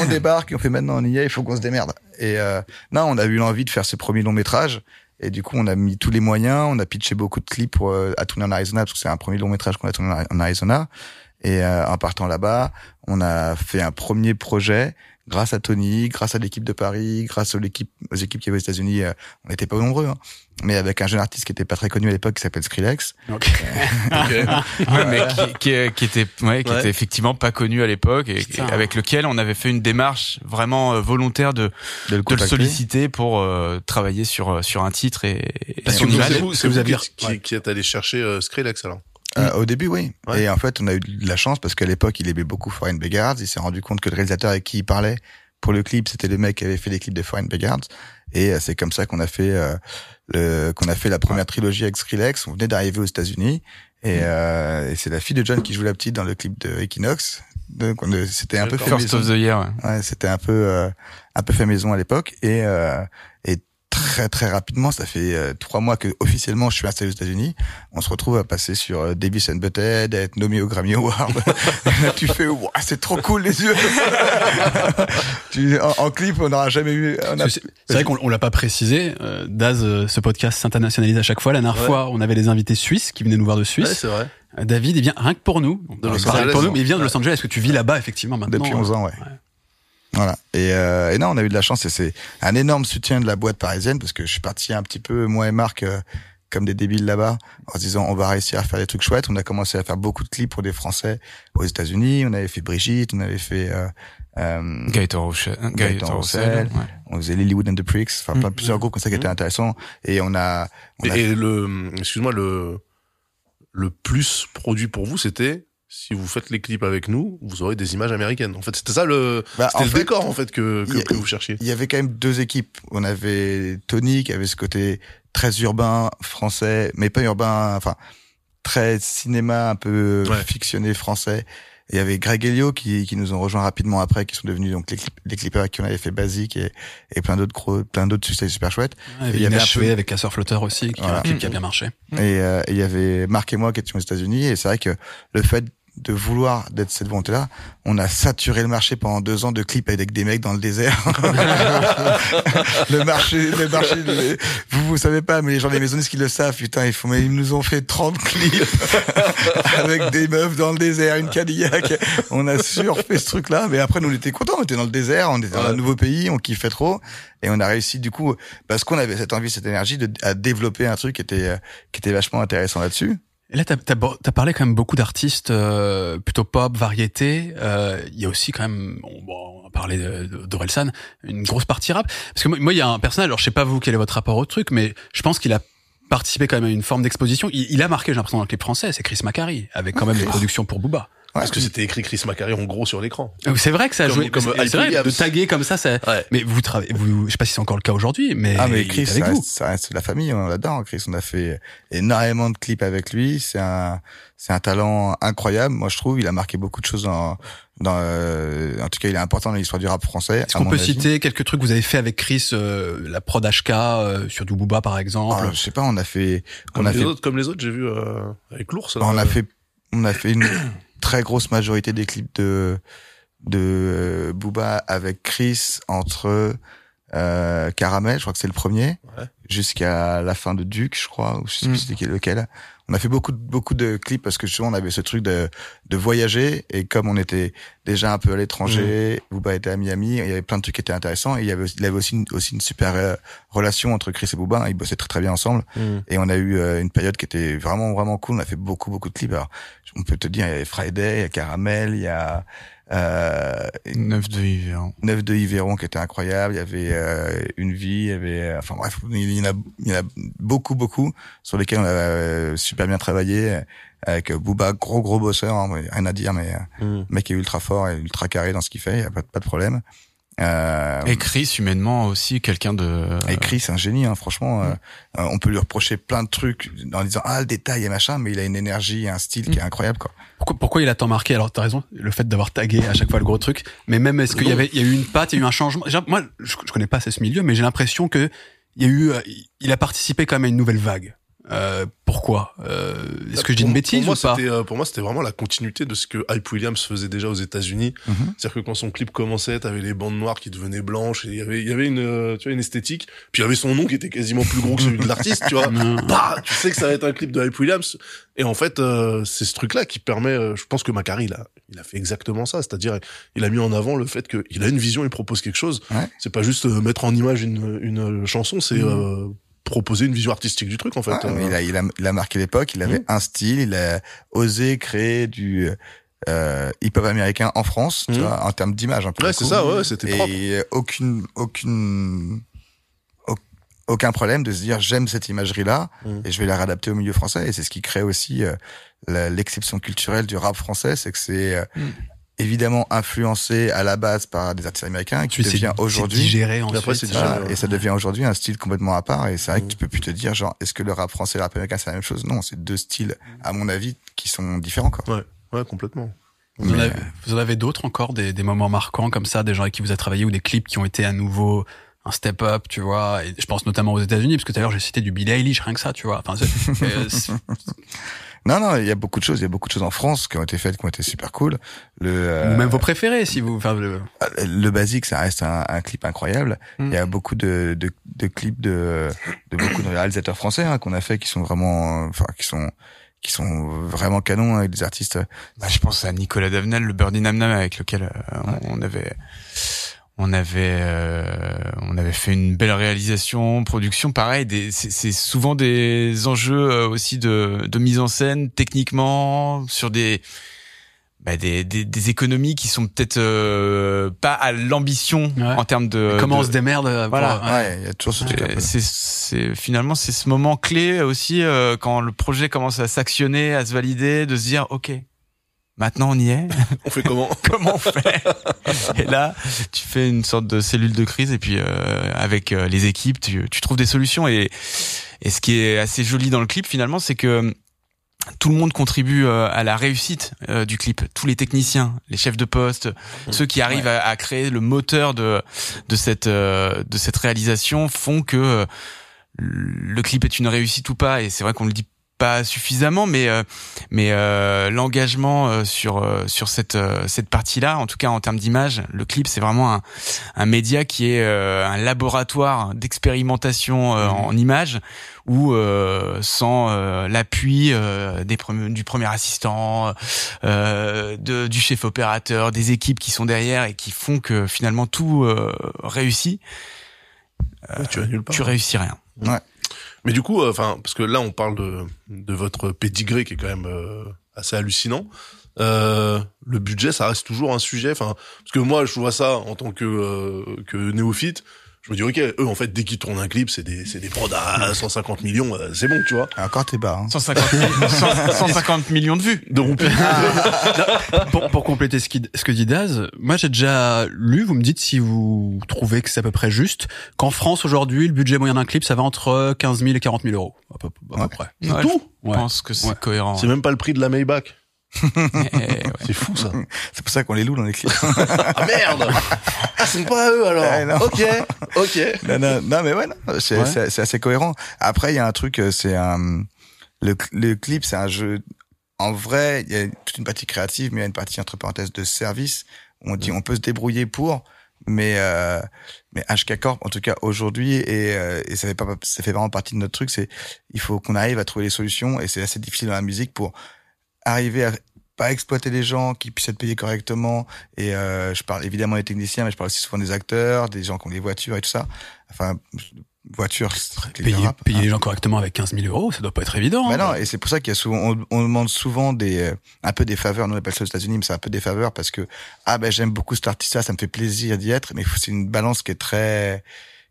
On débarque, et on fait maintenant on y est, il faut qu'on se démerde. Et euh, non, on a eu l'envie de faire ce premier long métrage. Et du coup, on a mis tous les moyens, on a pitché beaucoup de clips pour, euh, à tourner en Arizona, parce que c'est un premier long métrage qu'on a tourné en Arizona. Et euh, en partant là-bas, on a fait un premier projet grâce à Tony, grâce à l'équipe de Paris, grâce aux équipes, aux équipes qui avaient aux États-Unis. euh, on n'était pas nombreux, hein, mais avec un jeune artiste qui était pas très connu à l'époque, qui s'appelle Skrillex. Donc, [LAUGHS] [LAUGHS] Ouais, mais qui, qui, qui était, ouais, qui Ouais. était effectivement pas connu à l'époque et, avec lequel on avait fait une démarche vraiment euh, volontaire de, De le de le contacter. solliciter pour euh, travailler sur euh, sur un titre et, et Parce son que vous image. C'est avez- vous, vous vous qui, qui, ouais. qui êtes allé chercher euh, Skrillex alors Euh, au début, oui. Ouais. Et en fait, on a eu de la chance parce qu'à l'époque, il aimait beaucoup Foreign Beggars. Il s'est rendu compte que le réalisateur avec qui il parlait pour le clip, c'était le mec qui avait fait les clips de Foreign Beggars. Et euh, c'est comme ça qu'on a fait euh, le qu'on a fait la première trilogie avec Skrillex. On venait d'arriver aux États-Unis et, euh, et c'est la fille de John qui joue la petite dans le clip de Equinox. Donc on a- c'était un peu fait First maison. of the Year. ouais. Ouais, c'était un peu euh, un peu fait maison à l'époque et euh, et très très rapidement, ça fait euh, trois mois que officiellement je suis installé aux États-Unis. On se retrouve à passer sur euh, Davis and Butthead, à être nommé au Grammy Award. Là, [LAUGHS] tu fais, Ouah, c'est trop cool les yeux. [LAUGHS] tu, en, en clip, on n'aura jamais eu. A- c'est vrai qu'on on l'a pas précisé. Euh, Daz, euh, ce podcast s'internationalise à chaque fois. La dernière Ouais. fois, on avait des invités suisses qui venaient nous voir de Suisse. Ouais, c'est vrai. Euh, David, il vient rien que pour nous. De Los que pour Angeles. nous, mais il vient de Los Angeles. Est-ce que tu vis là-bas effectivement maintenant depuis 11 ans, ouais. Voilà. Et, euh, et non, on a eu de la chance et c'est un énorme soutien de la boîte parisienne parce que je suis parti un petit peu, moi et Marc, euh, comme des débiles là-bas, en se disant on va réussir à faire des trucs chouettes. On a commencé à faire beaucoup de clips pour des Français aux États-Unis. On avait fait Brigitte, on avait fait euh, euh, Gaëtan Roussel. Gaëtan Gaëtan ouais. on faisait Lilywood and the Pricks, enfin plein, Mm. plusieurs groupes comme ça qui étaient intéressants. Et on a, on Et, a et le, excuse-moi, le, le plus produit pour vous, c'était si vous faites les clips avec nous, vous aurez des images américaines. En fait, c'était ça le, Bah, c'était le fait, décor en fait que, que, a- que vous cherchiez. il y avait quand même deux équipes. On avait Tony qui avait ce côté très urbain français, mais pas urbain, enfin très cinéma un peu Ouais. fictionné français. il y avait Greg Elio qui, qui nous ont rejoint rapidement après, qui sont devenus donc les, clip- les clippers qui on avait fait Basique et, et plein d'autres gros, plein d'autres succès super chouettes. Ouais, il y avait peu- avec Casseur Flotteur aussi, qui, Voilà. un clip qui a bien marché. Et euh, et il y avait Marc et moi qui étions aux États-Unis et c'est vrai que le fait de vouloir d'être cette volonté-là, on a saturé le marché pendant deux ans de clips avec des mecs dans le désert. [LAUGHS] le marché, le marché, vous vous savez pas, mais les gens des maisons qui le savent, putain, ils font, mais ils nous ont fait 30 clips [LAUGHS] avec des meufs dans le désert, une Cadillac. On a surfait ce truc-là, mais après nous on était contents, on était dans le désert, on était dans un nouveau pays, on kiffait trop et on a réussi du coup parce qu'on avait cette envie, cette énergie de à développer un truc qui était qui était vachement intéressant là-dessus. Et là, t'as as, parlé quand même beaucoup d'artistes euh, plutôt pop, variété. Euh, Il y a aussi quand même, bon, bon, on d'Orelsan, une grosse partie rap. Parce que moi, moi, il y a un personnage, alors je sais pas vous quel est votre rapport au truc, mais je pense qu'il a participé quand même à une forme d'exposition. Il, il a marqué, j'ai l'impression, dans le clip français, c'est Chris Macari, avec quand même des productions pour Booba. Parce que c'était écrit Chris Macari en gros sur l'écran. Euh, C'est vrai que ça a Comme- joué, comme c'est- Hype c'est vrai, de taguer comme ça, ça, Ouais. mais vous travaillez, vous, je sais pas si c'est encore le cas aujourd'hui, mais, Ah mais Chris, avec ça vous. reste, ça reste la famille, on l'adore. Chris, on a fait énormément de clips avec lui. C'est un, c'est un talent incroyable. Moi, je trouve, il a marqué beaucoup de choses dans, dans, euh, en tout cas, il est important dans l'histoire du rap français. Est-ce qu'on peut avis. citer quelques trucs que vous avez fait avec Chris, euh, la prod HK, euh, sur du Booba par exemple Ah, je sais pas, on a fait, Comme on a les fait, autres, comme les autres, j'ai vu euh, avec l'ours. on a fait, on a fait une très grosse majorité des clips de, de euh, Booba avec Chris entre euh, Caramel, je crois que c'est le premier, Ouais. jusqu'à la fin de Duke, je crois, ou je sais plus c'était lequel. On a fait beaucoup de, beaucoup de clips parce que justement on avait ce truc de, de voyager. Et comme on était déjà un peu à l'étranger, Booba était à Miami, il y avait plein de trucs qui étaient intéressants. Et il y avait, aussi- il avait aussi une, aussi une super euh, relation entre Chris et Booba, ils bossaient très très bien ensemble. Mm. et on a eu euh, une période qui était vraiment vraiment cool, on a fait beaucoup beaucoup de clips. Alors on peut te dire il y avait Friday, il y a Caramel, il y a euh, Neuf de hiver. Neuf de Yveron qui était incroyable, il y avait euh, Une vie, il y avait euh, enfin bref, il y en a il y en a beaucoup beaucoup sur lesquels on a euh, super bien travaillé avec Booba gros gros bosseur, hein, rien à dire mais euh, Mm. mec est ultra fort et ultra carré dans ce qu'il fait, il y a pas, de- pas de problème. Euh, Et Chris, humainement aussi, quelqu'un de. et Chris, c'est un génie, hein, franchement. euh, euh, on peut lui reprocher plein de trucs en disant ah le détail et machin, mais il a une énergie et un style qui est incroyable quoi. Pourquoi, pourquoi il a tant marqué? Alors t'as raison, le fait d'avoir tagué à chaque fois le gros truc. Mais même est-ce qu'il y avait, il y a eu une patte, il y a eu un changement? Déjà, moi, je, je connais pas assez ce milieu, mais j'ai l'impression que il y a eu, euh, il a participé quand même à une nouvelle vague. Euh, pourquoi? Euh, Est-ce que je dis une bêtise pour moi, ou pas? euh, Pour moi, c'était vraiment la continuité de ce que Hype Williams faisait déjà aux États-Unis. Mhm. C'est-à-dire que quand son clip commençait, t'avais les bandes noires qui devenaient blanches et il y avait, il y avait une, euh, tu vois, une esthétique. Puis il y avait son nom qui était quasiment plus gros que celui de l'artiste, tu vois. [LAUGHS] Bah, tu sais que ça va être un clip de Hype Williams. Et en fait, euh, c'est ce truc-là qui permet, je pense que Macari, il a, il a fait exactement ça. C'est-à-dire, il a mis en avant le fait qu'il a une vision, il propose quelque chose. Ouais. C'est pas juste mettre en image une, une chanson, c'est, euh, proposer une vision artistique du truc, en fait. Euh, il, a, il, a, il a marqué l'époque, il avait un style, il a osé créer du euh, hip-hop américain en France, tu Mhm. vois, en termes d'image. Ouais, c'est ça, ouais, c'était propre. Et aucune, aucune, au- aucun problème de se dire j'aime cette imagerie-là Mhm. et je vais la réadapter au milieu français. Et c'est ce qui crée aussi euh, l'exception culturelle du rap français, c'est que c'est euh. Évidemment influencé à la base par des artistes américains qui devient aujourd'hui digéré après, ensuite. voilà, ouais. et ça devient aujourd'hui un style complètement à part. Et c'est vrai que Mm. tu peux plus te dire, genre, est-ce que le rap français et le rap américain c'est la même chose? Non, c'est deux styles, à mon avis, qui sont différents. Quoi. Ouais, complètement. Vous en avez, vous en avez d'autres encore, des, des moments marquants comme ça, des gens avec qui vous avez travaillé ou des clips qui ont été à nouveau un step up, tu vois? Et je pense notamment aux États-Unis, parce que tout à l'heure j'ai cité du Billie Eilish, rien que ça, tu vois. Enfin, c'est- [LAUGHS] euh, c'est- Non, non, il y a beaucoup de choses. Il y a beaucoup de choses en France qui ont été faites, qui ont été super cool. Le, euh, ou même vos préférés, si vous. Enfin, le- le basique, ça reste un, un clip incroyable. Mm. Il y a beaucoup de, de, de clips de, de beaucoup de réalisateurs français hein, qu'on a fait, qui sont vraiment, enfin, qui sont qui sont vraiment canons avec des artistes. Bah, je pense à Nicolas Davenel, le Birdie Nam Nam avec lequel euh, on avait on avait euh, on avait fait une belle réalisation, production pareil. Des, c'est, c'est souvent des enjeux euh, aussi de, de mise en scène techniquement sur des bah, des, des, des économies qui sont peut-être euh, pas à l'ambition Ouais. en termes de comment on se démerde euh, pour- Voilà. ouais. Ouais, il y a toujours ce truc. c'est finalement c'est ce moment clé aussi euh, quand le projet commence à s'actionner, à se valider, de se dire ok, maintenant on y est. On fait comment [LAUGHS] Comment on fait Et là, tu fais une sorte de cellule de crise et puis euh, avec euh, les équipes, tu, tu trouves des solutions. Et, et ce qui est assez joli dans le clip finalement, c'est que tout le monde contribue euh, à la réussite euh, du clip. Tous les techniciens, les chefs de poste, ceux qui arrivent à, à créer le moteur de de cette euh, de cette réalisation font que euh, le clip est une réussite ou pas. Et c'est vrai qu'on le dit pas suffisamment, mais euh, mais euh, l'engagement euh, sur euh, sur cette euh, cette partie-là, en tout cas en termes d'image, le clip c'est vraiment un, un média qui est euh, un laboratoire d'expérimentation euh, en images où euh, sans euh, l'appui euh, des premi- du premier assistant, euh, de, du chef opérateur, des équipes qui sont derrière et qui font que finalement tout euh, réussit, Ouais, tu tu réussis rien. Mais du coup, enfin, parce que là, on parle de, de votre pédigré qui est quand même euh, assez hallucinant. Euh, le budget, ça reste toujours un sujet. Enfin, parce que moi, je vois ça en tant que euh, que néophyte. Je me dis, ok, eux, en fait, dès qu'ils tournent un clip, c'est des c'est des prods à 150 millions, euh, c'est bon, tu vois. Encore t'es bas. Hein. 150, mi- 100 150 millions de vues. De roupies. [LAUGHS] pour, pour compléter ce, qui, ce que dit Daz, moi j'ai déjà lu, vous me dites si vous trouvez que c'est à peu près juste, qu'en France aujourd'hui, le budget moyen d'un clip, ça va entre 15 000 et 40 000 euros, à peu, à peu Ouais. près. Ouais, tout Je Ouais. pense que c'est Ouais. cohérent. C'est même pas le prix de la Maybach. Eh, ouais. C'est fou ça. [LAUGHS] C'est pour ça qu'on les loue dans les clips. [LAUGHS] ah merde. [LAUGHS] Ah, c'est pas à eux alors. Non. ok, ok. non, non, non, mais ouais, c'est Ouais. assez cohérent. Après, il y a un truc, euh, c'est un le, le clip, c'est un jeu. En vrai, il y a toute une partie créative, mais il y a une partie entre parenthèses de service. On dit, on peut se débrouiller pour, mais euh, mais HK Corp, en tout cas aujourd'hui, et, euh, et ça fait pas, ça fait vraiment partie de notre truc. C'est il faut qu'on arrive à trouver les solutions, et c'est assez difficile dans la musique pour arriver à pas exploiter les gens, qui puissent être payés correctement. Et euh, je parle évidemment des techniciens, mais je parle aussi souvent des acteurs, des gens qui ont des voitures et tout ça. Enfin, les Payer, payer hein. les gens correctement avec 15 000 euros, ça doit pas être évident. Mais hein. non, et c'est pour ça qu'il y a souvent, on, on demande souvent des, euh, un peu des faveurs. Nous on appelle ça aux États-Unis, mais c'est un peu des faveurs parce que ah ben j'aime beaucoup cet artiste-là, ça me fait plaisir d'y être, mais c'est une balance qui est très,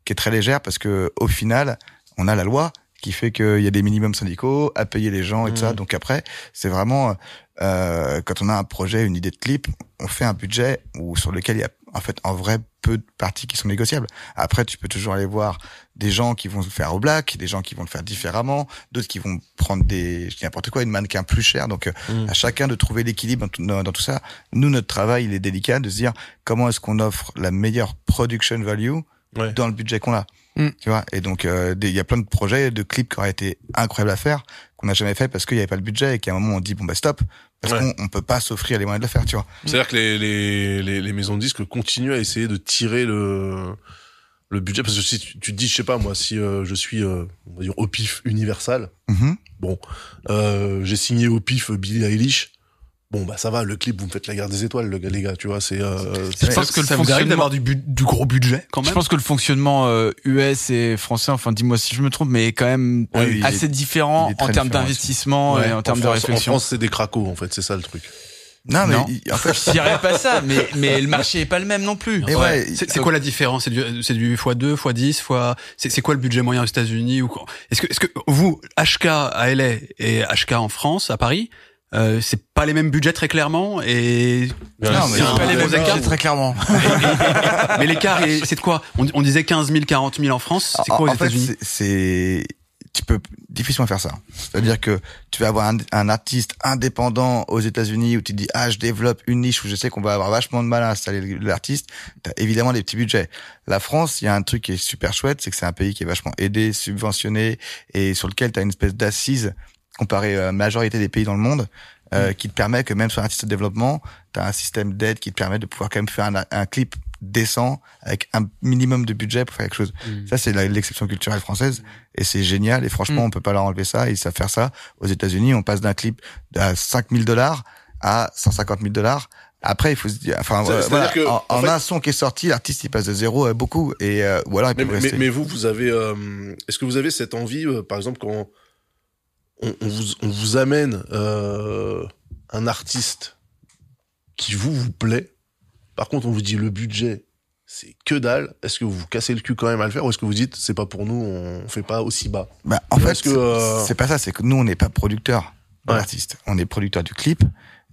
qui est très légère parce que au final, on a la loi qui fait qu'il y a des minimums syndicaux à payer les gens et tout ça. Donc après, c'est vraiment euh, quand on a un projet, une idée de clip, on fait un budget où sur lequel il y a en fait en vrai peu de parties qui sont négociables. Après, tu peux toujours aller voir des gens qui vont le faire au black, des gens qui vont le faire différemment, d'autres qui vont prendre des je dis n'importe quoi, une mannequin plus cher. Donc euh, Mm. à chacun de trouver l'équilibre dans, tout- dans- dans tout ça. Nous, notre travail, il est délicat de se dire comment est-ce qu'on offre la meilleure production value Ouais. dans le budget qu'on a. Mm. Tu vois Et donc euh, il y a plein de projets, de clips qui auraient été incroyables à faire qu'on n'a jamais fait parce qu'il n'y avait pas le budget et qu'à un moment on dit bon bah stop parce Ouais. qu'on on peut pas s'offrir les moyens de le faire. Tu vois C'est-à-dire que les, les, les, les maisons de disques continuent à essayer de tirer le, le budget. Parce que si tu, tu te dis, je sais pas, moi, si euh, je suis, euh, on va dire, au pif Universal, Mhm. bon, euh, j'ai signé au pif Billie Eilish, bon, bah ça va, le clip, vous me faites la guerre des étoiles, le gars, les gars, tu vois, c'est... Euh, Je Ça- pense que le ça fonctionnement- d'avoir du, bu- du gros budget quand Je même. pense que le fonctionnement euh, US et français, enfin dis-moi si je me trompe, mais est quand même Ouais, il est- assez différent en termes d'investissement Ouais, et en en termes de France, réflexion. En France, c'est des cracos, en fait, c'est ça le truc. Non mais Non. il- en fait [LAUGHS] Je dirais pas ça, mais mais le marché est pas le même non plus. Et ouais, C'est c'est quoi la différence? C'est du, c'est du x2, x10, fois. C'est c'est quoi le budget moyen aux États-Unis ou quoi? Est-ce que, est-ce que vous, HK à LA et HK en France, à Paris, euh, c'est pas les mêmes budgets très clairement et Non, mais c'est pas les mêmes écart. budgets, très clairement. [LAUGHS] Mais l'écart, est- c'est de quoi on, on disait 15 000, 40 000 en France. C'est En- quoi aux en fait, États-Unis c'est- c'est tu peux difficilement faire ça. C'est-à-dire que tu vas avoir un, un artiste indépendant aux États-Unis où tu te dis ah je développe une niche où je sais qu'on va avoir vachement de mal à installer l'artiste. T'as évidemment des petits budgets. La France, il y a un truc qui est super chouette, c'est que c'est un pays qui est vachement aidé, subventionné et sur lequel tu as une espèce d'assise comparé à la majorité des pays dans le monde. euh, qui te permet que même sur un artiste de développement, tu as un système d'aide qui te permet de pouvoir quand même faire un, un clip décent avec un minimum de budget pour faire quelque chose. Ça, c'est l'exception culturelle française et c'est génial. Et franchement, Mm. on peut pas leur enlever ça. Ils savent faire ça. Aux États-Unis, on passe d'un clip à 5000 dollars à 150 000 dollars. Après, il faut se dire, enfin, euh, c'est-à-dire voilà, que, en, en en fait- un son qui est sorti, l'artiste il passe de zéro à beaucoup et euh, ou alors il peut Mais, mais, rester. mais vous, vous avez, euh, est-ce que vous avez cette envie, euh, par exemple, quand on, on vous, on vous amène euh, un artiste qui vous vous plaît, par contre on vous dit le budget c'est que dalle, est-ce que vous vous cassez le cul quand même à le faire ou est-ce que vous dites c'est pas pour nous, on fait pas aussi bas? Bah, en fait, que, c'est- euh, pas ça. C'est que nous, on n'est pas producteur de Ouais. l'artiste. On est producteur du clip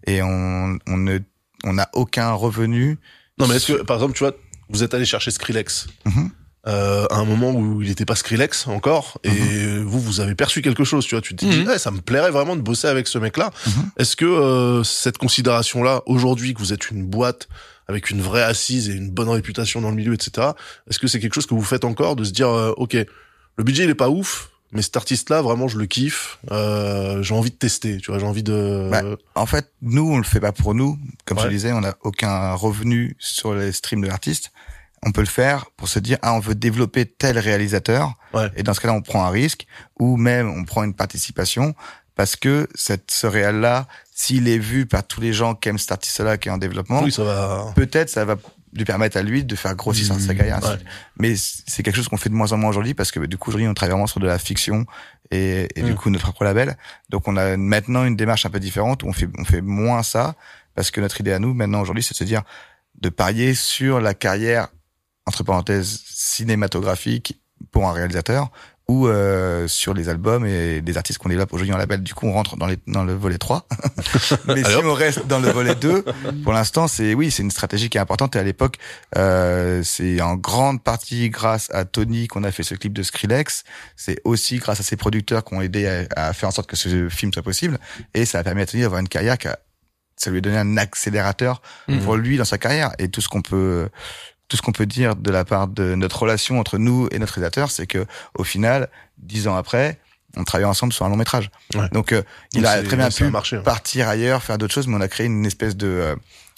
et on, on ne, on n'a aucun revenu. Non mais est-ce que par exemple tu vois, vous êtes allé chercher Skrillex, Mhm. Euh, à un moment où il n'était pas Skrillex encore, et Mhm. vous, vous avez perçu quelque chose, tu vois. Tu te dis. Eh, ça me plairait vraiment de bosser avec ce mec-là. Mhm. Est-ce que euh, cette considération-là, aujourd'hui, que vous êtes une boîte avec une vraie assise et une bonne réputation dans le milieu, etc., est-ce que c'est quelque chose que vous faites encore de se dire, euh, ok, le budget il est pas ouf, mais cet artiste-là, vraiment, je le kiffe. Euh, j'ai envie de tester, tu vois. J'ai envie de. Bah, En fait, nous, on le fait pas pour nous. Comme je le disais, on n'a aucun revenu sur les streams de l'artiste. On peut le faire pour se dire, ah, on veut développer tel réalisateur. Ouais. Et dans ce cas-là, on prend un risque ou même on prend une participation parce que cette, ce réel-là, s'il est vu par tous les gens qui aiment cet artiste-là qui est en développement, oui, ça va. peut-être ça va lui permettre à lui de faire grossir sa- sa carrière. Ouais. Mais c'est quelque chose qu'on fait de moins en moins aujourd'hui parce que du coup aujourd'hui on travaille vraiment sur de la fiction et, et du Mm. coup notre propre label. Donc on a maintenant une démarche un peu différente où on fait on fait moins ça parce que notre idée à nous maintenant aujourd'hui c'est de se dire de parier sur la carrière entre parenthèses cinématographique pour un réalisateur ou euh, sur les albums et des artistes qu'on développe aujourd'hui en label. Du coup, on rentre dans, les, dans le volet 3. [LAUGHS] Mais si on reste dans le volet 2, pour l'instant, c'est oui, c'est une stratégie qui est importante. Et à l'époque, euh, c'est en grande partie grâce à Tony qu'on a fait ce clip de Skrillex. C'est aussi grâce à ses producteurs qui ont aidé à, à faire en sorte que ce film soit possible. Et ça a permis à Tony d'avoir une carrière qui a, ça lui a donné un accélérateur Mhm. pour lui dans sa carrière. Et tout ce qu'on peut tout ce qu'on peut dire de la part de notre relation entre nous et notre réalisateur, c'est que au final, dix ans après, on travaille ensemble sur un long métrage. Ouais. Donc, euh, il Donc, a très bien pu marché, hein. partir ailleurs, faire d'autres choses, mais on a créé une espèce de, euh,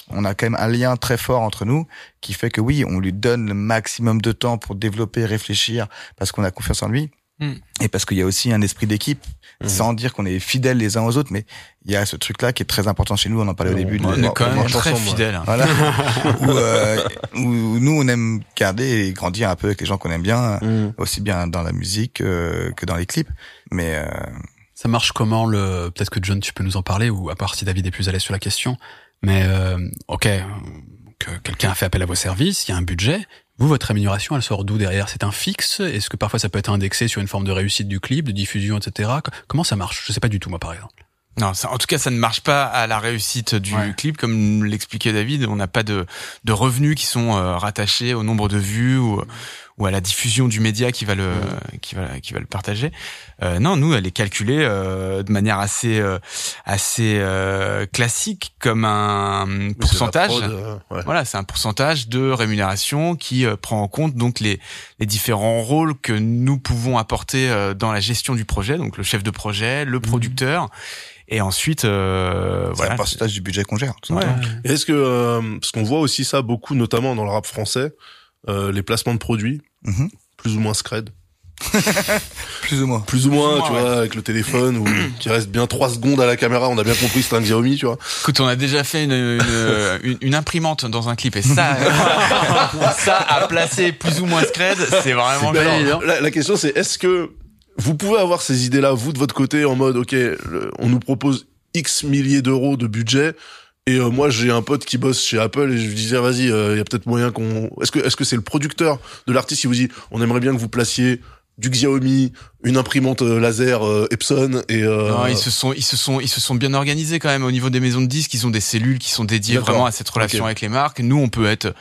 on a quand même un lien très fort entre nous qui fait que oui, on lui donne le maximum de temps pour développer, réfléchir, parce qu'on a confiance en lui. Et parce qu'il y a aussi un esprit d'équipe, Mhm. sans dire qu'on est fidèles les uns aux autres, mais il y a ce truc-là qui est très important chez nous. On en parlait au début. de- On est quand même très fidèles. voilà. [LAUGHS] où, euh, où nous, on aime garder et grandir un peu avec les gens qu'on aime bien, Mm. aussi bien dans la musique euh, que dans les clips. Mais euh, Ça marche comment le Peut-être que John, tu peux nous en parler, ou à part si David est plus à l'aise sur la question. Mais euh, ok, euh, que quelqu'un a fait appel à vos services, il y a un budget. Vous, votre rémunération, elle sort d'où derrière? C'est un fixe? Est-ce que parfois ça peut être indexé sur une forme de réussite du clip, de diffusion, etc. Co- Comment ça marche? Je sais pas du tout, moi, par exemple. Non, ça, en tout cas, ça ne marche pas à la réussite du Ouais. clip, comme l'expliquait David. On n'a pas de, de revenus qui sont euh, rattachés au nombre de vues ou, ou à la diffusion du média qui va le qui va qui va le partager. Euh, non, nous, elle est calculée euh, de manière assez euh, assez euh, classique, comme un pourcentage. prod, euh, ouais. Voilà, c'est un pourcentage de rémunération qui euh, prend en compte donc les, les différents rôles que nous pouvons apporter euh, dans la gestion du projet, donc le chef de projet, le producteur, et ensuite euh, c'est voilà. un pourcentage du budget qu'on gère. tout Ouais. Est-ce que euh, parce qu'on voit aussi ça beaucoup, notamment dans le rap français, euh, les placements de produits, Mhm. plus ou moins scred, [LAUGHS] Plus ou moins. plus ou moins, tu vois, avec le téléphone ou [CLEARS THROAT] qui reste bien trois secondes à la caméra, on a bien compris c'est un Xiaomi, tu vois. Écoute, on a déjà fait une, une, [LAUGHS] une- une imprimante dans un clip et ça, [LAUGHS] ça à placer plus ou moins scred, c'est vraiment alors, évident. la, la question c'est est-ce que vous pouvez avoir ces idées-là, vous de votre côté, en mode, ok, le- on nous propose X milliers d'euros de budget. Et euh, moi j'ai un pote qui bosse chez Apple et je lui disais vas-y il y a peut-être moyen qu'on est-ce que est-ce que c'est le producteur de l'artiste qui vous dit on aimerait bien que vous placiez du Xiaomi une imprimante euh, laser euh, Epson et euh, Non, ils se sont, ils se sont, ils se sont bien organisés quand même au niveau des maisons de disques. Ils ont des cellules qui sont dédiées vraiment à cette relation avec les marques. Nous, on peut être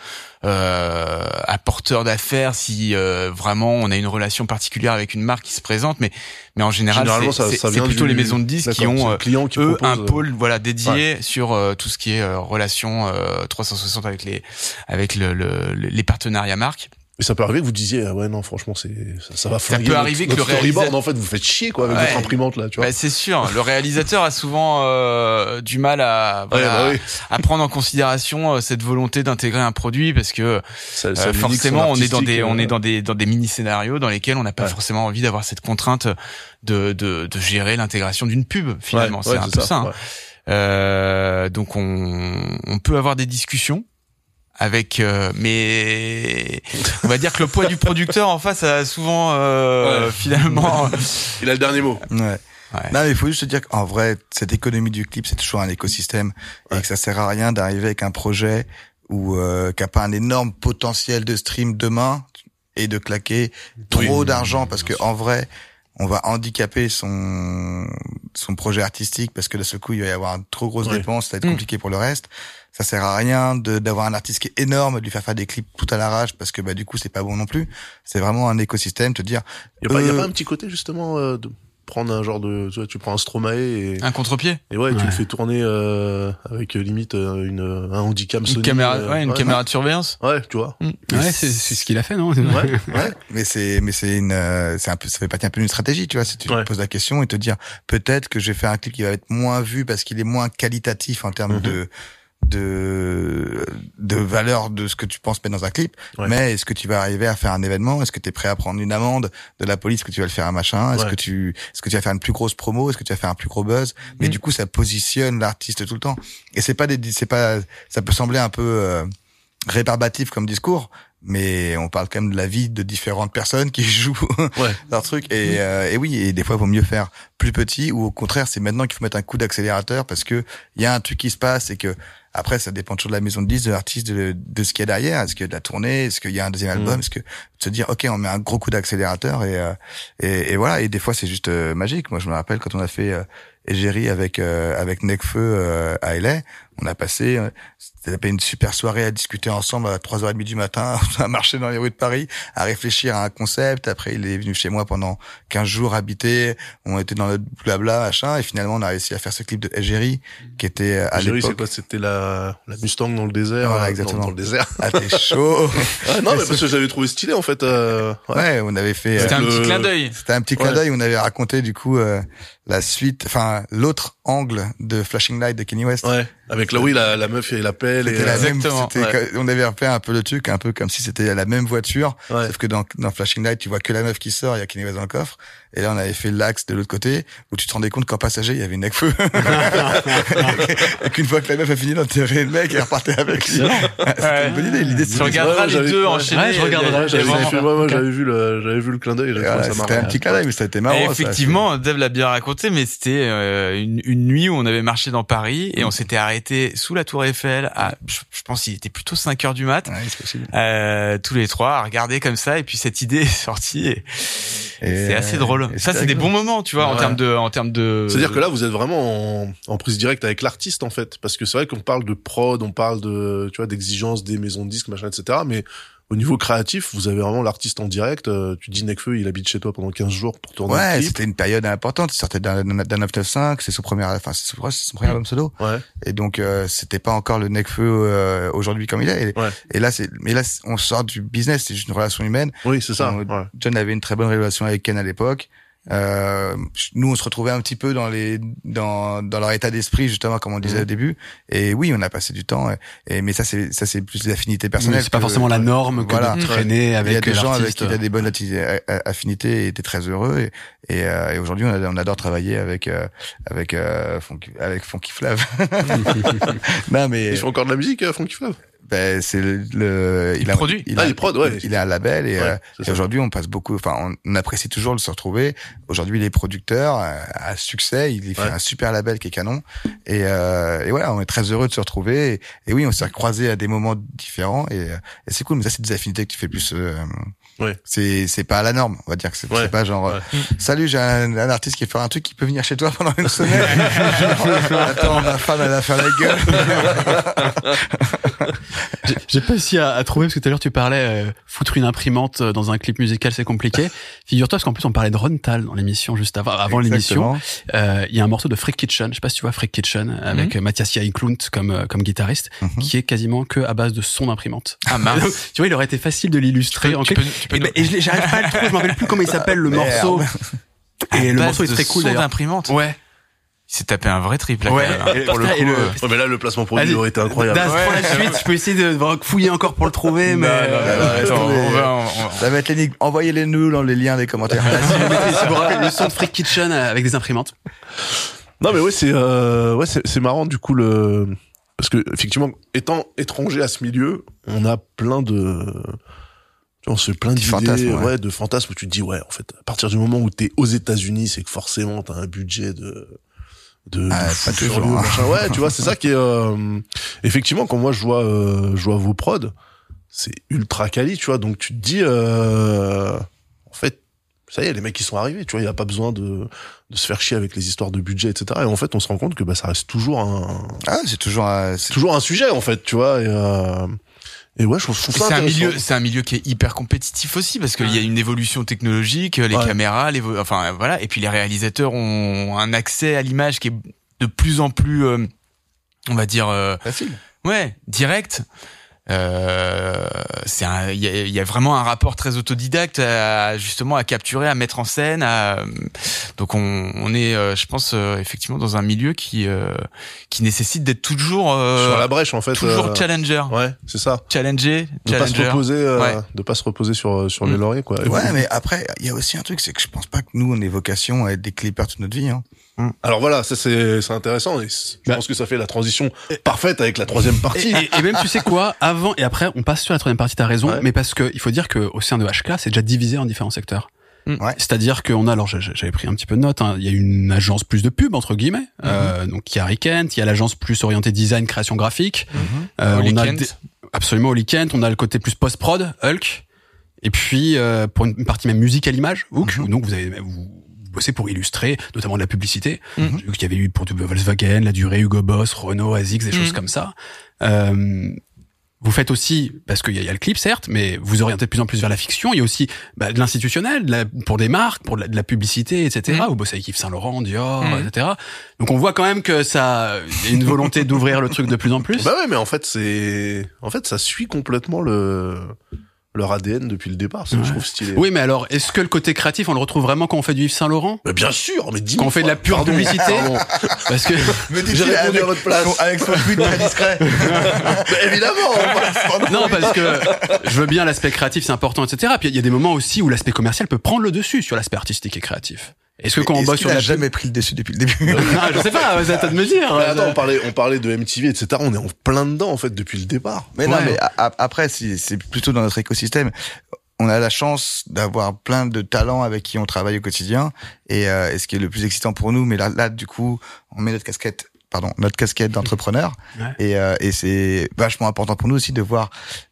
euh, apporteur d'affaires si euh, vraiment on a une relation particulière avec une marque qui se présente. Mais, mais en général, c'est plutôt du- les maisons de disques qui ont euh, client qui eux propose, un pôle voilà dédié sur tout ce qui est relation euh, 360 avec les avec le, le- les partenariats marques. Et ça peut arriver que vous disiez ah ouais non franchement c'est ça, ça va flinguer peut notre- arriver que notre le storyboard réalisa- en fait vous faites chier quoi avec Ouais. votre imprimante là tu vois. Bah, c'est sûr, le réalisateur a souvent euh, du mal à, Ouais, bah à prendre en considération euh, cette volonté d'intégrer un produit parce que Ça- ça euh, forcément on est dans des on euh, est dans des dans des mini scénarios dans lesquels on n'a pas forcément envie d'avoir cette contrainte de de, de gérer l'intégration d'une pub finalement c'est un peu ça, hein. Euh, donc on on peut avoir des discussions avec euh, mais on va dire que le poids du producteur en face a souvent euh, Ouais. finalement Il a le dernier mot. Ouais. Ouais. Non, mais il faut juste se dire qu'en vrai, cette économie du clip, c'est toujours un écosystème et que ça sert à rien d'arriver avec un projet ou euh, qui a pas un énorme potentiel de stream demain et de claquer trop Oui. d'argent parce que en vrai, on va handicaper son son projet artistique parce que de ce coup il va y avoir une trop grosse dépense, ça va être Mm. compliqué pour le reste. Ça sert à rien de d'avoir un artiste qui est énorme, de lui faire faire des clips tout à l'arrache parce que bah du coup c'est pas bon non plus. C'est vraiment un écosystème, te dire Y a pas, y a Euh, pas un petit côté justement euh, de prendre un genre de, tu vois, tu prends un Stromae et, Un contre-pied. et ouais, tu le fais tourner euh, avec euh, limite euh, une un handicap Une Sony. caméra, euh, ouais, une caméra de surveillance. Ouais, tu vois. Ouais, c'est c'est ce qu'il a fait, non? Ouais, [LAUGHS] ouais. mais c'est mais c'est une euh, c'est un peu ça fait partie un peu d'une stratégie, tu vois, si tu te poses la question et te dire peut-être que je vais faire un clip qui va être moins vu parce qu'il est moins qualitatif en termes Mhm. de de de valeur de ce que tu penses mettre dans un clip Ouais. mais est-ce que tu vas arriver à faire un événement? Est-ce que tu es prêt à prendre une amende de la police est-ce que tu vas le faire un machin? Est-ce Ouais. que tu est-ce que tu vas faire une plus grosse promo? Est-ce que tu vas faire un plus gros buzz? Mais Mhm. du coup ça positionne l'artiste tout le temps et c'est pas des c'est pas ça peut sembler un peu euh, rébarbatif comme discours mais on parle quand même de la vie de différentes personnes qui [LAUGHS] jouent Ouais. leur truc et, euh, et oui et des fois il vaut mieux faire plus petit ou au contraire c'est maintenant qu'il faut mettre un coup d'accélérateur parce que il y a un truc qui se passe et que après ça dépend toujours de la maison de disque de l'artiste de, de ce qu'il y a derrière. Est-ce qu'il y a de la tournée? Est-ce qu'il y a un deuxième album? Mhm. est-ce que se dire ok on met un gros coup d'accélérateur et, euh, et et voilà. Et des fois c'est juste euh, magique. Moi je me rappelle quand on a fait euh, Égérie avec euh, avec Necfeu euh, à LA on a passé euh, c'était une super soirée à discuter ensemble à 3h30 du matin [LAUGHS] a marché dans les rues de Paris à réfléchir à un concept après il est venu chez moi pendant 15 jours habiter on était dans notre blabla machin et finalement on a réussi à faire ce clip de Égérie qui était euh, à Algérie, c'est l'époque quoi? C'était la, la Mustang dans le désert. Voilà, euh, exactement. Dans, dans le désert. ah t'es chaud Ouais, [LAUGHS] non, mais parce que j'avais trouvé stylé en fait. Euh, ouais. ouais on avait fait euh, C'était un le- petit clin d'œil. C'était un petit clin Ouais. d'œil. On avait raconté du coup euh, la suite, enfin l'autre angle de Flashing Light de Kenny West. Ouais. Avec là, oui, la, la meuf et la pelle. Et, C'était la euh, même. Ouais. On avait fait un peu le truc, un peu comme si c'était la même voiture, ouais. sauf que dans, dans Flashing Light, tu vois que la meuf qui sort, il y a Kenny West dans le coffre. Et là, on avait fait l'axe de l'autre côté, où tu te rendais compte qu'en passager, il y avait une feu [LAUGHS] et qu'une fois que la meuf a fini d'enterrer le mec, elle repartait avec lui. C'était une bonne idée. L'idée, Tu c'était regarderas les deux ouais. enchaînés. Ouais, je regarderai, a J'avais vu le, j'avais vu le clin d'œil. C'était un petit clin d'œil, mais ça a été marrant. Et effectivement, Dave l'a bien raconté, mais c'était euh, une, une nuit où on avait marché dans Paris et on s'était arrêté sous la Tour Eiffel à, je, je pense, qu'il était plutôt 5 heures du mat, Ouais, c'est possible. euh, tous les trois, à regarder comme ça, et puis cette idée [LAUGHS] est sortie. Et, Et, c'est assez euh, drôle. et Ça, c'est des bons moments, tu vois, en termes de, en termes de. C'est-à-dire que là, vous êtes vraiment en, en prise directe avec l'artiste, en fait. Parce que c'est vrai qu'on parle de prod, on parle de, tu vois, d'exigences des maisons de disques, machin, etc. Mais au niveau créatif, vous avez vraiment l'artiste en direct. Euh, Tu dis Necfeu, il habite chez toi pendant 15 jours pour tourner Ouais, c'était une période importante. Il sortait d'un d'un 995, c'est son premier, enfin c'est son, premier album solo. Ouais. Et donc euh, c'était pas encore le Necfeu euh, aujourd'hui comme il est. Et, Ouais. et là c'est, mais là on sort du business, c'est juste une relation humaine. Oui, c'est ça. On- ouais. John avait une très bonne relation avec Ken à l'époque. Euh, nous, on se retrouvait un petit peu dans les dans dans leur état d'esprit justement, comme on disait Mhm. au début. Et oui, on a passé du temps. Et, et- mais ça, c'est ça, c'est plus des affinités personnelles. C'est pas que- forcément la norme que Voilà. de traîner il y a avec des gens avec qui il a des bonnes affinités et était très heureux. Et, et, euh, et aujourd'hui, on, adore travailler avec euh, avec euh, Funky, avec Funky Flav. [LAUGHS] non mais Ils font encore de la musique, euh, Funky Flav? Ben, c'est le, le- Il a, produit. il Ah, a, il prod, ouais. il a un label et, Ouais, euh, et aujourd'hui on passe beaucoup enfin on, on apprécie toujours de se retrouver aujourd'hui il est producteur euh, à succès il fait Ouais. un super label qui est canon et, euh, et voilà on est très heureux de se retrouver et, et oui on s'est croisés à des moments différents et, euh, et c'est cool mais ça c'est des affinités que tu fais plus euh, Ouais. c'est c'est pas à la norme on va dire que c'est Ouais. pas genre euh, Ouais. [LAUGHS] salut j'ai un, un artiste qui fait un truc qui peut venir chez toi pendant une semaine Genre, [LAUGHS] attends ma femme elle va faire la gueule [LAUGHS] J'ai- pas réussi à, à trouver parce que tout à l'heure tu parlais euh, foutre une imprimante euh, dans un clip musical c'est compliqué. [LAUGHS] Figure-toi parce qu'en plus on parlait de Rontal dans l'émission juste avant avant l'émission. Euh, Il y a un morceau de Freak Kitchen, je sais pas si tu vois Freak Kitchen avec euh, Mathias Jaiklunt comme comme guitariste Mhm. qui est quasiment que à base de son d'imprimante. Ah [LAUGHS] Donc, mince. tu vois, il aurait été facile de l'illustrer en tu peux, tu peux Et, ben, et je l'ai- j'arrive pas à le trouver, je me rappelle plus comment il s'appelle le Merde. morceau. Et le morceau est très cool son d'ailleurs. d'imprimante. Ouais. Il s'est tapé un vrai triple là, Ouais. quand même, hein. Et- Pour le coup, et le- euh, Ouais, mais là, le placement produit aurait été incroyable. Ouais. pour la suite, je peux essayer de de fouiller encore pour le trouver, mais. Ça va être l'énigme. Envoyez-les nous dans les liens des commentaires. si [LAUGHS] vous mettez- si vous rappelez le son de Freak Kitchen euh, avec des imprimantes. Non, mais ouais, c'est euh, ouais, c'est marrant du coup le parce que effectivement, étant étranger à ce milieu, on a plein de tu vois, on se fait plein d'idées, fantasmes, ouais. ouais, de fantasmes où tu te dis ouais, en fait, à partir du moment où t'es aux États-Unis, c'est que forcément t'as un budget de de, Ah, de pas fou toujours, furieux, hein. machin. ouais, tu vois, c'est ça qui est euh, effectivement quand moi je vois euh, je vois vos prods, c'est ultra quali, tu vois, donc tu te dis euh, en fait ça y est, les mecs qui sont arrivés, tu vois, il y a pas besoin de, de se faire chier avec les histoires de budget, etc. Et en fait, on se rend compte que bah, ça reste toujours un, Ah, c'est toujours, euh, c'est- toujours un sujet, en fait, tu vois. Et, euh, et ouais, je trouve, je trouve ça C'est un milieu, c'est un milieu qui est hyper compétitif aussi parce qu'il y a une évolution technologique, les Ouais. caméras, l'évo- enfin voilà, et puis les réalisateurs ont un accès à l'image qui est de plus en plus, euh, on va dire, euh, facile. ouais, direct. Euh, c'est un- il y a, il y a vraiment un rapport très autodidacte à, justement à capturer, à mettre en scène. À, donc on, on est, euh, je pense, euh, effectivement dans un milieu qui euh, qui nécessite d'être toujours euh, Sur la brèche, en fait. toujours euh, challenger, Ouais, c'est ça. challenger, De pas se challenger. reposer, euh, Ouais. de pas se reposer sur, sur les Mm. lauriers, quoi. Ouais, mais après, il y a aussi un truc, c'est que je pense pas que nous, on ait vocation à être des clippers toute notre vie. Hein. Alors voilà, ça c'est c'est intéressant et je Bah. pense que ça fait la transition parfaite avec la troisième partie. et- et même tu sais quoi, avant et après, on passe sur la troisième partie. T'as raison, Ouais. mais parce que il faut dire que au sein de HK, c'est déjà divisé en différents secteurs. Mm. Ouais. C'est-à-dire qu'on a, alors j'ai- j'avais pris un petit peu de notes, hein, il y a une agence plus de pub entre guillemets, euh, donc il y a Rikent, il y a l'agence plus orientée design, création graphique, Euh, Holy on a des- absolument Holy Kent, on a le côté plus post-prod, Hulk, et puis euh, pour une, partie même musique à l'image, Hook, Mhm. donc vous avez vous bossez pour illustrer, notamment de la publicité. Mhm. J'ai vu qu'il y avait eu pour Volkswagen, la durée, Hugo Boss, Renault, ASICS, des choses Mhm. comme ça. Euh, vous faites aussi, parce qu'il y, y a le clip certes, mais vous orientez de plus en plus vers la fiction. Il y a aussi bah, de l'institutionnel, de pour des marques, pour de la, de la publicité, etc. Mhm. Vous bossez avec Yves Saint Laurent, Dior, etc. Donc on voit quand même que ça, il y a une volonté d'ouvrir le truc de plus en plus. Bah ouais, mais en fait c'est, en fait ça suit complètement le leur ADN depuis le départ. C'est que je Ouais. trouve stylé. Oui, mais alors, est-ce que le côté créatif, on le retrouve vraiment quand on fait du Yves Saint Laurent? Mais bien sûr, mais dis Quand on fait de la pure publicité Parce que [LAUGHS] J'ai répondu à votre place. Avec son tweet très discret. [LAUGHS] Mais évidemment. non, parce que je veux bien l'aspect créatif, c'est important, etc. Puis il y a des moments aussi où l'aspect commercial peut prendre le dessus sur l'aspect artistique et créatif. Est-ce que quand on bosse sur la jamais pris le dessus depuis le début. [LAUGHS] Ah, je sais pas, c'est à toi de me dire. Mais attends, on parlait, on parlait de MTV, etc. On est en plein dedans en fait depuis le départ. Mais non, mais a- a- après, c'est plutôt dans notre écosystème. On a la chance d'avoir plein de talents avec qui on travaille au quotidien. Et, euh, et ce qui est le plus excitant pour nous, mais là, là, du coup, on met notre casquette, pardon, notre casquette d'entrepreneur. [LAUGHS] Ouais. Et, euh, et c'est vachement important pour nous aussi de voir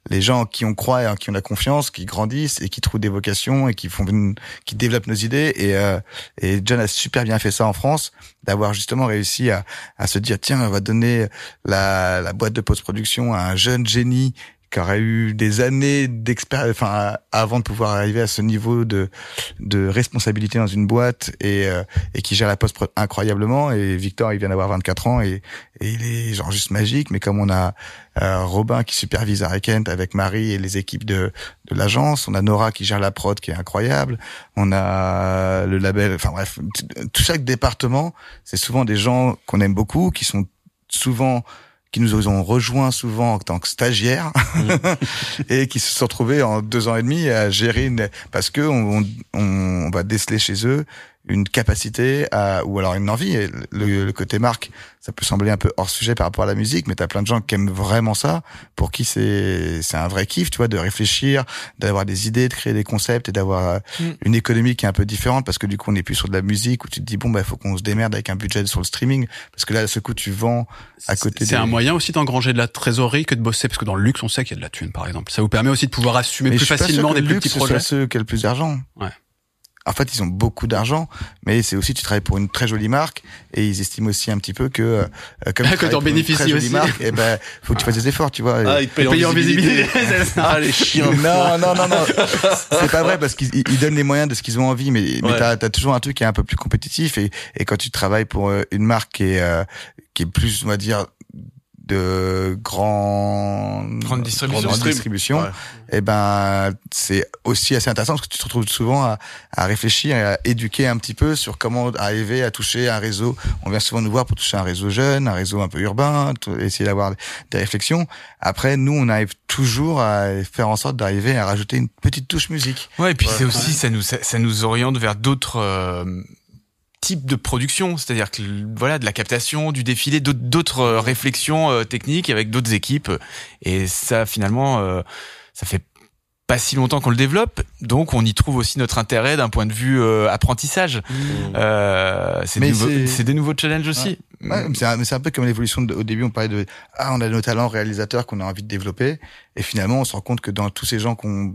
les gens en qui on croit et en qui on a confiance, qui grandissent et qui trouvent des vocations et qui font, une- qui développent nos idées. Et, euh, et John a super bien fait ça en France, d'avoir justement réussi à, à se dire tiens, on va donner la, la boîte de post-production à un jeune génie qui aurait eu des années d'expérience, enfin, avant de pouvoir arriver à ce niveau de, de responsabilité dans une boîte et, euh, et qui gère la post incroyablement. Et Victor, il vient d'avoir 24 ans et, et il est genre juste magique. Mais comme on a euh, Robin qui supervise à Kent avec Marie et les équipes de, de l'agence, on a Nora qui gère la prod qui est incroyable, on a le label, enfin bref, tout chaque département, c'est souvent des gens qu'on aime beaucoup, qui sont souvent qui nous ont rejoints souvent en tant que stagiaires [LAUGHS] et qui se sont retrouvés en deux ans et demi à gérer une parce que on, on, on va déceler chez eux une capacité à, ou alors une envie. Et le, le côté marque, ça peut sembler un peu hors sujet par rapport à la musique, mais t'as plein de gens qui aiment vraiment ça, pour qui c'est c'est un vrai kiff, tu vois, de réfléchir, d'avoir des idées, de créer des concepts et d'avoir euh, Mm. une économie qui est un peu différente parce que du coup on n'est plus sur de la musique où tu te dis bon bah faut qu'on se démerde avec un budget sur le streaming parce que là à ce coup tu vends à côté C'est des- un moyen aussi d'engranger de la trésorerie que de bosser, parce que dans le luxe, on sait qu'il y a de la thune, par exemple. Ça vous permet aussi de pouvoir assumer Mais plus facilement des plus petits projets. ceux qui ont le plus d'argent. Ouais. En fait, ils ont beaucoup d'argent, mais c'est aussi tu travailles pour une très jolie marque et ils estiment aussi un petit peu que euh, comme [LAUGHS] tu une bénéficies très jolie aussi. marque, et ben faut que tu fasses des efforts, tu vois. Ah, ils te payent en Payer en visibilité. visibilité, c'est ça. Ah, les chiens. non, non, non, non. C'est pas vrai parce qu'ils ils- ils donnent les moyens de ce qu'ils ont envie, mais, mais Ouais. t'as as toujours un truc qui est un peu plus compétitif et, et quand tu travailles pour euh, une marque qui est, euh, qui est plus, on va dire, de grand Grande distribution. grande Distrib. distribution, Ouais. et ben c'est aussi assez intéressant parce que tu te retrouves souvent à, à réfléchir et à éduquer un petit peu sur comment arriver à toucher un réseau. On vient souvent nous voir pour toucher un réseau jeune, un réseau un peu urbain, essayer d'avoir des réflexions. Après, nous, on arrive toujours à faire en sorte d'arriver à rajouter une petite touche musique. Ouais, et puis Ouais. c'est aussi ça nous ça, ça nous oriente vers d'autres euh, types de production, c'est-à-dire que voilà de la captation, du défilé, d'autres- d'autres euh, réflexions euh, techniques avec d'autres équipes. Et ça, finalement, euh, ça fait pas si longtemps qu'on le développe, donc on y trouve aussi notre intérêt d'un point de vue euh, apprentissage. Euh, c'est Mais des, nouveaux- c'est- c'est des nouveaux challenges aussi. Ouais, mais c'est un, mais c'est un peu comme l'évolution. de- Au début, on parlait de ah, on a nos talents réalisateurs qu'on a envie de développer, et finalement, on se rend compte que dans tous ces gens qu'on,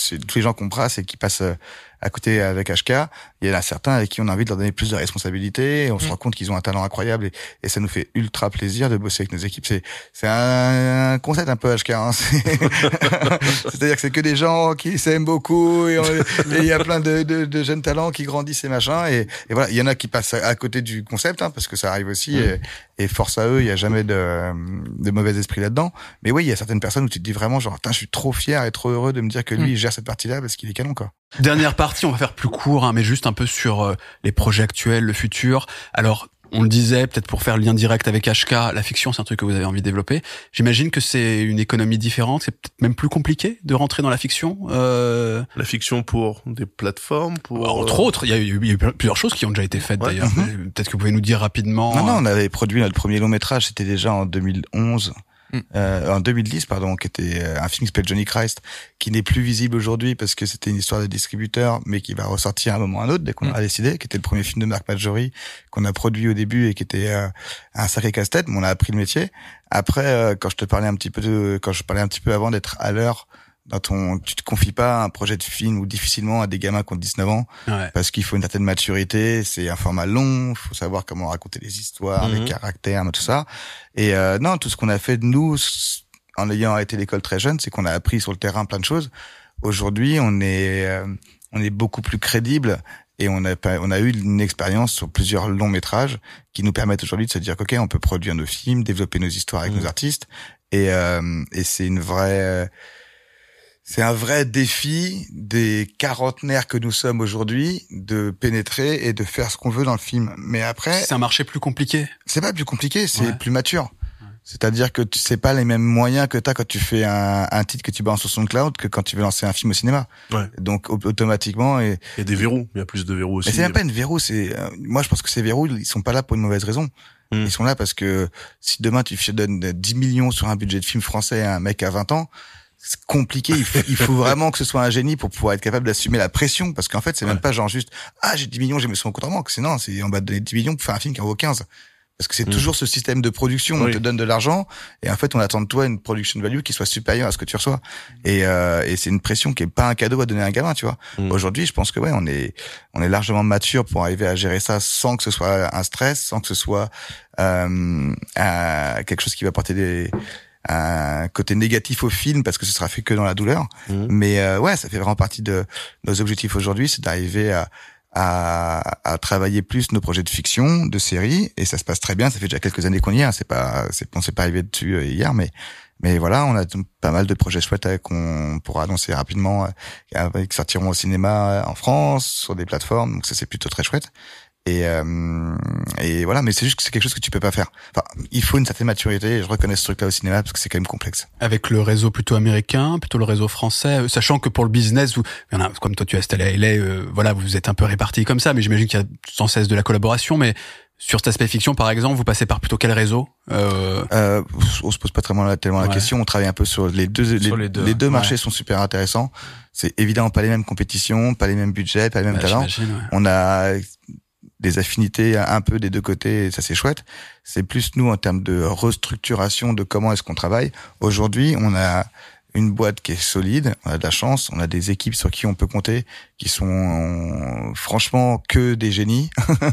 tous les gens qu'on brasse et qui passent euh, à côté avec HK, il y en a certains avec qui on a envie de leur donner plus de responsabilités. Et on se Mm. rend compte qu'ils ont un talent incroyable et, et ça nous fait ultra plaisir de bosser avec nos équipes. C'est c'est un, concept un peu HK. Hein. [LAUGHS] C'est- C'est-à-dire que c'est que des gens qui s'aiment beaucoup et il y a plein de, de, de jeunes talents qui grandissent et machin. Et, et voilà, il y en a qui passent à, à côté du concept hein, parce que ça arrive aussi. Et, et force à eux, il y a jamais de, de mauvais esprit là-dedans. Mais oui, il y a certaines personnes où tu te dis vraiment genre, Tain, je suis trop fier et trop heureux de me dire que lui, il gère cette partie-là parce qu'il est canon quoi. Dernière partie, on va faire plus court, hein, mais juste un peu sur euh, les projets actuels, le futur. Alors, on le disait, peut-être pour faire le lien direct avec HK, la fiction, c'est un truc que vous avez envie de développer. J'imagine que c'est une économie différente, c'est peut-être même plus compliqué de rentrer dans la fiction. Euh, La fiction pour des plateformes, pour entre euh, autres, il y, a eu, il y a eu plusieurs choses qui ont déjà été faites Ouais. d'ailleurs. Mais Peut-être que vous pouvez nous dire rapidement. Non, non, euh, on avait produit notre premier long métrage, c'était déjà en 2011. Mm. Euh, en 2010, pardon, qui était euh, un film qui s'appelle Johnny Christ, qui n'est plus visible aujourd'hui parce que c'était une histoire de distributeur, mais qui va ressortir à un moment ou à un autre dès qu'on Mm. a décidé, qui était le premier film de Marc Maggiori qu'on a produit au début et qui était euh, un sacré casse-tête, mais on a appris le métier. Après, euh, quand je te parlais un petit peu de, quand je parlais un petit peu avant d'être à l'heure dans ton, tu te confies pas à un projet de film ou difficilement à des gamins qui ont 19 ans ouais. parce qu'il faut une certaine maturité, c'est un format long, faut savoir comment raconter les histoires, Mhm. les caractères, tout ça. Et euh, non, tout ce qu'on a fait de nous, en ayant arrêté l'école très jeune, c'est qu'on a appris sur le terrain plein de choses. Aujourd'hui, on est euh, on est beaucoup plus crédible et on a on a eu une expérience sur plusieurs longs métrages qui nous permettent aujourd'hui de se dire ok, on peut produire nos films, développer nos histoires avec Mhm. nos artistes et euh, et c'est une vraie c'est un vrai défi des quarantenaires que nous sommes aujourd'hui de pénétrer et de faire ce qu'on veut dans le film. Mais après, C'est un marché plus compliqué. c'est pas plus compliqué, c'est Ouais. plus mature. C'est-à-dire que tu sais pas les mêmes moyens que tu as quand tu fais un, un titre que tu balances sur SoundCloud que quand tu veux lancer un film au cinéma. Ouais. Donc au- automatiquement et Il y a des verrous, il y a plus de verrous aussi. mais c'est même pas une verrou, c'est euh, moi je pense que ces verrous ils sont pas là pour une mauvaise raison. Mm. Ils sont là parce que si demain tu donnes 10 millions sur un budget de film français à un mec à 20 ans, compliqué, il faut, il faut [LAUGHS] vraiment que ce soit un génie pour pouvoir être capable d'assumer la pression parce qu'en fait, c'est même Ouais. pas genre juste ah, j'ai 10 millions, j'ai mis sur mon compte en banque, c'est non, c'est on va te donner 10 millions pour faire un film qui en vaut 15. Parce que c'est Mm. toujours ce système de production, on te donne de l'argent et en fait on attend de toi une production value qui soit supérieure à ce que tu reçois. Et, euh, et c'est une pression qui est pas un cadeau à donner à un gamin, tu vois. Mm. Aujourd'hui, je pense que ouais, on est on est largement mature pour arriver à gérer ça sans que ce soit un stress, sans que ce soit euh, un- quelque chose qui va apporter des un côté négatif au film parce que ce sera fait que dans la douleur. Mhm. Mais euh, ouais, ça fait vraiment partie de nos objectifs aujourd'hui, c'est d'arriver à, à, à travailler plus nos projets de fiction, de séries, et ça se passe très bien. Ça fait déjà quelques années qu'on y est. hein. C'est pas, c'est, on s'est pas arrivé dessus euh, hier, mais mais voilà, on a pas mal de projets chouettes euh, qu'on pourra annoncer rapidement, euh, qui sortiront au cinéma euh, en France, sur des plateformes. Donc ça, c'est plutôt très chouette. Et, euh, et voilà, mais c'est juste que c'est quelque chose que tu peux pas faire. Enfin, il faut une certaine maturité. Et je reconnais ce truc-là au cinéma parce que c'est quand même complexe. Avec le réseau plutôt américain, plutôt le réseau français, euh, sachant que pour le business, vous, il y en a, comme toi tu es installé à LA, euh, voilà, vous êtes un peu répartis comme ça, mais j'imagine qu'il y a sans cesse de la collaboration. Mais sur cet aspect fiction, par exemple, vous passez par plutôt quel réseau euh, Euh, on se pose pas tellement la, tellement la question. On travaille un peu sur les deux. Sur les, les deux, les deux ouais. marchés sont super intéressants. C'est évidemment pas les mêmes compétitions, pas les mêmes budgets, pas les mêmes bah, talents. j'imagine, ouais. On a des affinités un peu des deux côtés, ça c'est chouette. C'est plus nous en termes de restructuration de comment est-ce qu'on travaille. Aujourd'hui, on a une boîte qui est solide, on a de la chance, on a des équipes sur qui on peut compter, qui sont franchement que des génies,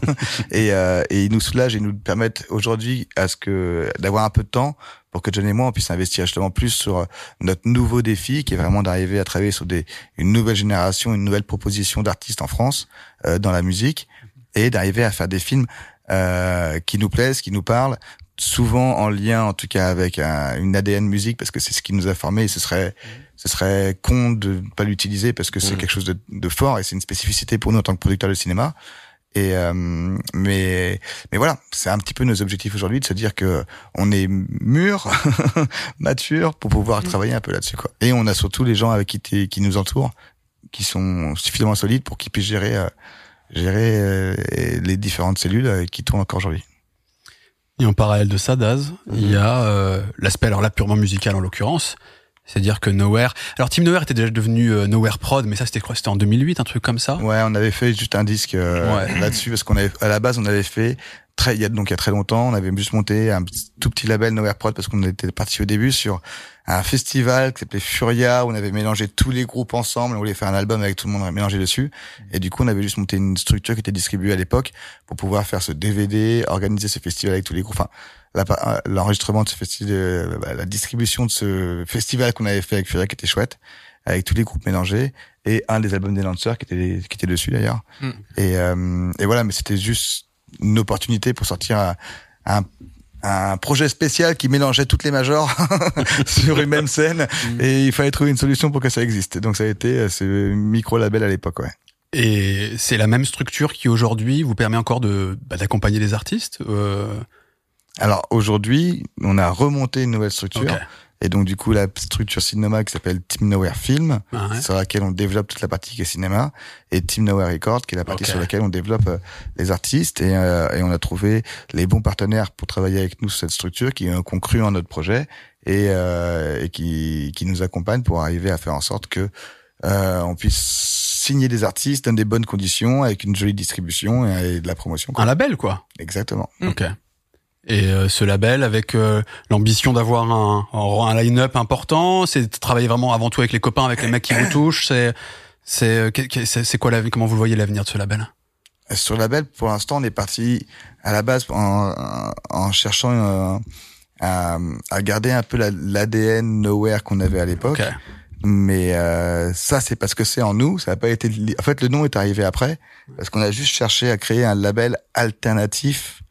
[LAUGHS] et, euh, et ils nous soulagent et nous permettent aujourd'hui à ce que d'avoir un peu de temps pour que John et moi on puisse investir justement plus sur notre nouveau défi, qui est vraiment d'arriver à travailler sur des une nouvelle génération, une nouvelle proposition d'artistes en France euh, dans la musique, et d'arriver à faire des films euh, qui nous plaisent, qui nous parlent, souvent en lien en tout cas avec un- une ADN musique parce que c'est ce qui nous a formés et ce serait ce serait con de pas l'utiliser parce que c'est Mhm. quelque chose de, de fort et c'est une spécificité pour nous en tant que producteurs de cinéma. Et euh, mais mais voilà c'est un petit peu nos objectifs aujourd'hui de se dire que on est mûr [LAUGHS] mature pour pouvoir travailler un peu là-dessus quoi. Et on a surtout les gens avec qui qui nous entourent qui sont suffisamment solides pour qu'ils puissent gérer euh, gérer euh, les différentes cellules euh, qui tournent encore aujourd'hui Et en parallèle de ça, Daz, il Mhm. y a euh, l'aspect alors là purement musical en l'occurrence. C'est-à-dire que Nowhere. Alors Team Nowhere était déjà devenu euh, Nowhere Prod, mais ça c'était quoi C'était en 2008, un truc comme ça. Ouais, on avait fait juste un disque euh, Ouais. là-dessus parce qu'on avait à la base on avait fait très, il y a donc il y a très longtemps, on avait juste monté un tout petit label Nowhere Prod parce qu'on était parti au début sur un festival qui s'appelait Furia où on avait mélangé tous les groupes ensemble, on voulait faire un album avec tout le monde mélangé dessus. Et du coup, on avait juste monté une structure qui était distribuée à l'époque pour pouvoir faire ce DVD, organiser ce festival avec tous les groupes. Enfin, euh, l'enregistrement de ce festival, bah, la distribution de ce festival qu'on avait fait avec Furia qui était chouette, avec tous les groupes mélangés et un des albums des Lancers qui était qui était dessus d'ailleurs. Mm. Et, euh, et voilà, mais c'était juste une opportunité pour sortir un, un, un projet spécial qui mélangeait toutes les majors [LAUGHS] sur une même scène et il fallait trouver une solution pour que ça existe. Donc ça a été euh, ce micro label à l'époque, ouais. Et c'est la même structure qui aujourd'hui vous permet encore de bah, d'accompagner les artistes. Euh, Alors aujourd'hui, on a remonté une nouvelle structure. Et donc du coup la structure cinéma qui s'appelle Team Nowhere Film, Ah ouais. sur laquelle on développe toute la partie qui est cinéma, et Team Nowhere Record, qui est la partie sur laquelle on développe euh, les artistes. Et, euh, et on a trouvé les bons partenaires pour travailler avec nous sur cette structure, qui ont cru en notre projet et, euh, et qui, qui nous accompagnent pour arriver à faire en sorte que euh, on puisse signer des artistes dans des bonnes conditions, avec une jolie distribution et, et de la promotion. quoi. Un label quoi. Exactement. Ok. Et euh, ce label avec euh, l'ambition d'avoir un, un, line-up important, c'est de travailler vraiment avant tout avec les copains, avec les mecs qui vous touchent. C'est c'est euh, c'est quoi la comment vous voyez l'avenir de ce label? Sur le label, pour l'instant, on est parti à la base en, en cherchant euh, à, à garder un peu la- l'ADN Nowhere qu'on avait à l'époque. Ok. Mais euh, ça, c'est parce que c'est en nous. Ça n'a pas été. En fait, le nom est arrivé après parce qu'on a juste cherché à créer un label alternatif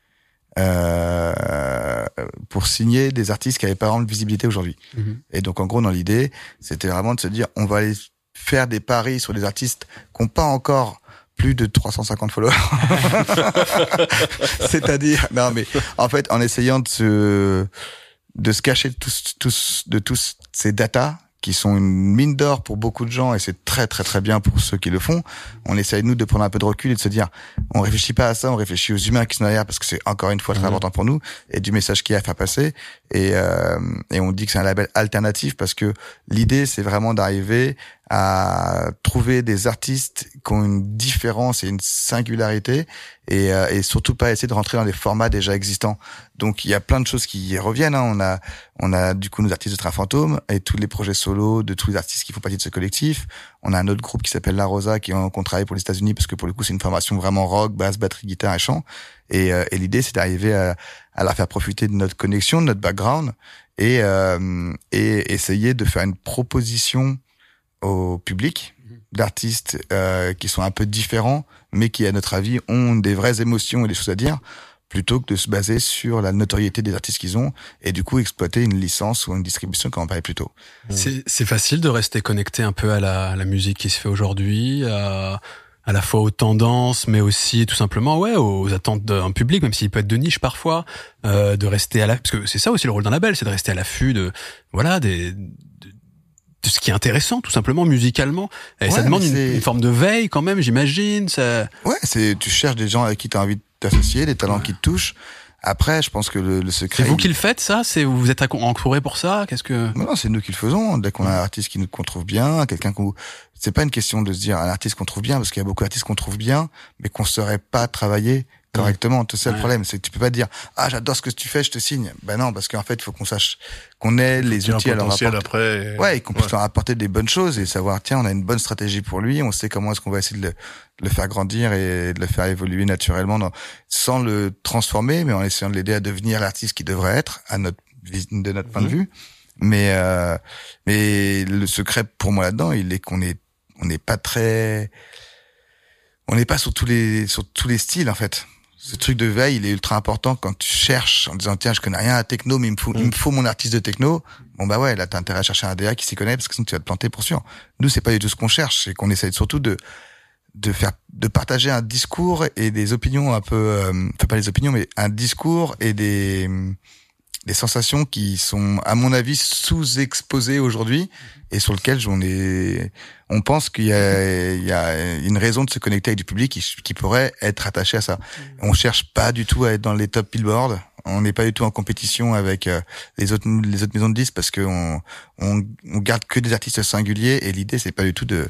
euh, pour signer des artistes qui n'avaient pas vraiment de visibilité aujourd'hui. Mhm. Et donc, en gros, dans l'idée, c'était vraiment de se dire, on va aller faire des paris sur des artistes qui n'ont pas encore plus de 350 followers. [LAUGHS] C'est-à-dire, non mais en fait, en essayant de se de se cacher de tous, tous de tous ces datas qui sont une mine d'or pour beaucoup de gens et c'est très très très bien pour ceux qui le font. On essaye nous de prendre un peu de recul et de se dire, on réfléchit pas à ça, on réfléchit aux humains qui sont derrière parce que c'est encore une fois très Mhm. important pour nous et du message qu'il y a à faire passer. Et euh, et on dit que c'est un label alternatif parce que l'idée c'est vraiment d'arriver à trouver des artistes qui ont une différence et une singularité et, euh, et surtout pas essayer de rentrer dans des formats déjà existants. Donc il y a plein de choses qui reviennent. Hein. On a on a du coup nos artistes de Train Fantôme et tous les projets solo de tous les artistes qui font partie de ce collectif. On a un autre groupe qui s'appelle La Rosa qui qu'on travaille pour les États-Unis parce que pour le coup c'est une formation vraiment rock, basse, batterie, guitare et chant. Et, euh, et l'idée c'est d'arriver à, à leur faire profiter de notre connexion, de notre background et euh, et essayer de faire une proposition au public d'artistes euh, qui sont un peu différents, mais qui, à notre avis, ont des vraies émotions et des choses à dire, plutôt que de se baser sur la notoriété des artistes qu'ils ont, et du coup exploiter une licence ou une distribution, comme on parlait plus tôt. C'est facile de rester connecté un peu à la, la musique qui se fait aujourd'hui, à, à la fois aux tendances, mais aussi tout simplement ouais aux attentes d'un public, même s'il peut être de niche parfois, euh, de rester à la parce que c'est ça aussi le rôle d'un label, c'est de rester à l'affût de voilà des de, de ce qui est intéressant tout simplement musicalement. Et ça demande une, forme de veille quand même, j'imagine. Ça... Ouais, c'est tu cherches des gens avec qui tu as envie de t'associer, des talents qui te touchent. Après, je pense que le, le secret... C'est vous il- qui le faites ça? C'est vous êtes entouré pour ça? Qu'est-ce que Non, non, c'est nous qui le faisons. Dès qu'on a un artiste qui nous qu'on trouve bien, quelqu'un qu'on, c'est pas une question de se dire un artiste qu'on trouve bien, parce qu'il y a beaucoup d'artistes qu'on trouve bien, mais qu'on saurait pas travailler correctement. C'est ça le problème, c'est que tu peux pas dire ah j'adore ce que tu fais, je te signe. Ben non, parce qu'en fait il faut qu'on sache qu'on ait les Il outils à leur apporter. après. et- Ouais, et qu'on puisse Ouais. leur apporter des bonnes choses et savoir tiens on a une bonne stratégie pour lui, on sait comment est-ce qu'on va essayer de le, de le faire grandir et de le faire évoluer naturellement, dans, sans le transformer, mais en essayant de l'aider à devenir l'artiste qu'il devrait être à notre de notre point de vue. Mais euh, mais le secret pour moi là-dedans, il est qu'on est on n'est pas très on n'est pas sur tous les sur tous les styles en fait. Ce truc de veille, il est ultra important quand tu cherches en disant tiens je connais rien à techno mais il me faut il me faut mon artiste de techno. Bon bah ouais là t'as intérêt à chercher un DA qui s'y connaît parce que sinon tu vas te planter pour sûr. Nous c'est pas du tout ce qu'on cherche, c'est qu'on essaye surtout de de faire de partager un discours et des opinions un peu euh, enfin pas les opinions mais un discours et des des sensations qui sont à mon avis sous-exposées aujourd'hui et sur lequel on est on pense qu'il y a il y a une raison de se connecter avec du public qui, qui pourrait être attaché à ça. On cherche pas du tout à être dans les top billboard. On n'est pas du tout en compétition avec euh, les autres les autres maisons de disques parce que on, on on garde que des artistes singuliers et l'idée c'est pas du tout de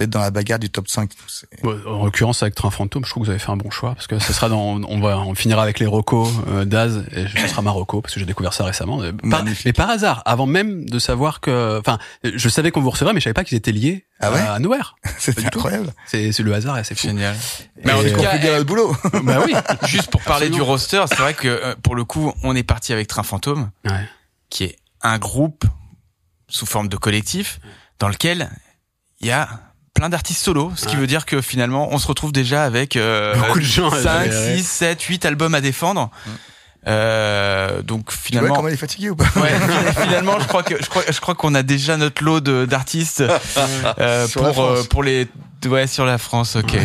d'être dans la bagarre du top 5. C'est- Bon, en l'occurrence, avec Train Fantôme, je trouve que vous avez fait un bon choix parce que ça sera dans, on va, on finira avec les Rocco euh, Daz et ce sera ma Rocco parce que j'ai découvert ça récemment. Mais par, Magnifique. mais par hasard, avant même de savoir que, enfin, je savais qu'on vous recevrait, mais je savais pas qu'ils étaient liés Ah ouais à Nowhere. [LAUGHS] Tout. incroyable. C'est, c'est le hasard et c'est fou. Génial. Et- Mais en tout On bien eh, notre boulot. [LAUGHS] bah oui. juste pour parler Absolument. du roster, c'est vrai que euh, pour le coup, on est parti avec Train Fantôme, Ouais. qui est un groupe sous forme de collectif dans lequel il y a plein d'artistes solos, ce qui Ouais. veut dire que finalement, on se retrouve déjà avec euh, Beaucoup de gens, 5, ouais. 6, 7, 8 albums à défendre. Euh, donc Tu vois finalement, comment il est fatigué ou pas Ouais, [LAUGHS] finalement, je crois que je crois, je crois qu'on a déjà notre lot de- d'artistes euh, pour euh, France. pour les ouais sur la France, ok. [LAUGHS]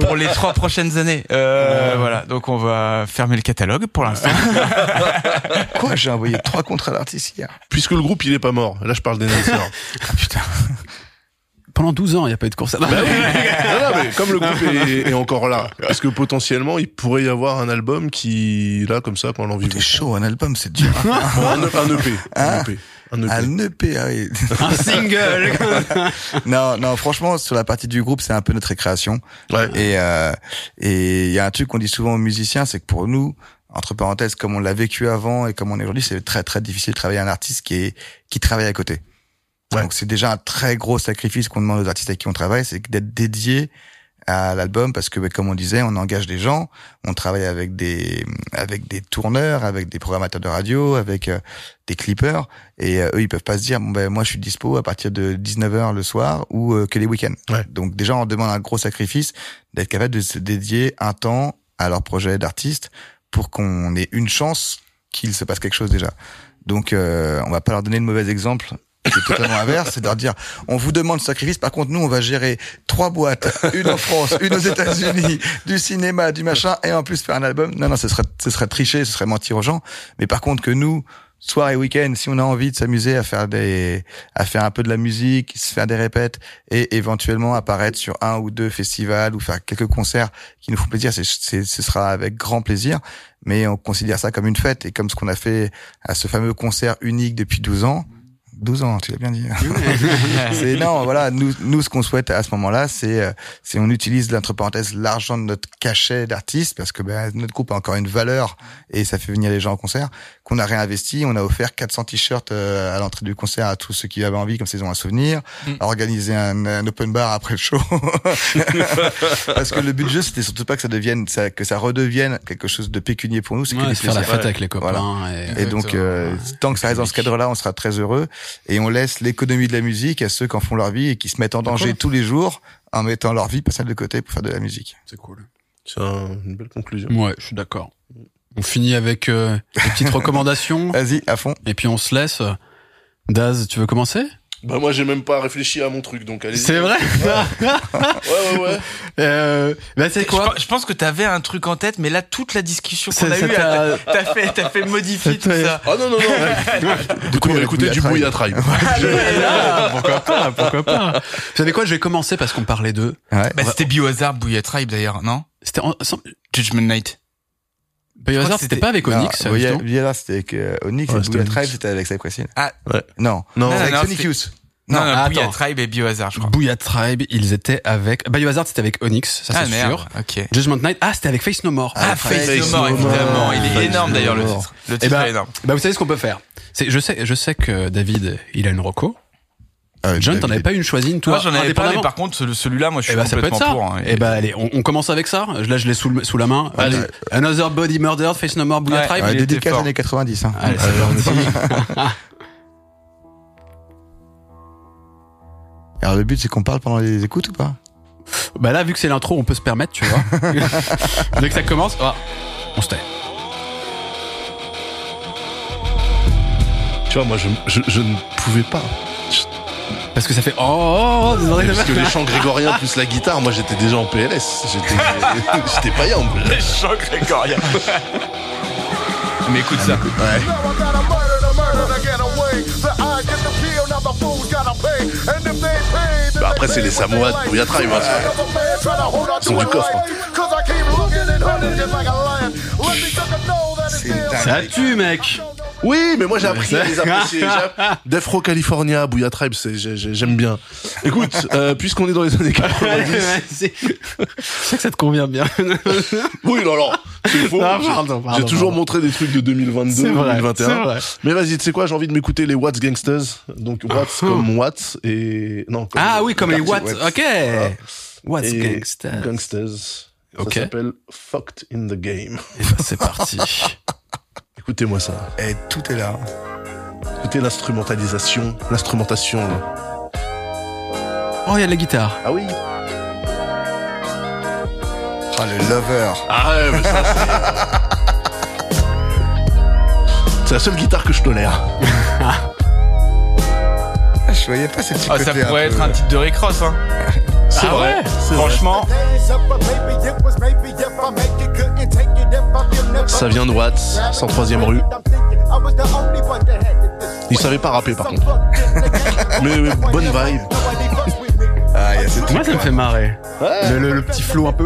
Pour les trois prochaines années. Euh, voilà, donc on va fermer le catalogue pour l'instant. [LAUGHS] Quoi J'ai envoyé trois contrats d'artistes hier? Puisque le groupe, il est pas mort. Là, je parle des naisseurs. Pendant 12 ans, il n'y a pas eu de course à Bah oui. [LAUGHS] non, non, mais comme le groupe est, est encore là, [LAUGHS] parce que potentiellement, il pourrait y avoir un album qui, là, comme ça, quand l'envie vous chaud, un album, c'est dur. hein. [LAUGHS] Bon, un, un EP. Un EP. Un EP. Un EP, ah oui. un single. non, non, franchement, sur la partie du groupe, c'est un peu notre récréation. Ouais. Et euh, et il y a un truc qu'on dit souvent aux musiciens, c'est que pour nous, entre parenthèses, comme on l'a vécu avant et comme on est aujourd'hui, c'est très très difficile de travailler un artiste qui est qui travaille à côté. Ouais. Donc c'est déjà un très gros sacrifice qu'on demande aux artistes avec qui on travaille, c'est d'être dédié à l'album parce que bah, comme on disait, on engage des gens, on travaille avec des avec des tourneurs, avec des programmateurs de radio, avec euh, des clippers et euh, eux ils peuvent pas se dire bon ben moi je suis dispo à partir de 19h le soir ou euh, que les week-ends. Ouais. Donc déjà on demande un gros sacrifice d'être capable de se dédier un temps à leur projet d'artiste pour qu'on ait une chance qu'il se passe quelque chose déjà. Donc euh, on va pas leur donner le mauvais exemple. C'est totalement inverse, c'est de leur dire on vous demande ce sacrifice, par contre nous on va gérer trois boîtes, une en France, une aux États-Unis, du cinéma, du machin, et en plus faire un album. Non non, ce serait ce serait tricher, ce serait mentir aux gens. Mais par contre que nous soir et week-end, si on a envie de s'amuser à faire des, à faire un peu de la musique, se faire des répètes et éventuellement apparaître sur un ou deux festivals ou faire quelques concerts qui nous font plaisir, c'est, ce sera avec grand plaisir. Mais on considère ça comme une fête et comme ce qu'on a fait à ce fameux concert unique depuis 12 ans. 12 ans, tu l'as bien dit. [LAUGHS] c'est non, voilà, nous, nous, ce qu'on souhaite à ce moment-là, c'est, euh, c'est on utilise entre parenthèses l'argent de notre cachet d'artiste parce que ben, notre groupe a encore une valeur et ça fait venir les gens au concert qu'on a réinvesti. On a offert 400 t-shirts euh, à l'entrée du concert à tous ceux qui avaient envie, comme ça ils ont un souvenir. Mm. A organisé un, un open bar après le show [LAUGHS] parce que le but du jeu c'était surtout pas que ça devienne, ça, que ça redevienne quelque chose de pécunier pour nous. C'est Ouais, faire la fête avec les copains. Et... Et donc, euh, tant que ça reste dans ce cadre-là, on sera très heureux. Et on laisse l'économie de la musique à ceux qui en font leur vie et qui se mettent en danger tous les jours en mettant leur vie personnelle de côté pour faire de la musique. C'est cool. C'est un- une belle conclusion. Ouais, je suis d'accord. On finit avec euh, des petites [LAUGHS] recommandations Vas-y, à fond. et puis on se laisse. Daz, tu veux commencer? Bah, moi, j'ai même pas réfléchi à mon truc, donc allez C'est vrai [LAUGHS] Ouais, ouais, ouais. euh, Bah c'est quoi? je pense que t'avais un truc en tête, mais là toute la discussion qu'on a eue, ta- t'as t'as fait, t'as fait modifier tout ça. Ah non, non, non. [LAUGHS] Du coup, avec écoutez du Tribe. Ah, Pourquoi pas Pourquoi pas Vous savez quoi? Je vais commencer parce qu'on parlait d'eux. Ouais. Bah, c'était Biohazard, Bouya Tribe d'ailleurs, non? C'était en... Judgment Night. Biohazard, crois que c'était pas avec Onyx, Non, c'était avec euh, Onyx Ouais, et Onyx. Tribe, c'était avec Cypressine. Ah, Non. Non. Non, avec non, Sonic Youth. non, Non. non, Tribe et Biohazard, je crois. Bouilla Tribe, ils étaient avec... Biohazard, c'était avec Onyx, ça ah c'est merde, sûr. ok. Judgment Night, ah c'était avec Face No More. Ah, Face Face No More, évidemment. Il est Face énorme No d'ailleurs le titre. Le Eh titre ben, est énorme. bah vous savez ce qu'on peut faire. C'est, je sais, je sais que David, il a une reco. Euh, John, t'en avais pas une choisie, une, toi Moi j'en avais pas, mais par contre celui- celui-là, moi je Eh suis ben, ça peut être complètement ça. pour. hein. Eh ben, allez, on, on commence avec ça. Là, je l'ai sous, la main. Allez. Another Body Murdered, Face No More, Bouilla Ouais. Tribe. Ouais, dédicace années 90. Hein. Allez. [LAUGHS] Alors le but c'est qu'on parle pendant les écoutes ou pas? Bah là, vu que c'est l'intro, on peut se permettre, tu vois. [LAUGHS] Dès que ça commence, ah, on se tait. Tu vois, moi, je, je, je ne pouvais pas. Parce que ça fait oh, oh, oh, désolé, Parce que les chants grégoriens plus la guitare, moi, j'étais déjà en PLS. J'étais, [LAUGHS] j'étais païen. Les chants grégoriens. mais écoute ça. Then Bah, après, c'est les what Samoa they de Bouilla Tribe, hein, on Ils ont to du it coffre, dingue. Ça tue, mec. Oui, mais moi j'ai appris à les apprécier. [LAUGHS] Defro California, Booyah Tribe, j'aime bien. Écoute, euh, puisqu'on est dans les années [LAUGHS] 90, C'est- Je sais que ça te convient bien. [LAUGHS] oui, non, non, c'est faux. J'ai- toujours pardon. montré des trucs de 2022, C'est vrai, 2021. c'est vrai. Mais vas-y, tu sais quoi, j'ai envie de m'écouter les Watts Gangsters. Donc Watts comme Watts et non. Comme Ah oui, comme les Watts. Ok. What's Et Gangsters. Ok. Ça s'appelle Fucked in the Game. Et ben, c'est parti. Écoutez-moi ça. Et tout est là. Écoutez l'instrumentalisation, l'instrumentation. là. Oh, il y a de la guitare. Ah oui. Ah, le lover. Ah ouais, mais ça c'est. [LAUGHS] C'est la seule guitare que je tolère. Ah, Je voyais pas ces petits Ah, ça pourrait un être peu- un titre de Rick Ross, hein. C'est Ah vrai. ouais c'est vrai. Ça vient de Watts, 103e rue. Il savait pas rapper par contre. [LAUGHS] Mais, mais bonne vibe. Ah, y a Moi, ça me fait marrer. Ouais, Le, le- le petit flow un peu.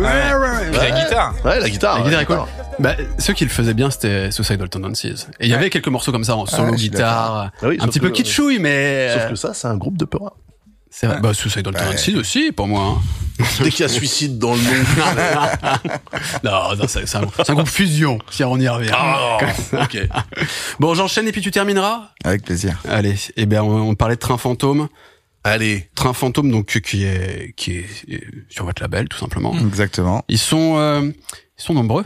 Puis la guitare. ouais la guitare. La ouais, guitare est cool. guitare. Bah, ceux qui le faisaient bien, c'était Suicidal Tendencies. Et il y avait quelques morceaux comme ça en solo ouais, guitare, Ah oui, un petit peu que- kitschouille, mais Sauf que ça, c'est un groupe de peur. C'est vrai. Bah, Suicidal Tendencies aussi, pour moi. hein. [LAUGHS] Dès qu'il y a suicide dans le nom. [LAUGHS] non, non, c'est un, un groupe fusion, si on y revient. Ah, [LAUGHS] ok. Bon, j'enchaîne et puis tu termineras? Avec plaisir. Allez, eh bien, on, on parlait de Train Fantôme. Allez. Train Fantôme, donc qui est qui est sur votre label, tout simplement. Exactement. Ils sont euh, ils sont nombreux.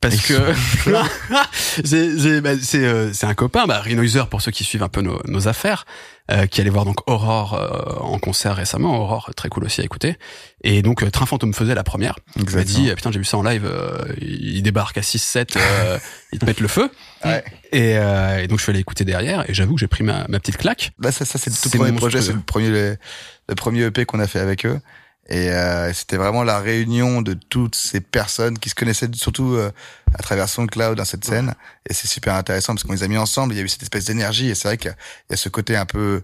Parce que [LAUGHS] c'est bah, c'est euh, un copain, bah, Renoiser pour ceux qui suivent un peu nos, nos affaires, euh, qui allait voir donc Aurore euh, en concert récemment. Aurore très cool aussi à écouter. Et donc euh, Train Fantôme faisait la première. Il m'a dit euh, putain j'ai vu ça en live. euh, il débarque à 6-7, euh, [LAUGHS] il te pète le feu. Ouais. Et, euh, et donc je suis allé écouter derrière et j'avoue que j'ai pris ma, ma petite claque. Là, ça, ça c'est le tout premier projet, c'est le premier, le, le premier EP qu'on a fait avec eux. Et euh, c'était vraiment la réunion de toutes ces personnes qui se connaissaient surtout euh, à travers SoundCloud dans cette scène. Et c'est super intéressant parce qu'on les a mis ensemble. Il y a eu cette espèce d'énergie. Et c'est vrai qu'il y a- ce côté un peu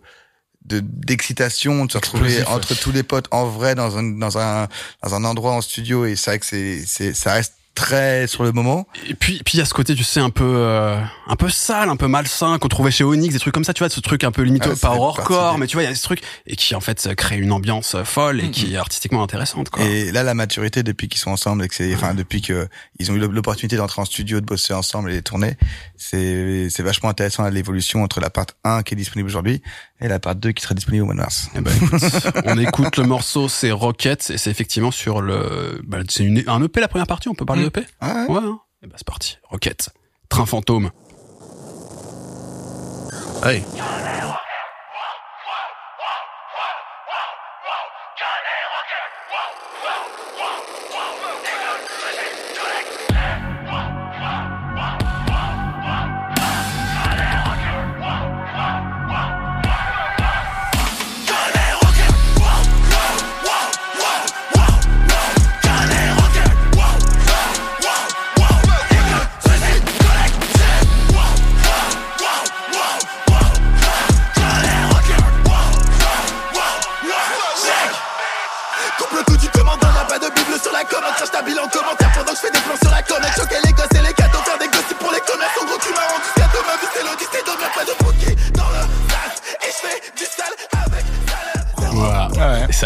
de d'excitation de se retrouver Explosif, ouais. entre tous les potes en vrai dans un dans un dans un endroit en studio et c'est vrai que c'est c'est ça reste très sur le moment. Et puis, puis il y a ce côté, tu sais, un peu, euh, un peu sale, un peu malsain qu'on trouvait chez Onyx, des trucs comme ça, tu vois, ce truc un peu limite Ouais, ça pas des- mais tu vois, il y a ce truc et qui en fait crée une ambiance folle et qui est artistiquement intéressante, quoi. Et là, la maturité depuis qu'ils sont ensemble et que c'est, enfin, depuis que ils ont eu l'opportunité d'entrer en studio, de bosser ensemble et de tourner, c'est, c'est vachement intéressant l'évolution entre la part 1 qui est disponible aujourd'hui et la part 2 qui sera disponible au mois de mars. Eh ben, écoute, [LAUGHS] on écoute le morceau, c'est Rocket, et c'est effectivement sur le, bah, c'est une, un EP la première partie, on peut parler d'EP Ah ouais. Ouais, hein. Eh ben, c'est parti. Rocket. Train fantôme. Allez.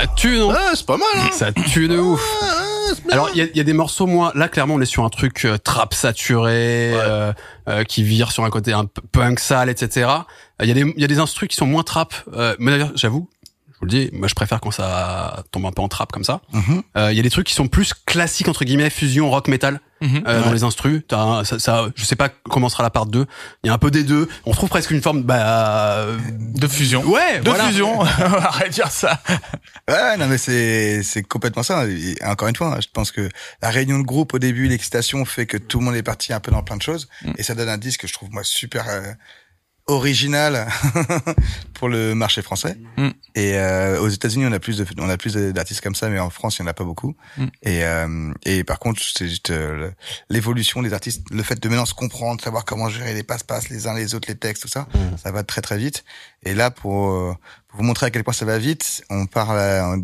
Ça tue, non Ah, c'est pas mal, hein. Ça tue de ouf. Ah, bien. Alors il y y a des morceaux moi là clairement on est sur un truc euh, trap saturé euh, euh, qui vire sur un côté un peu punk sale etc. Il y a des y a des instrus qui sont moins trap euh, mais d'ailleurs j'avoue je vous le dis moi je préfère quand ça tombe un peu en trap comme ça. Mhm. Euh, Il y a des trucs qui sont plus classiques entre guillemets fusion rock metal Mhm. euh, dans les instrus. T'as un- ça, ça je sais pas comment sera la part 2. Il y a un peu des deux. On trouve presque une forme bah euh, De fusion. ouais De voilà. fusion. [LAUGHS] on va réduire ça. Ouais, non mais c'est c'est complètement ça. Et encore une fois, hein, je pense que la réunion de groupe au début, l'excitation fait que tout le monde est parti un peu dans plein de choses et ça donne un disque que je trouve moi super euh, original [LAUGHS] pour le marché français. Mm. Et euh, aux États-Unis, on a plus de on a plus d'artistes comme ça, mais en France, il y en a pas beaucoup. Mm. Et euh, et par contre, c'est juste euh, l'évolution des artistes, le fait de maintenant se comprendre, savoir comment gérer les passe-passe les uns les autres, les textes, tout ça, ça va très très vite. Et là, pour, euh, pour vous montrer à quel point ça va vite, on parle à-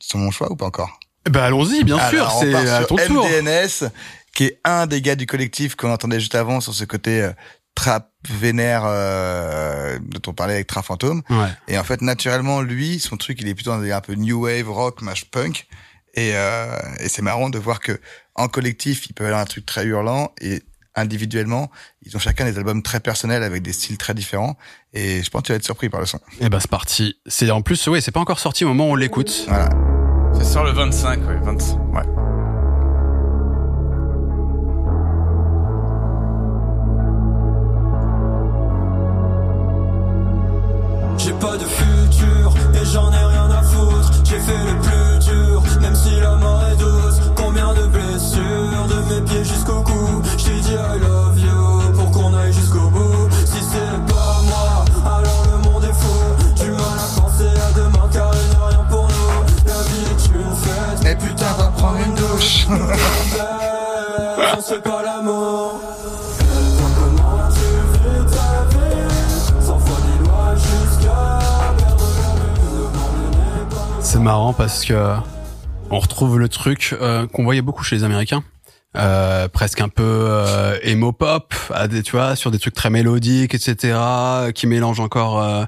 sur mon choix ou pas encore? Bah allons-y bien sûr Alors, c'est à ton tour. MDNS, qui est un des gars du collectif qu'on entendait juste avant sur ce côté euh, trap vénère euh, dont on parlait avec Train Fantôme. Ouais. Et en fait, naturellement, lui, son truc, il est plutôt un peu new wave, rock, mash punk. Et, euh, et c'est marrant de voir que en collectif, ils peuvent avoir un truc très hurlant et individuellement, ils ont chacun des albums très personnels avec des styles très différents. Et je pense que tu vas être surpris par le son. Et bah c'est parti. C'est en plus, oui, c'est pas encore sorti au moment où on l'écoute. Voilà. Ça sort le 25, ouais, 25. Ouais. J'ai pas de futur et j'en ai rien à foutre. J'ai fait le plus dur, même si la mort est douce. Combien de blessures de mes pieds jusqu'au cou? J't'ai dit I love you pour qu'on aille jusqu'au bout. Si c'est pas moi, alors le monde est fou. Du mal à penser à demain car il n'y a rien pour nous. La vie est une fête. Mais putain, va prendre une douche. [LAUGHS] On se fait pas l'amour. C'est marrant parce que on retrouve le truc euh, qu'on voyait beaucoup chez les Américains. Euh, presque un peu euh, emo pop, à des, tu vois, sur des trucs très mélodiques, etc., qui mélangent encore. euh,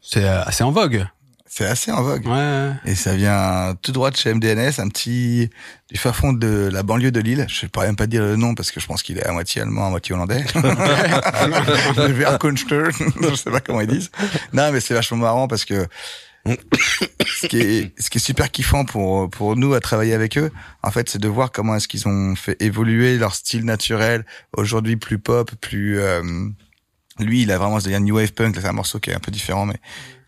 c'est euh, assez en vogue. C'est assez en vogue. Ouais. Et ça vient tout droit de chez MDNS, un petit du fin fond de la banlieue de Lille. Je ne pourrais même pas dire le nom parce que je pense qu'il est à moitié allemand, à moitié hollandais. [LAUGHS] Le Verkunster, [LAUGHS] je sais pas comment ils disent. Non, mais c'est vachement marrant parce que ce qui est ce qui est super kiffant pour pour nous à travailler avec eux, en fait, c'est de voir comment est-ce qu'ils ont fait évoluer leur style naturel aujourd'hui plus pop, plus euh, lui, il a vraiment ce délire new wave punk. Là, c'est un morceau qui est un peu différent, mais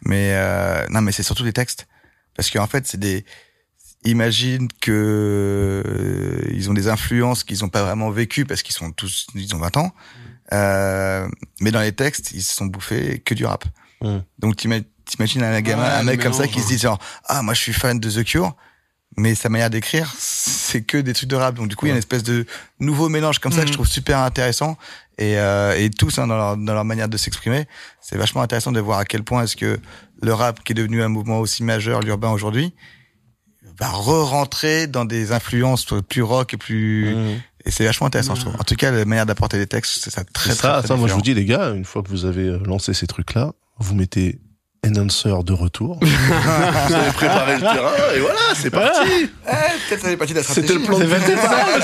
mais euh, non, mais c'est surtout les textes parce qu'en fait, c'est des imagine que euh, ils ont des influences qu'ils ont pas vraiment vécues parce qu'ils sont tous ils ont 20 ans. Euh, mais dans les textes, ils se sont bouffés que du rap. Mm. Donc t'imagines un gamin, un mec comme ça qui se dit genre ah moi je suis fan de The Cure, mais sa manière d'écrire c'est que des trucs de rap. Donc du coup il y a une espèce de nouveau mélange comme ça que je trouve super intéressant et euh, et tous hein, dans leur dans leur manière de s'exprimer, c'est vachement intéressant de voir à quel point est-ce que le rap qui est devenu un mouvement aussi majeur l'urbain aujourd'hui va re-rentrer dans des influences plus rock et plus Mmh. et c'est vachement intéressant je trouve. En tout cas la manière d'apporter des textes c'est ça très très, ça, très ça, moi je vous dis les gars, une fois que vous avez euh, lancé ces trucs-là, vous mettez Enhancer de retour. [LAUGHS] vous avez préparé le terrain et voilà, c'est parti. Eh, peut-être ça fait partie de la stratégie. [LAUGHS] C'était le plan de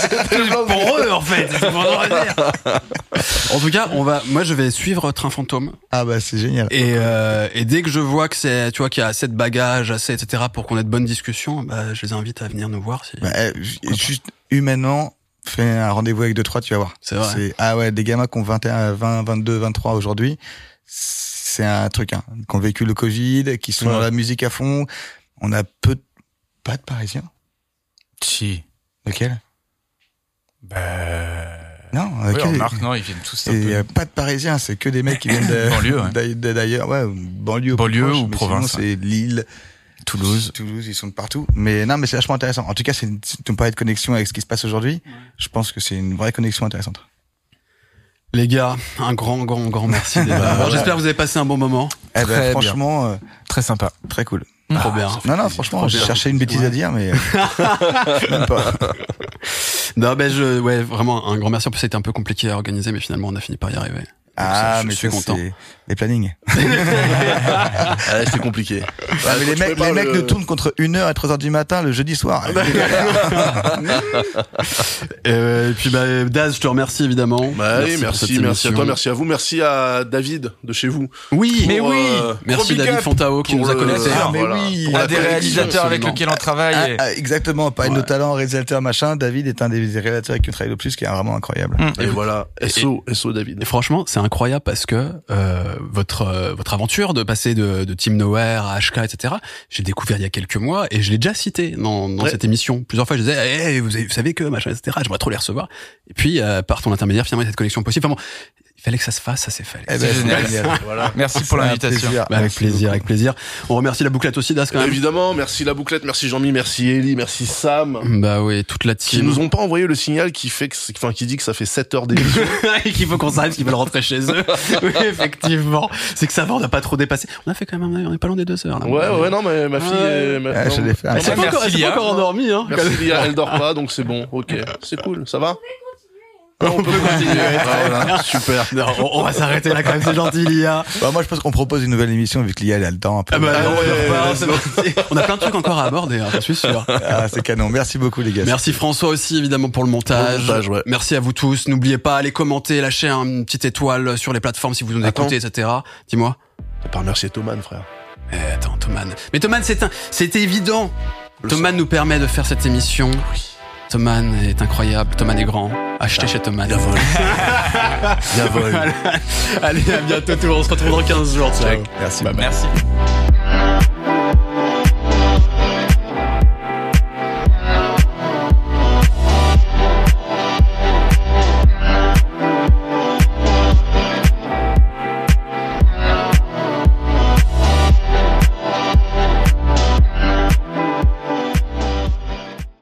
C'était pour eux en fait. [LAUGHS] En tout cas, on va. Moi, je vais suivre Train Fantôme Ah bah c'est génial. et euh, et dès que je vois que c'est, tu vois, qu'il y a assez de bagages, assez etc. pour qu'on ait de bonnes discussions, bah, je les invite à venir nous voir. Si... Bah, ju- juste humainement, fais un rendez-vous avec deux trois, tu vas voir. C'est vrai. ah ouais, des gamins qui ont 21, 20, 22, 23 aujourd'hui, c'est un truc hein, qui ont vécu le Covid, qui sont Ouais. dans la musique à fond. On a peu de... pas de Parisiens. Si. Lequel? Bah... Non, Oui, que- remarque, non, ils viennent tous un Et peu. euh, pas de Parisiens, c'est que des mecs qui viennent de [LAUGHS] Banlieue, ouais. d'ailleurs- ouais, banlieue, Banlieue proche, ou province, C'est Lille, Toulouse, Toulouse, ils sont de partout. Mais non, mais c'est vachement intéressant. En tout cas, c'est une- si tu me parlais de connexion avec ce qui se passe aujourd'hui. Je pense que c'est une vraie connexion intéressante. Les gars, un grand, grand, grand merci. Alors, J'espère que vous avez passé un bon moment. Eh Très ben, bien. franchement, euh, Très sympa. très cool. Trop bien. Non, non, franchement, j'ai cherché une bêtise à dire, mais euh, [LAUGHS] même pas. Non, ben je, ouais, vraiment un grand merci. En plus, c'était un peu compliqué à organiser, mais finalement, on a fini par y arriver. Ça, Ah, je, mais je suis content. c'est les plannings. [LAUGHS] Ah, c'était compliqué. Ah, mais les mecs, les mecs ne tournent contre 1h et 3h du matin le jeudi soir. [LAUGHS] Euh, et puis, bah, Daz, je te remercie évidemment. Bah merci, merci à toi, merci à vous, merci à David de chez vous. Oui, Mais oui. euh, Merci David Fontao qui pour nous a le- connectés. Ah, mais voilà. oui. Des réalisateurs avec lequel on travaille. Ah, et- ah, exactement, pas Ouais. nos talents, réalisateur machin. David est un des réalisateurs avec qui on travaille le plus, qui est vraiment incroyable. Et voilà, SO, SO David. Et franchement, c'est incroyable parce que euh, votre euh, votre aventure de passer de, de Team Nowhere à HK, etc. J'ai découvert il y a quelques mois et je l'ai déjà cité dans, dans Ouais. cette émission. Plusieurs fois, je disais, hey, vous, avez- vous savez que machin, etc. J'aimerais trop les recevoir. Et puis euh, par ton intermédiaire, finalement, cette connexion possible. Enfin bon, il fallait que ça se fasse, ça s'est fait. Eh ben, génial. génial. [LAUGHS] Voilà. Merci pour l'invitation. plaisir. Bah, avec Merci plaisir, beaucoup. avec plaisir. On remercie la bouclette aussi, Das, quand même. Évidemment, merci la bouclette, merci Jean-Mi, merci Ellie, merci Sam. Bah oui, toute la Qui team. nous ont pas envoyé le signal qui fait que, enfin, qui dit que ça fait 7 heures d'émission. [LAUGHS] et qu'il faut qu'on s'arrête, qu'ils veulent rentrer chez eux. [LAUGHS] oui, effectivement. C'est que ça va, on n'a pas trop dépassé. On a fait quand même, on est pas loin des deux heures. Là. ouais, ouais, non, mais ma fille, Ouais. est- ma- Ouais, non, Elle s'est pas, encore- elle s'est pas Lia. encore endormie, hein. Merci Lia, elle dort pas, donc c'est bon, ok. C'est cool, ça va? On peut continuer. Voilà, [LAUGHS] super. Non, on, on va s'arrêter là quand même, c'est gentil, Lia. Bah, moi, je pense qu'on propose une nouvelle émission vu que l'IA elle a le temps. Ah bah, non, on ouais, c'est. On a plein de trucs encore à aborder, hein, je suis sûr. Ah, c'est canon. Merci beaucoup, les gars. Merci François aussi évidemment pour le montage. Pour le montage, ouais. Merci à vous tous. N'oubliez pas, allez commenter, lâcher une petite étoile sur les plateformes si vous nous Attends. écoutez, etc. Dis-moi. T'as pas remercié Thoman, frère. Eh, attends, Thoman. Mais Thoman, c'est un, c'était évident. Le Thoman nous permet de faire cette émission. Thoman est incroyable. Thoman est grand. Achetez chez Thoman. Y'a vol. Y'a [LAUGHS] vol. Allez, à bientôt tout le monde. On se retrouve dans 15 jours. Ciao. Merci. Merci.